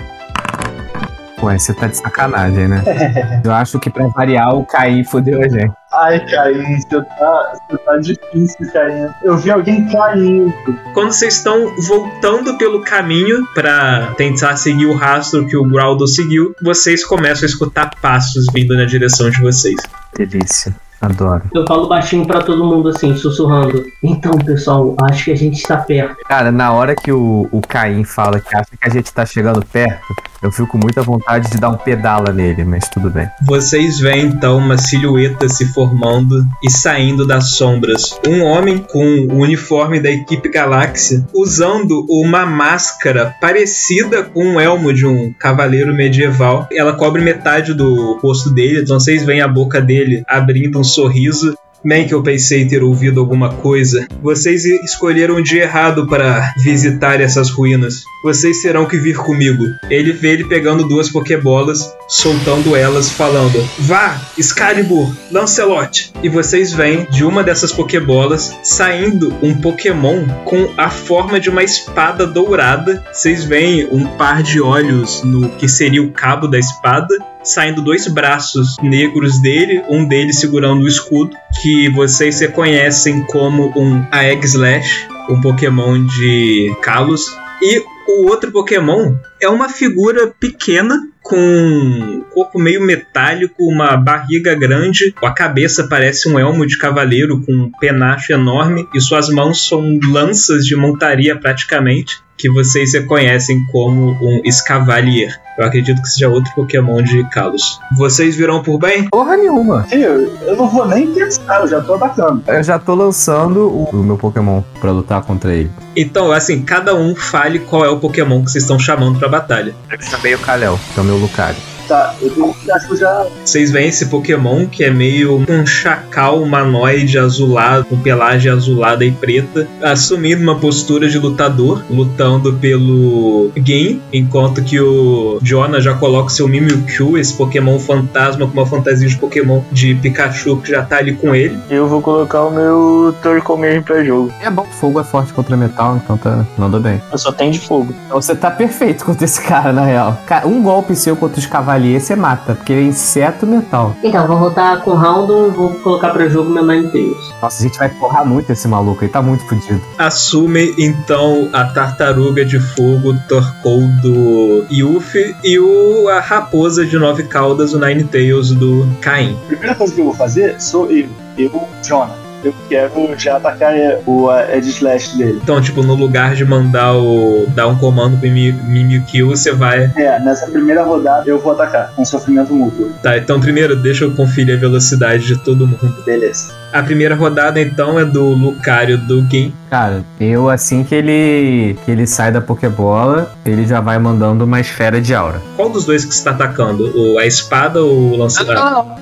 Ué, você tá de sacanagem, né? Eu acho que pra variar, o Caim fodeu a gente. Ai, Caim, você tá, você tá difícil, Caim. Eu vi alguém caindo. Quando vocês estão voltando pelo caminho pra tentar seguir o rastro que o Growldo seguiu, vocês começam a escutar passos vindo na direção de vocês. Delícia. Adoro. Eu falo baixinho pra todo mundo assim, sussurrando. Então, pessoal, acho que a gente está perto. Cara, na hora que o, o Caim fala que acha que a gente tá chegando perto, eu fico com muita vontade de dar um pedala nele, mas tudo bem. Vocês veem então uma silhueta se formando e saindo das sombras. Um homem com o uniforme da equipe Galáxia, usando uma máscara parecida com um elmo de um cavaleiro medieval. Ela cobre metade do rosto dele, então vocês veem a boca dele abrindo um sorriso. Bem que eu pensei ter ouvido alguma coisa. Vocês escolheram o dia errado para visitar essas ruínas. Vocês terão que vir comigo. Ele vê ele pegando duas pokebolas, soltando elas, falando: Vá, Excalibur, Lancelot! E vocês veem de uma dessas pokebolas saindo um Pokémon com a forma de uma espada dourada. Vocês veem um par de olhos no que seria o cabo da espada saindo dois braços negros dele, um deles segurando o escudo, que vocês reconhecem como um Aegg Slash. um Pokémon de Kalos. E o outro Pokémon é uma figura pequena com um corpo meio metálico, uma barriga grande, a cabeça parece um elmo de cavaleiro com um penacho enorme e suas mãos são lanças de montaria praticamente, que vocês reconhecem como um Escavalier. Eu acredito que seja outro Pokémon de Kalos. Vocês virão por bem? Porra nenhuma. Tio, eu não vou nem pensar, eu já tô atacando. Eu já tô lançando o, o meu Pokémon pra lutar contra ele. Então, assim, cada um fale qual é o Pokémon que vocês estão chamando pra batalha. Eu chamei o Kalel, que é o meu Lucario. Tá, eu acho que eu já. Vocês veem esse Pokémon que é meio um chacal humanoide azulado, com pelagem azulada e preta, assumindo uma postura de lutador, lutando pelo Game, enquanto que o Jonah já coloca o seu Mimikyu, esse Pokémon fantasma com uma fantasia de Pokémon de Pikachu que já tá ali com ele. Eu vou colocar o meu Torkoal mesmo pra jogo. É bom, fogo é forte contra metal, então tá, manda bem. Eu só tenho de fogo. Então você tá perfeito contra esse cara, na real. Cara, um golpe seu contra os cavaliers você mata, porque ele é inseto metal. Então, vou voltar com o Roundon e vou colocar pra jogo meu Ninetales. Nossa, a gente vai porrar muito esse maluco, ele tá muito fodido. Assume então a tartaruga de fogo Torkoal do Yuffie e o, a raposa de nove caudas, o Ninetales do Caim. A primeira coisa que eu vou fazer sou eu, eu, Jonah. Eu quero já atacar o uh, Edge Slash dele. Então, tipo, no lugar de mandar o. dar um comando pro Mimi- Mimikyu, você vai. É, nessa primeira rodada eu vou atacar, com sofrimento mútuo. Tá, então primeiro deixa eu conferir a velocidade de todo mundo. Beleza. A primeira rodada então é do Lucario do Gin. Cara, eu assim que ele que ele sai da Pokébola, ele já vai mandando uma esfera de aura. Qual dos dois que você tá atacando? O, a espada ou o lançador?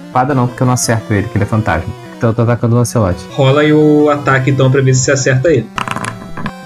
Espada não, porque eu não acerto ele, que ele é fantasma. Então eu tô atacando o Lancelot. Rola aí o ataque então pra ver se você acerta ele.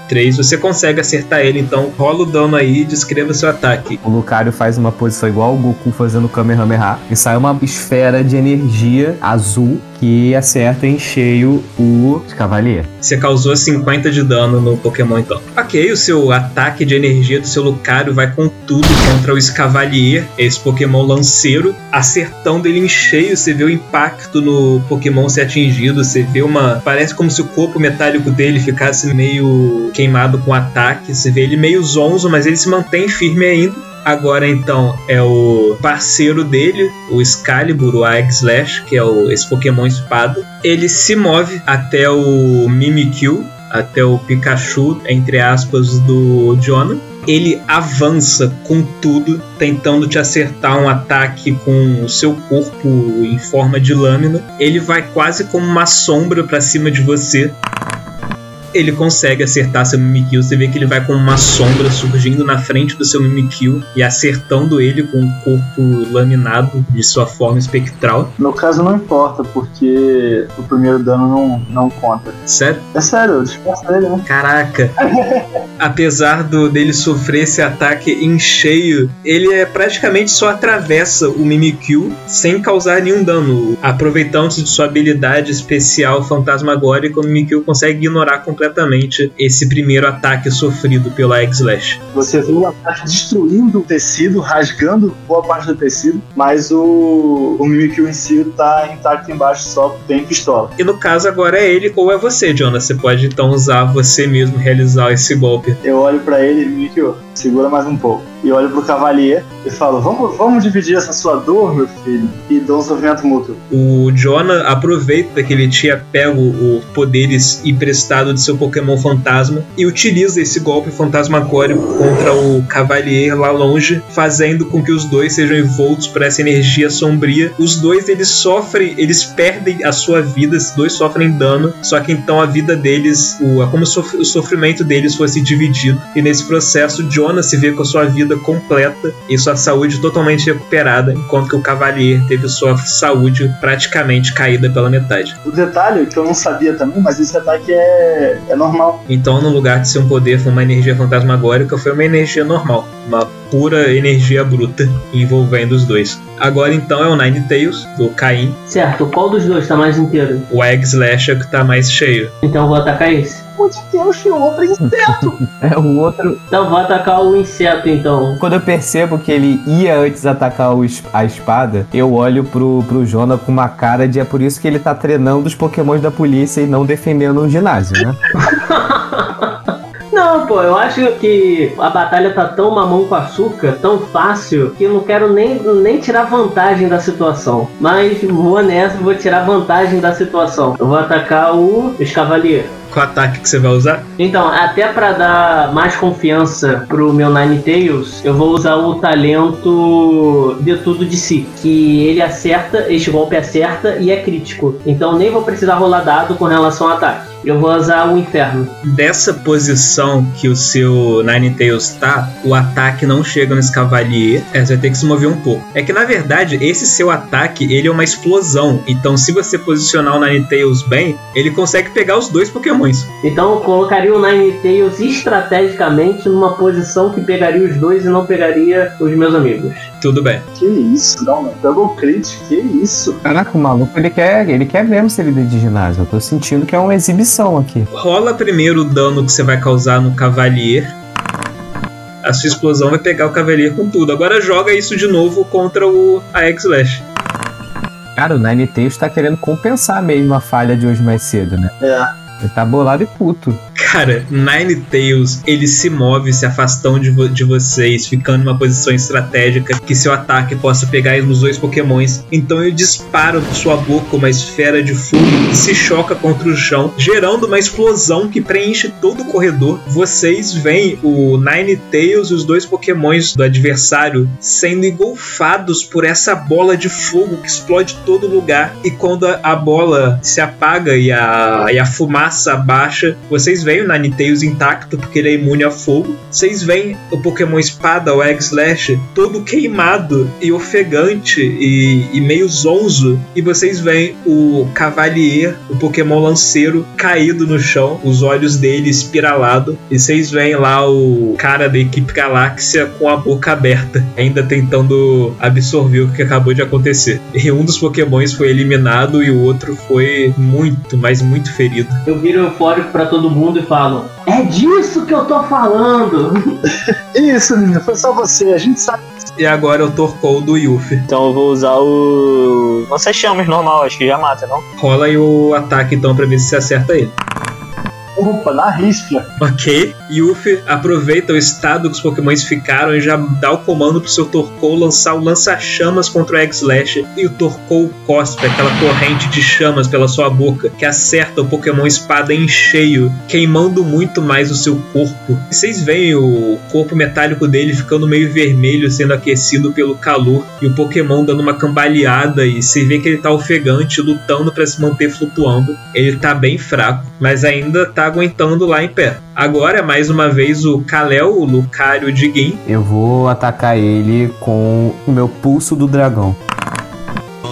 3, você consegue acertar ele, então rola o dano aí e descreva seu ataque. O Lucario faz uma posição igual o Goku fazendo Kamehameha e sai uma esfera de energia azul que acerta em cheio o Cavalier. Você causou 50 de dano no Pokémon então. Ok, o seu ataque de energia do seu Lucario vai com tudo contra o Escavalier, esse Pokémon lanceiro, acertando ele em cheio. Você vê o impacto no Pokémon ser atingido, você vê uma. Parece como se o corpo metálico dele ficasse meio queimado com o ataque. Você vê ele meio zonzo, mas ele se mantém firme ainda. Agora então é o parceiro dele, o Excalibur, o Aeg Slash, que é o, esse Pokémon espada. Ele se move até o Mimikyu, até o Pikachu, entre aspas, do Jonah. Ele avança com tudo, tentando te acertar um ataque com o seu corpo em forma de lâmina. Ele vai quase como uma sombra para cima de você. Ele consegue acertar seu Mimikyu. Você vê que ele vai com uma sombra surgindo na frente do seu Mimikyu e acertando ele com o corpo laminado de sua forma espectral. No caso não importa, porque o primeiro dano não, não conta. Sério? É sério, eu disfarço dele, né? Caraca! Apesar do, dele sofrer esse ataque em cheio, ele é praticamente só atravessa o Mimikyu sem causar nenhum dano. Aproveitando-se de sua habilidade especial fantasmagórica, o Mimikyu consegue ignorar completamente esse primeiro ataque sofrido pelo X-Slash. Você vê o ataque destruindo o tecido, rasgando boa parte do tecido, mas o, o Mimikyu em si tá intacto embaixo, só tem pistola. E no caso agora é ele ou é você, Jonas. Você pode então usar você mesmo realizar esse golpe. Eu olho pra ele, Mimikyu, segura mais um pouco. E olho pro Cavalier e falo, vamos, vamos dividir essa sua dor, meu filho, e dou um sofrimento mútuo. O Jonah aproveita que ele tinha pego os poderes emprestado de seu Pokémon fantasma e utiliza esse golpe fantasmagórico contra o Cavalier lá longe, fazendo com que os dois sejam envoltos por essa energia sombria. Os dois eles sofrem, eles perdem a sua vida, os dois sofrem dano, só que então a vida deles, o, é como o sofrimento deles fosse dividido. E nesse processo, Jonah se vê com a sua vida completa e sua saúde totalmente recuperada, enquanto que o Cavalier teve sua saúde praticamente caída pela metade. O detalhe que eu não sabia também, mas esse ataque é, é normal. Então, no lugar de ser um poder, foi uma energia fantasmagórica, foi uma energia normal, uma pura energia bruta envolvendo os dois. Agora então é o Ninetales, do Caim, Certo, qual dos dois tá mais inteiro? o Egg Slash é o que tá mais cheio. Então eu vou atacar esse. Meu Deus, que outro inseto! É o outro. Então vou atacar o inseto então. Quando eu percebo que ele ia antes atacar o es- a espada, eu olho pro, pro Jonah com uma cara de é por isso que ele tá treinando os pokémons da polícia e não defendendo um ginásio, né? Não, pô, eu acho que a batalha tá tão mamão com açúcar, tão fácil, que eu não quero nem, nem tirar vantagem da situação. Mas vou nessa, vou tirar vantagem da situação. Eu vou atacar o Escavalier. Qual ataque que você vai usar? Então, até pra dar mais confiança pro meu Nine Tails, eu vou usar o talento de tudo de si. Que ele acerta, este golpe acerta e é crítico. Então nem vou precisar rolar dado com relação ao ataque. Eu vou usar o inferno. Dessa posição que o seu Ninetales tá, o ataque não chega nesse cavalier. É, você vai ter que se mover um pouco. É que na verdade, esse seu ataque, ele é uma explosão. Então, se você posicionar o Ninetales bem, ele consegue pegar os dois pokémons. Então eu colocaria o Ninetales estrategicamente numa posição que pegaria os dois e não pegaria os meus amigos. Tudo bem. Que isso, não, mano. Double crit, que isso. Caraca, o maluco, ele quer, ele quer mesmo ser líder de ginásio. Eu tô sentindo que é uma exibição aqui. Rola primeiro o dano que você vai causar no cavalier. A sua explosão vai pegar o cavalier com tudo. Agora joga isso de novo contra o a X-Lash. Cara, o Nine Tails tá querendo compensar mesmo a falha de hoje mais cedo, né? É. Ele tá bolado e puto. Cara, Ninetales, ele se move, se afastando de, vo- de vocês, ficando numa posição estratégica que seu ataque possa pegar nos dois pokémons. Então ele dispara de sua boca uma esfera de fogo que se choca contra o chão, gerando uma explosão que preenche todo o corredor. Vocês veem o Ninetales e os dois pokémons do adversário sendo engolfados por essa bola de fogo que explode todo lugar. E quando a, a bola se apaga e a, e a fumaça baixa, vocês veem o Ninetales intacto porque ele é imune a fogo. Vocês veem o Pokémon Espada, o Egg-Slash, todo queimado e ofegante e, e meio zonzo. E vocês veem o Cavalier, o Pokémon lanceiro, caído no chão, os olhos dele espiralado. E vocês veem lá o cara da equipe Galáxia com a boca aberta, ainda tentando absorver o que acabou de acontecer. E um dos Pokémons foi eliminado e o outro foi muito, mas muito ferido. Eu viro eufórico pra todo mundo e falo: É disso que eu tô falando! Isso, menino, foi só você, a gente sabe. E agora eu torcou do Yuffie. Então eu vou usar o. Lança chamas normal, acho que já mata, não? Rola aí o ataque então pra ver se você acerta ele. Opa, na risca. Ok. Yuffie aproveita o estado que os pokémons ficaram e já dá o comando pro seu Torkoal lançar o lança-chamas contra o X-Slash. E o Torkoal cospe aquela corrente de chamas pela sua boca que acerta o Pokémon Espada em cheio, queimando muito mais o seu corpo. E vocês veem o corpo metálico dele ficando meio vermelho, sendo aquecido pelo calor. E o Pokémon dando uma cambaleada e você vê que ele tá ofegante, lutando para se manter flutuando. Ele tá bem fraco, mas ainda tá aguentando lá em pé. Agora, mais uma vez, o Kalel, o Lucario de Gin. Eu vou atacar ele com o meu pulso do dragão.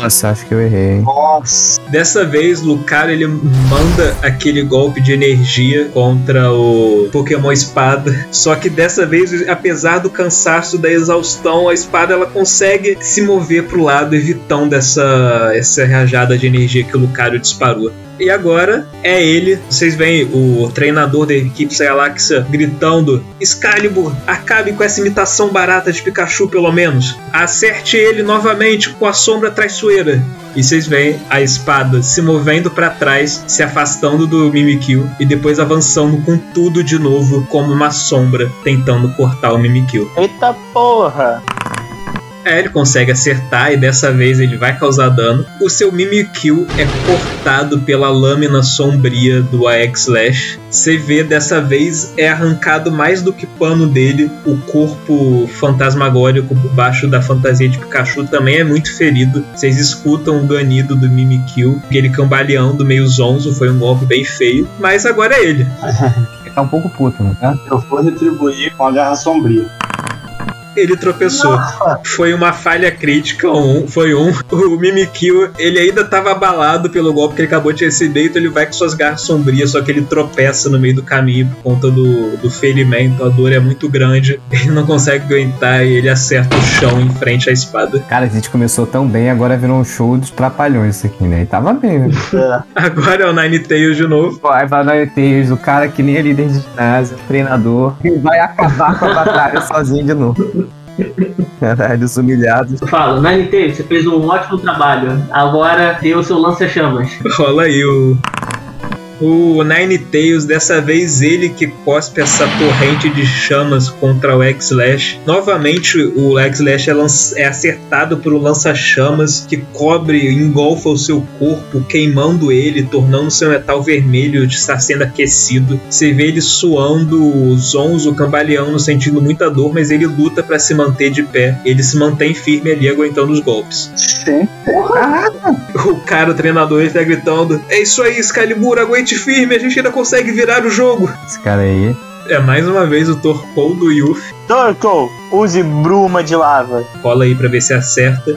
Nossa, acho que eu errei. Nossa. Dessa vez, Lucario ele manda aquele golpe de energia contra o Pokémon Espada. Só que dessa vez, apesar do cansaço da exaustão, a espada ela consegue se mover pro lado, evitando essa, essa rajada de energia que o Lucario disparou. E agora é ele. Vocês veem o treinador da equipe Galáxia gritando: Excalibur, acabe com essa imitação barata de Pikachu, pelo menos. Acerte ele novamente com a sombra traiçoeira. E vocês veem a espada se movendo para trás, se afastando do Mimikyu e depois avançando com tudo de novo, como uma sombra, tentando cortar o Mimikyu. Eita porra! É, ele consegue acertar e dessa vez ele vai causar dano. O seu Mimikyu é cortado pela lâmina sombria do AX-Slash. Você vê dessa vez é arrancado mais do que pano dele. O corpo fantasmagórico por baixo da fantasia de Pikachu também é muito ferido. Vocês escutam o ganido do Mimikyu, aquele cambaleando meio zonzo, foi um golpe bem feio. Mas agora é ele. Ele tá um pouco puto, não tá? Eu vou retribuir com a garra sombria. Ele tropeçou. Foi uma falha crítica, um, foi um. O Mimikyu, ele ainda estava abalado pelo golpe que ele acabou de receber, então ele vai com suas garras sombrias, só que ele tropeça no meio do caminho por conta do, do ferimento, a dor é muito grande, ele não consegue aguentar e ele acerta o chão em frente à espada. Cara, a gente começou tão bem, agora virou um show dos trapalhões isso aqui, né? E tava bem, né? É. Agora é o Ninetales de novo. Pô, Aí vai lá o Tails, o cara que nem é líder de ginásio, treinador, e vai acabar com a batalha sozinho de novo. Caralho, os humilhados. Eu falo, Ninetales, você fez um ótimo trabalho. Agora dê o seu lança-chamas. Rola aí o. O Nine Tails, dessa vez ele que cospe essa torrente de chamas contra o X-Lash. Novamente o X-Lash é, é acertado por um lança-chamas que cobre, engolfa o seu corpo, queimando ele, tornando seu metal vermelho de estar sendo aquecido. Você vê ele suando, zonzo, cambaleando, sentindo muita dor, mas ele luta para se manter de pé. Ele se mantém firme ali, aguentando os golpes. Sim. O cara, o treinador, ele tá gritando: É isso aí, Excalibur, aguente firme, a gente ainda consegue virar o jogo. Esse cara aí. É mais uma vez o Torpol do Yuffie. Torko, use bruma de lava. Rola aí pra ver se acerta.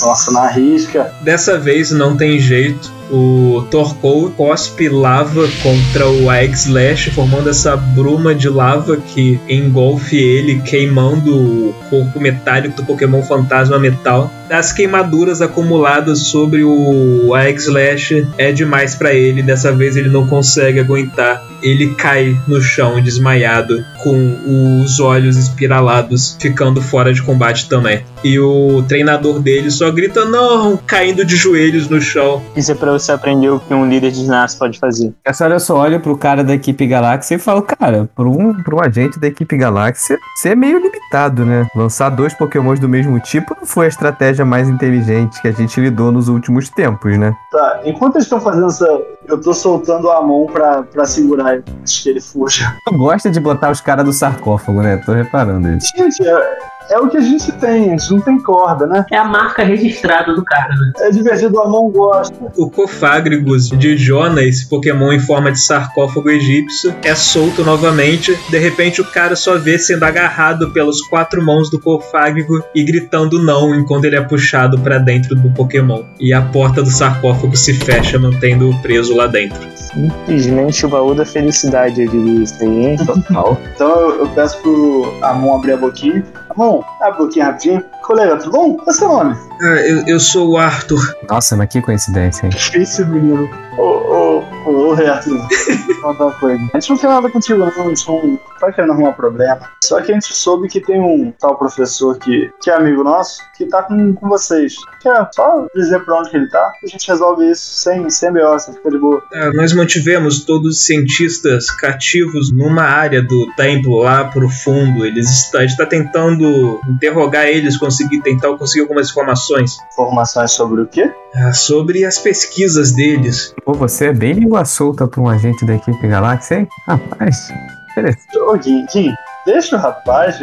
Nossa, na risca. Dessa vez não tem jeito. O Torkoal cospe lava contra o Aegg Slash, formando essa bruma de lava que engolfe ele, queimando o corpo metálico do Pokémon Fantasma Metal. As queimaduras acumuladas sobre o Aegg Slash é demais pra ele. Dessa vez ele não consegue aguentar. Ele cai no chão desmaiado, com os olhos espiralados, ficando fora de combate também. E o treinador dele só grita não, caindo de joelhos no chão. Isso é pra você aprender o que um líder de ginástica pode fazer. Essa hora eu só olho pro cara da equipe Galáxia e falo, cara, pra um, pra um agente da equipe Galáxia, você é meio limitado, né? Lançar dois pokémons do mesmo tipo não foi a estratégia mais inteligente que a gente lidou nos últimos tempos, né? Tá, enquanto eles estão fazendo essa. Eu tô soltando a mão pra, pra segurar ele, antes que ele fuja. Tu gosta de botar os caras do sarcófago, né? Tô reparando isso. Gente, é, é o que a gente tem, a gente não tem corda, né? É a marca registrada do cara, né? É divertido, a mão gosta. O Cofagrigus de Jona, esse Pokémon em forma de sarcófago egípcio, é solto novamente. De repente, o cara só vê sendo agarrado pelas quatro mãos do Cofagrigo e gritando não enquanto ele é puxado pra dentro do Pokémon. E a porta do sarcófago se fecha, mantendo-o preso lá dentro. Simplesmente o baú da felicidade, eu diria isso aí, hein? Total. Então eu, eu peço pro Amon abrir a boquinha. Amon, abre a boquinha rapidinho. Colega, tudo bom? Qual é seu nome? Ah, eu, eu sou o Arthur. Nossa, mas que coincidência, hein? Difícil, menino. Ô, ô, ô, Arthur. Uma coisa. A gente não quer nada contigo, não. A gente não tá querendo arrumar problema. Só que a gente soube que tem um tal professor que, que é amigo nosso, que tá com, com vocês. Quer só dizer pra onde que ele tá? A gente resolve isso sem, sem B.O., você fica de boa. Ah, nós mantivemos todos os cientistas cativos numa área do templo lá pro fundo. Eles está, a gente está tentando interrogar eles, conseguir tentar conseguir algumas informações Informações sobre o quê? ah, sobre as pesquisas deles. Pô, você é bem língua solta pra um agente da equipe Galáxia, hein? Rapaz, interessante. Ô, Gui, deixa o rapaz.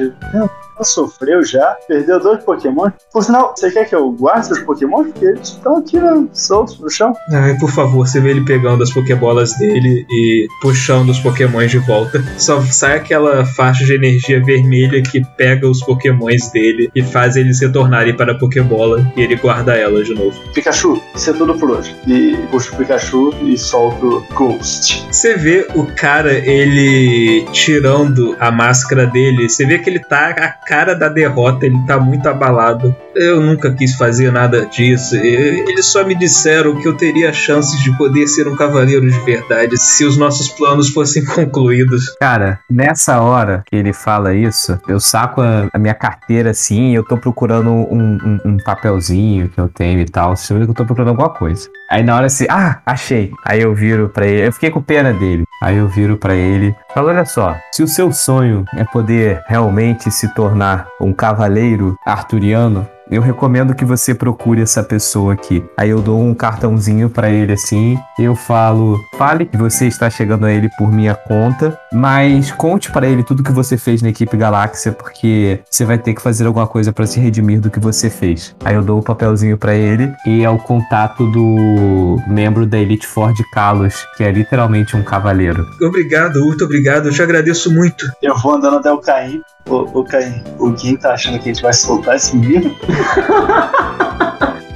Sofreu já, perdeu dois Pokémon. Por sinal, você quer que eu guarde seus Pokémon? Porque eles estão aqui né, soltos no chão. Ai, por favor, você vê ele pegando as Pokébolas dele e puxando os Pokémons de volta. Só sai aquela faixa de energia vermelha que pega os Pokémons dele e faz eles retornarem para a Pokébola e ele guarda ela de novo. Pikachu, isso é tudo por hoje. E puxa o Pikachu e solta o Ghost. Você vê o cara, ele tirando a máscara dele, você vê que ele tá cara da derrota, ele tá muito abalado. Eu nunca quis fazer nada disso. Eles só me disseram que eu teria chances de poder ser um cavaleiro de verdade se os nossos planos fossem concluídos. Cara, nessa hora que ele fala isso, eu saco a, a minha carteira assim eu tô procurando um, um- um papelzinho que eu tenho e tal. Que eu tô procurando alguma coisa. Aí na hora assim, ah, achei. Aí eu viro pra ele, eu fiquei com pena dele. Aí eu viro pra ele, falo, olha só, se o seu sonho é poder realmente se tornar um cavaleiro arturiano, eu recomendo que você procure essa pessoa aqui. Aí eu dou um cartãozinho pra ele assim, eu falo, fale que você está chegando a ele por minha conta, mas conte pra ele tudo que você fez na equipe Galáxia, porque você vai ter que fazer alguma coisa pra se redimir do que você fez. Aí eu dou o papelzinho pra ele e é o contato do membro da Elite Ford Kalos, que é literalmente um cavaleiro. Obrigado, muito obrigado, eu te agradeço muito. Eu vou andando até o Caim. Ô, ô Caim, o Gui tá achando que a gente vai soltar esse menino?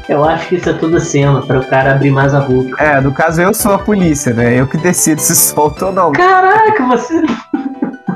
Eu acho que isso é tudo cena, para o cara abrir mais a boca. É, no caso eu sou a polícia, né? Eu que decido se solta ou não. Caraca, você.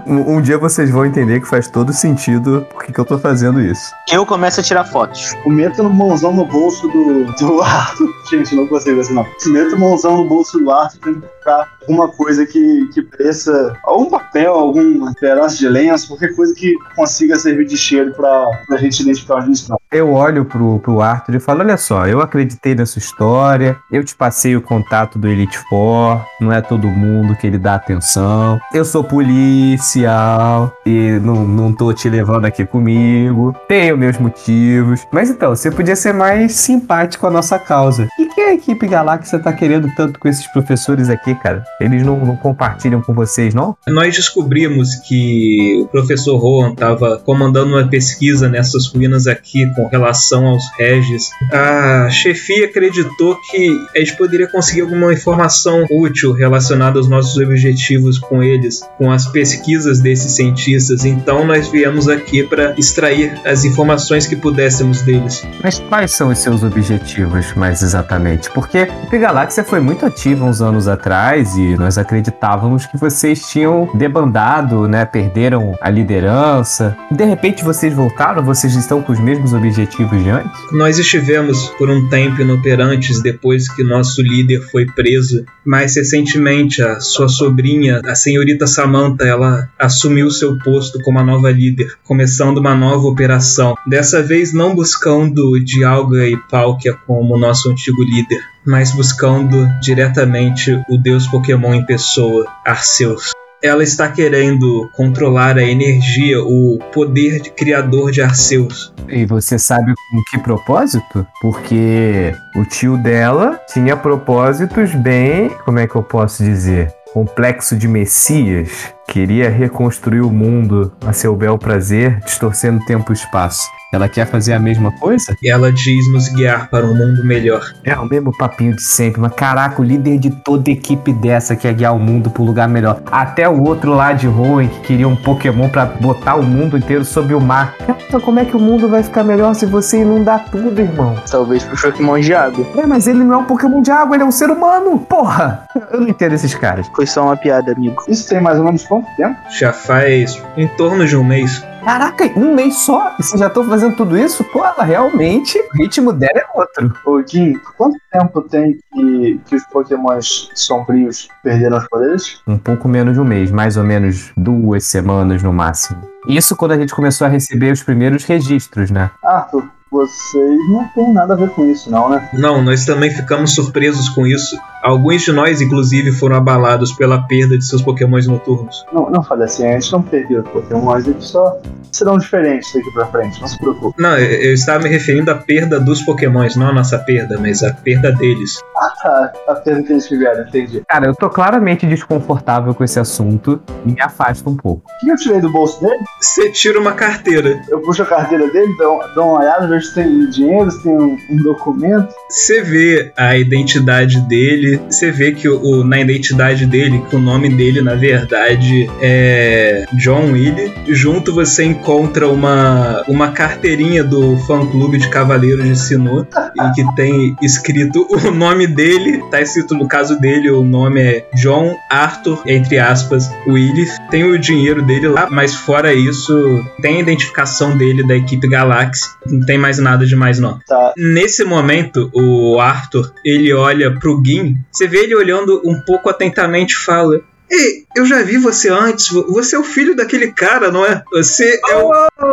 Um, um dia vocês vão entender que faz todo sentido porque que eu tô fazendo isso. Eu começo a tirar fotos. Meto no mãozão no bolso do, do Arthur. Gente, não consigo assim não. Meto o mãozão no bolso do Arthur. Comprar alguma coisa que, que pareça algum papel, algum pedaço de lenço, qualquer coisa que consiga servir de cheiro pra, pra gente identificar os bichos. Eu olho pro, pro Arthur e falo: Olha só, eu acreditei nessa história, eu te passei o contato do Elite Four, não é todo mundo que ele dá atenção. Eu sou policial e não, não tô te levando aqui comigo, tenho meus motivos. Mas então, você podia ser mais simpático a nossa causa. E que a equipe Galáxia tá querendo tanto com esses professores aqui, cara? Eles não, não compartilham com vocês, não? Nós descobrimos que o professor Rowan estava comandando uma pesquisa nessas ruínas aqui com relação aos Regis. A chefia acreditou que a gente poderia conseguir alguma informação útil relacionada aos nossos objetivos com eles, com as pesquisas desses cientistas. Então nós viemos aqui para extrair as informações que pudéssemos deles. Mas quais são os seus objetivos, mais exatamente? Porque a Galáxia foi muito ativa uns anos atrás e nós acreditávamos que vocês tinham debandado, né? Perderam a liderança. De repente vocês voltaram, vocês estão com os mesmos objetivos de antes? Nós estivemos por um tempo inoperantes depois que nosso líder foi preso. Mais recentemente, a sua sobrinha, a senhorita Samantha, ela assumiu seu posto como a nova líder, começando uma nova operação. Dessa vez não buscando Dialga e Palkia como nosso antigo líder, mas buscando diretamente o deus Pokémon em pessoa, Arceus ela está querendo controlar a energia, o poder de criador de Arceus. E você sabe com que propósito? Porque o tio dela tinha propósitos bem. Como é que eu posso dizer? Complexo de Messias. Queria reconstruir o mundo a seu bel prazer, distorcendo tempo e espaço. Ela quer fazer a mesma coisa? E ela diz nos guiar para um mundo melhor. É o mesmo papinho de sempre, mas caraca, o líder de toda equipe dessa quer guiar o mundo para um lugar melhor. Até o outro lá de Hoenn que queria um Pokémon para botar o mundo inteiro sob o mar. Então como é que o mundo vai ficar melhor se você inundar tudo, irmão? Talvez pro Pokémon de água. É, mas ele não é um Pokémon de água, ele é um ser humano. Porra! Eu não entendo esses caras. Foi só uma piada, amigo. Isso tem mais ou menos quanto tempo? Já faz em torno de um mês. Caraca, um mês só? E vocês já estão fazendo tudo isso? Pô, ela realmente, o ritmo dela é outro. Ô, Jim, quanto tempo tem que, que os pokémons sombrios perderam os poderes? Um pouco menos de um mês, mais ou menos duas semanas no máximo. Isso quando a gente começou a receber os primeiros registros, né? Arthur, vocês não têm nada a ver com isso, não, né? Não, nós também ficamos surpresos com isso. Alguns de nós, inclusive, foram abalados pela perda de seus pokémons noturnos. Não, não fale assim, a gente não perdeu os pokémons, eles só serão diferentes daqui pra frente, não se preocupe. Não, eu eu estava me referindo à perda dos pokémons, não a nossa perda, mas a perda deles. Ah, tá, a perda que eles tiveram, entendi. Cara, eu tô claramente desconfortável com esse assunto e me afasta um pouco. O que eu tirei do bolso dele? Você tira uma carteira. Eu puxo a carteira dele, dou, dou uma olhada, vejo se tem dinheiro, se tem um, um documento. Você vê a identidade dele, você vê que o, o- na identidade dele, que o nome dele na verdade é John Willie. Junto você encontra uma, uma carteirinha do fã clube de Cavaleiros de Sinnoh e que tem escrito o nome dele, tá escrito no caso dele, o nome é John Arthur, entre aspas, Willie. Tem o dinheiro dele lá, mas fora isso, tem a identificação dele da equipe Galaxy. Não tem mais nada demais não. Tá. Nesse momento, o Arthur, ele olha pro Gin, você vê ele olhando um pouco atentamente e fala: Ei, eu já vi você antes, vo- você é o filho daquele cara, não é? Você é o.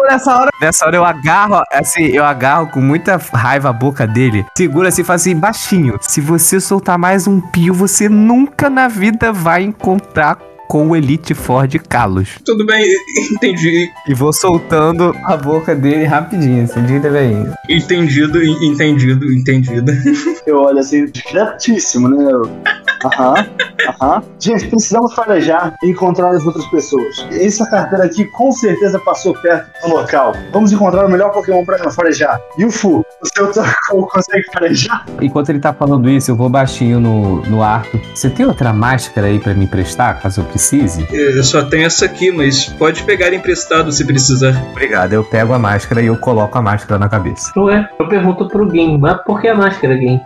Nessa hora, nessa hora eu agarro, assim, eu agarro com muita raiva a boca dele. Segura assim e fala assim, baixinho. Se você soltar mais um pio, você nunca na vida vai encontrar com o Elite Ford Kalos. Tudo bem, entendi, E vou soltando a boca dele rapidinho, assim, velhinho. entendido, entendido, entendido. Eu olho assim, discretíssimo, né? Aham, aham. Gente, precisamos farejar e encontrar as outras pessoas. Essa carteira aqui com certeza passou perto do local. Vamos encontrar o melhor Pokémon pra farejar. Yufu, o seu Taco consegue farejar? Enquanto ele tá falando isso, eu vou baixinho no, no arco. Você tem outra máscara aí pra me emprestar, caso eu precise? Eu só tenho essa aqui, mas pode pegar emprestado se precisar. Obrigado, eu pego a máscara e eu coloco a máscara na cabeça. Ué, eu pergunto pro Game, mas por que a máscara, Game?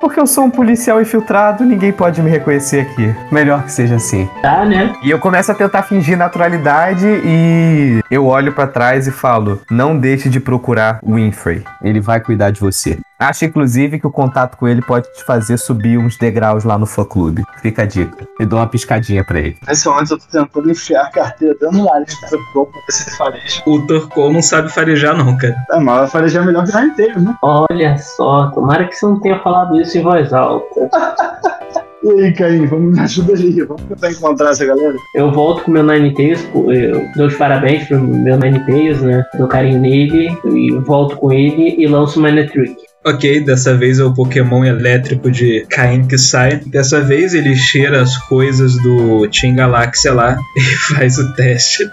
Porque eu sou um policial infiltrado, ninguém pode me reconhecer aqui. Melhor que seja assim. Tá, né? E eu começo a tentar fingir naturalidade e eu olho pra trás e falo: "Não deixe de procurar Winfrey. Ele vai cuidar de você". Acho, inclusive, que o contato com ele pode te fazer subir uns degraus lá no fã-clube. Fica a dica. E dou uma piscadinha pra ele. Nesse momento eu tô tentando enfiar a carteira dentro do nariz do Turcol pra ver se ele fareja. O Torcol não sabe farejar, não, cara. É, mas vai farejar melhor que nós inteiro, né? Olha só, tomara que você não tenha falado isso em voz alta. E aí, Caim, vamos me ajuda aí. Vamos tentar encontrar essa galera. Eu volto com meu Ninetales, pô, eu dou os parabéns pro meu Ninetales, né? Dou carinho nele, e volto com ele e lanço o Manitrick. Ok, dessa vez é o Pokémon elétrico de Caim que sai. Dessa vez ele cheira as coisas do Team Galáxia lá e faz o teste.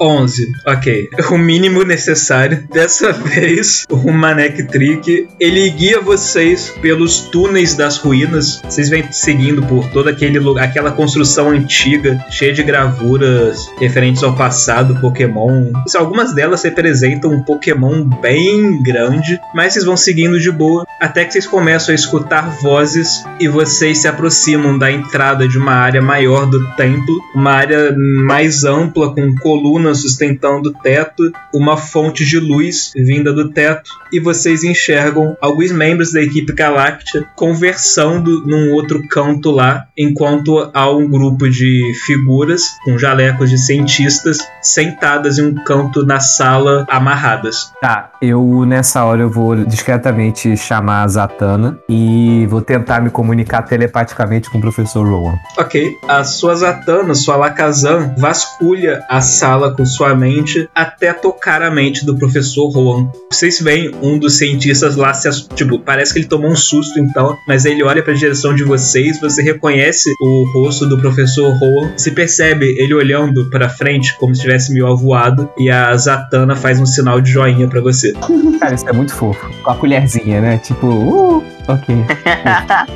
11, ok. O mínimo necessário. Dessa vez, o Manek Trick, ele guia vocês pelos túneis das ruínas. Vocês vêm seguindo por toda aquele aquela construção antiga, cheia de gravuras referentes ao passado Pokémon. Algumas delas representam um Pokémon bem grande, mas vocês vão seguindo de boa até que vocês começam a escutar vozes e vocês se aproximam da entrada de uma área maior do templo, uma área mais ampla com colunas sustentando o teto, uma fonte de luz vinda do teto, e vocês enxergam alguns membros da equipe Galáctica conversando num outro canto lá, enquanto há um grupo de figuras com jalecos de cientistas sentadas em um canto na sala amarradas. Tá, eu nessa hora eu vou discretamente chamar a Zatanna e vou tentar me comunicar telepaticamente com o professor Rowan. Ok, a sua Zatanna, sua Lakazan, vasculha a sala com sua mente até tocar a mente do professor Rowan. Vocês veem um dos cientistas lá se tipo, parece que ele tomou um susto então, mas ele olha para a direção de vocês, você reconhece o rosto do professor Rowan, se percebe ele olhando para frente como se estivesse meio avoado e a Zatanna faz um sinal de joinha para você. Cara, isso é muito fofo. Com a colherzinha, né? Tipo, uh, ok.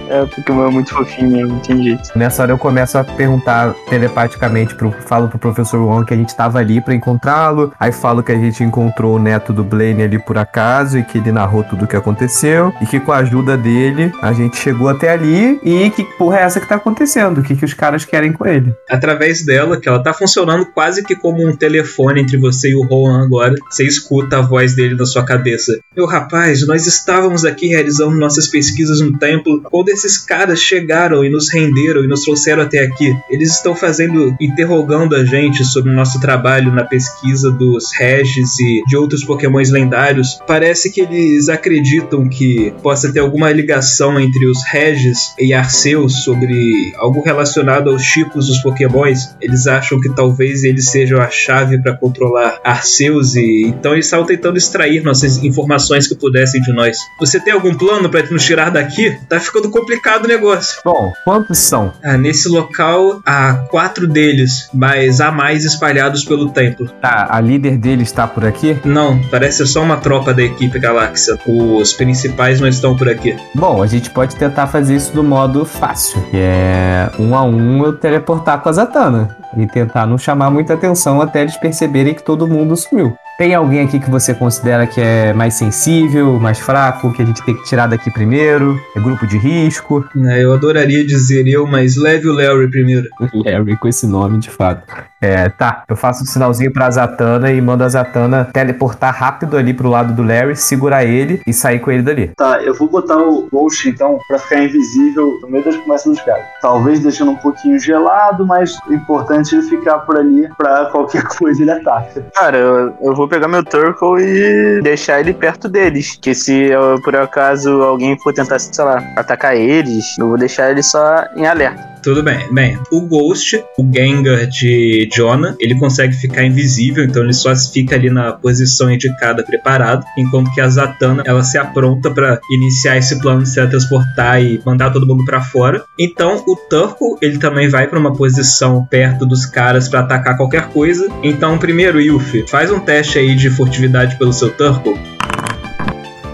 É, o Pokémon é muito fofinho mesmo, não tem jeito. Nessa hora eu começo a perguntar telepaticamente, pro, falo pro professor Wong que a gente tava ali pra encontrá-lo, aí falo que a gente encontrou o neto do Blaine ali por acaso e que ele narrou tudo o que aconteceu e que com a ajuda dele a gente chegou até ali e que porra é essa que tá acontecendo? O que, que os caras querem com ele? através dela, que ela tá funcionando quase que como um telefone entre você e o Rowan agora. Você escuta a voz dele na sua cabeça. Meu rapaz, nós estávamos aqui realizando nossas pesquisas no templo quando esses caras chegaram e nos renderam e nos trouxeram até aqui. Eles estão fazendo, interrogando a gente sobre o nosso trabalho na pesquisa dos Regis e de outros pokémons lendários. Parece que eles acreditam que possa ter alguma ligação entre os Regis e Arceus sobre algo relacionado aos tipos dos pokémons. Eles acham que talvez eles sejam a chave para controlar Arceus e então eles estavam tentando extrair nossas informações que pudessem de nós. Você tem algum plano para nos tirar daqui? Tá ficando complicado o negócio. Bom, quantos são? Ah, nesse local há quatro deles, mas há mais espalhados pelo templo. Tá, a líder dele está por aqui? Não, parece só uma tropa da equipe Galáxia. Os principais não estão por aqui. Bom, a gente pode tentar fazer isso do modo fácil, que é um a um eu teleportar com a Zatanna e tentar não chamar muita atenção até eles perceberem que todo mundo sumiu. Tem alguém aqui que você considera que é mais sensível, mais fraco, que a gente tem que tirar daqui primeiro? É grupo de risco? É, eu adoraria dizer eu, mas leve o Larry primeiro. Larry com esse nome, de fato. É, tá. Eu faço um sinalzinho pra Zatanna e mando a Zatanna teleportar rápido ali pro lado do Larry, segurar ele e sair com ele dali. Tá, eu vou botar o Ghost então pra ficar invisível no meio das conversas dos caras. Talvez deixando um pouquinho gelado, mas o importante é ele ficar por ali pra qualquer coisa ele ataca. Cara, eu, eu vou pegar meu Turtle e deixar ele perto deles. Que se eu, por acaso alguém for tentar, sei lá, atacar eles, eu vou deixar ele só em alerta. Tudo bem. Bem, o Ghost, o Gengar de Jonah, ele consegue ficar invisível, então ele só fica ali na posição indicada, preparado, enquanto que a Zatanna, ela se apronta para iniciar esse plano de se teletransportar e mandar todo mundo para fora. Então, o Turco, ele também vai para uma posição perto dos caras para atacar qualquer coisa. Então, primeiro, Yuffie, faz um teste aí de furtividade pelo seu Turco.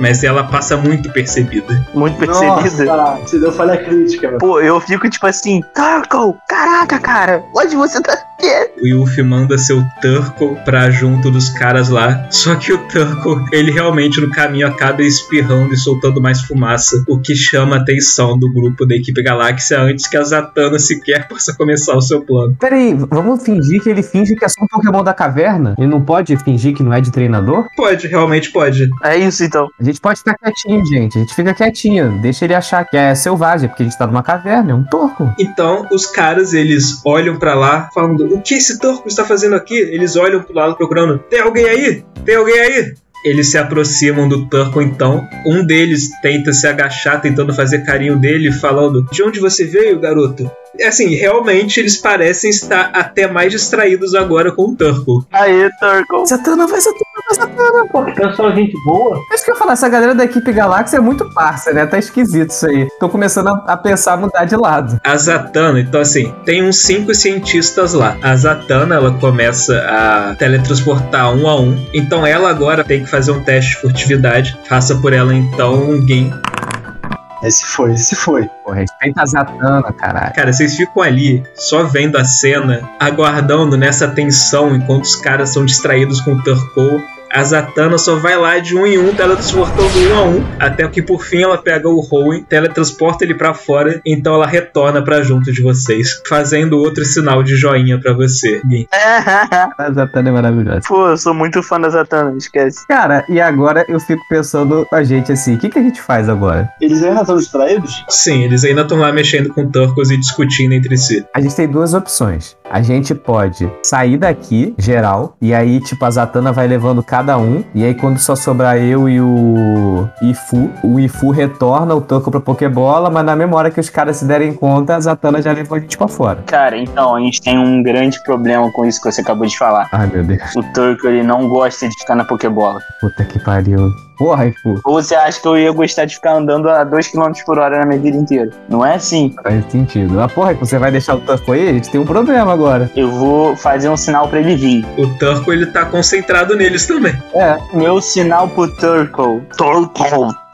Mas ela passa muito percebida. Muito percebida. Nossa, você deu falha crítica. Pô, eu fico tipo assim, Turtle, caraca, cara, onde você tá? O Yuffie manda seu Turtle pra junto dos caras lá. Só que o Turtle, ele realmente no caminho acaba espirrando e soltando mais fumaça, o que chama a atenção do grupo da equipe Galáxia antes que a Zatanna sequer possa começar o seu plano. Peraí, vamos fingir que ele finge que é só um Pokémon da caverna? Ele não pode fingir que não é de treinador? Pode, realmente pode. É isso então. A gente pode ficar quietinho, gente. A gente fica quietinho. Deixa ele achar que é selvagem, porque a gente tá numa caverna, é um torco. Então, os caras, eles olham pra lá, falando: O que esse Turco está fazendo aqui? Eles olham pro lado procurando: Tem alguém aí? Tem alguém aí? Eles se aproximam do Turco então. Um deles tenta se agachar, tentando fazer carinho dele, falando: De onde você veio, garoto? Assim, realmente eles parecem estar até mais distraídos agora com o Turco. Aí, Turco. Satana, vai Satana, vai Satana, pô. Pessoal, gente boa. É isso que eu ia falar, essa galera da equipe Galáxia é muito parça, né? Tá esquisito isso aí. Tô começando a, a pensar mudar de lado. A Zatanna, então assim, tem uns cinco cientistas lá. A Zatanna, ela começa a teletransportar um a um. Então ela agora tem que fazer um teste de furtividade. Faça por ela então um game. Esse foi, esse foi. Pô, respeita a Zatanna, caralho. Cara, vocês ficam ali só vendo a cena, aguardando nessa tensão enquanto os caras são distraídos com o Turco. A Zatanna só vai lá de um em um, teletransportando um a um, até que por fim ela pega o Hoenn, teletransporta ele pra fora, então ela retorna pra junto de vocês, fazendo outro sinal de joinha pra você. A Zatanna é maravilhosa. Pô, eu sou muito fã da Zatanna, esquece. Cara, e agora eu fico pensando a gente assim, o que, que a gente faz agora? Eles ainda estão distraídos? Sim, eles ainda estão lá mexendo com Turcos e discutindo entre si. A gente tem duas opções. A gente pode sair daqui, geral, e aí, tipo, a Zatanna vai levando cada um, e aí quando só sobrar eu e o Ifu, o Ifu retorna o Turco pra Pokébola, mas na mesma hora que os caras se derem conta, a Zatanna já levou a gente pra fora. Cara, então, a gente tem um grande problema com isso que você acabou de falar. Ai, meu Deus. O Turco, ele não gosta de ficar na Pokébola. Puta que pariu. Porra, Ifu. Ou você acha que eu ia gostar de ficar andando a 2 km por hora na minha vida inteira? Não é assim. Faz sentido. Ah, porra, você vai deixar o Turco aí? A gente tem um problema agora. Eu vou fazer um sinal pra ele vir. O Turco ele tá concentrado neles também. É. Meu sinal pro Turco. Turco.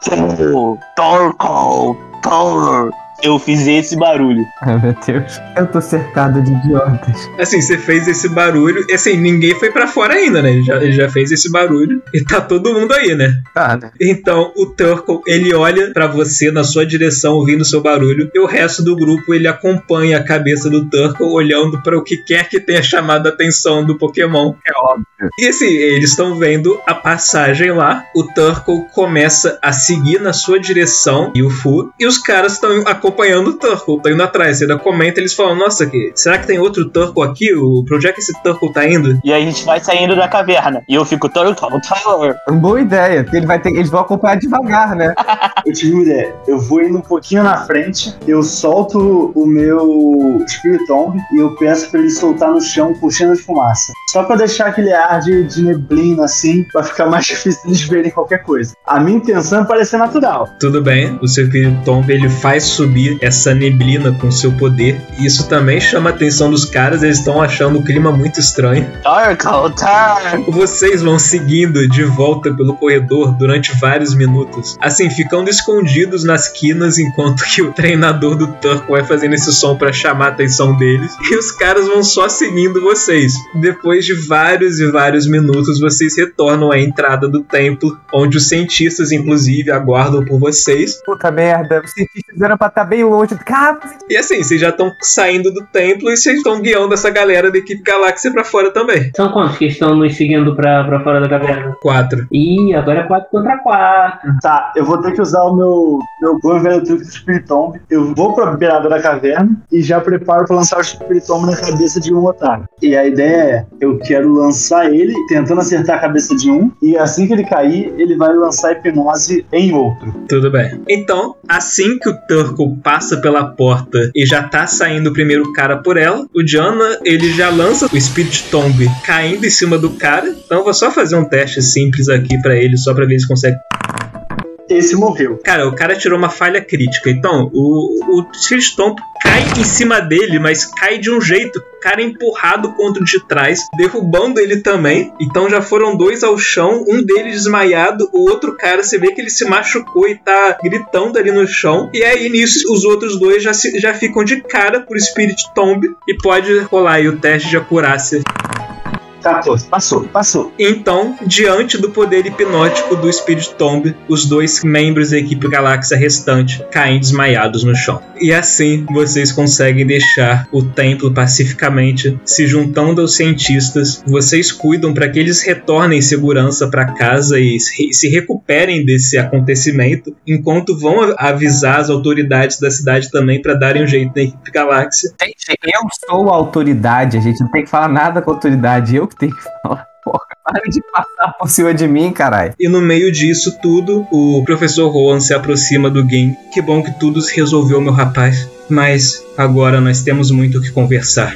Turco. Turco. Turco. Eu fiz esse barulho. Ai, meu Deus. Eu tô cercado de idiotas. Assim, você fez esse barulho, e assim, ninguém foi pra fora ainda, né? Ele já, ele já fez esse barulho e tá todo mundo aí, né? Tá, né? Então o Turco ele olha pra você na sua direção ouvindo o seu barulho e o resto do grupo ele acompanha a cabeça do Turco olhando pra o que quer que tenha chamado a atenção do Pokémon. É óbvio. E assim, eles estão vendo a passagem lá. O Turco começa a seguir na sua direção e o Fu e os caras estão acompanhando o Turco, estão indo atrás. Você ainda comenta, eles falam: "Nossa, que será que tem outro Turco aqui? O pra onde é que esse Turco tá indo?" E aí a gente vai saindo da caverna. E eu fico Turco, Turco. Boa ideia, porque ele vai ter, eles vão acompanhar devagar, né? Eu tive uma ideia. Eu vou indo um pouquinho na frente, eu solto o meu Spiritomb e eu peço pra ele soltar no chão puxando de fumaça. Só pra deixar aquele ar de, de neblina assim, pra ficar mais difícil eles verem qualquer coisa. A minha intenção é parecer natural. Tudo bem, o seu Tomb ele faz subir essa neblina com seu poder. E isso também chama a atenção dos caras, eles estão achando o clima muito estranho. Vocês vão seguindo de volta pelo corredor durante vários minutos, assim, ficando escondidos nas quinas enquanto que o treinador do Turco vai fazendo esse som para chamar a atenção deles. E os caras vão só seguindo vocês. Depois de vários e vários minutos, vocês retornam à entrada do templo, onde os cientistas, inclusive, aguardam por vocês. Puta merda, os cientistas eram pra estar bem longe. Cara, E assim, vocês já estão saindo do templo e vocês estão guiando essa galera da equipe Galáxia pra fora também. São quantos que estão nos seguindo pra, pra fora da caverna? Quatro. Ih, agora é 4 contra 4. Tá, eu vou ter que usar o meu, meu bom velho truque do Spiritomb. Eu vou pra beirada da caverna e já preparo pra lançar o Spiritomb na cabeça de um otário. E a ideia é, eu quero lançar ele tentando acertar a cabeça de um e assim que ele cair, ele vai lançar hipnose em outro. Tudo bem. Então, assim que o Turco passa pela porta e já tá saindo o primeiro cara por ela, o Jana, ele já lança o Spirit Tomb caindo em cima do cara. Então, vou só fazer um teste simples aqui pra ele, só pra ver se consegue. Esse morreu. Cara, o cara tirou uma falha crítica. Então, o, o Tomb cai em cima dele, mas cai de um jeito. O cara é empurrado contra o de trás, derrubando ele também. Então já foram dois ao chão, um deles desmaiado, o outro cara, você vê que ele se machucou e tá gritando ali no chão. E aí nisso os outros dois já, se, já ficam de cara por Spirit Tomb e pode rolar aí o teste de acurácia. Passou, passou. Então, diante do poder hipnótico do Spirit Tomb, os dois membros da equipe Galáxia restante caem desmaiados no chão. E assim vocês conseguem deixar o templo pacificamente, se juntando aos cientistas. Vocês cuidam para que eles retornem em segurança para casa e se recuperem desse acontecimento, enquanto vão avisar as autoridades da cidade também para darem um jeito na equipe Galáxia. Gente, eu sou a autoridade, a gente não tem que falar nada com a autoridade, eu que tenho que falar. Porra, para de passar por cima de mim, caralho. E no meio disso tudo, o professor Rowan se aproxima do Gin. Que bom que tudo se resolveu, meu rapaz. Mas agora nós temos muito o que conversar.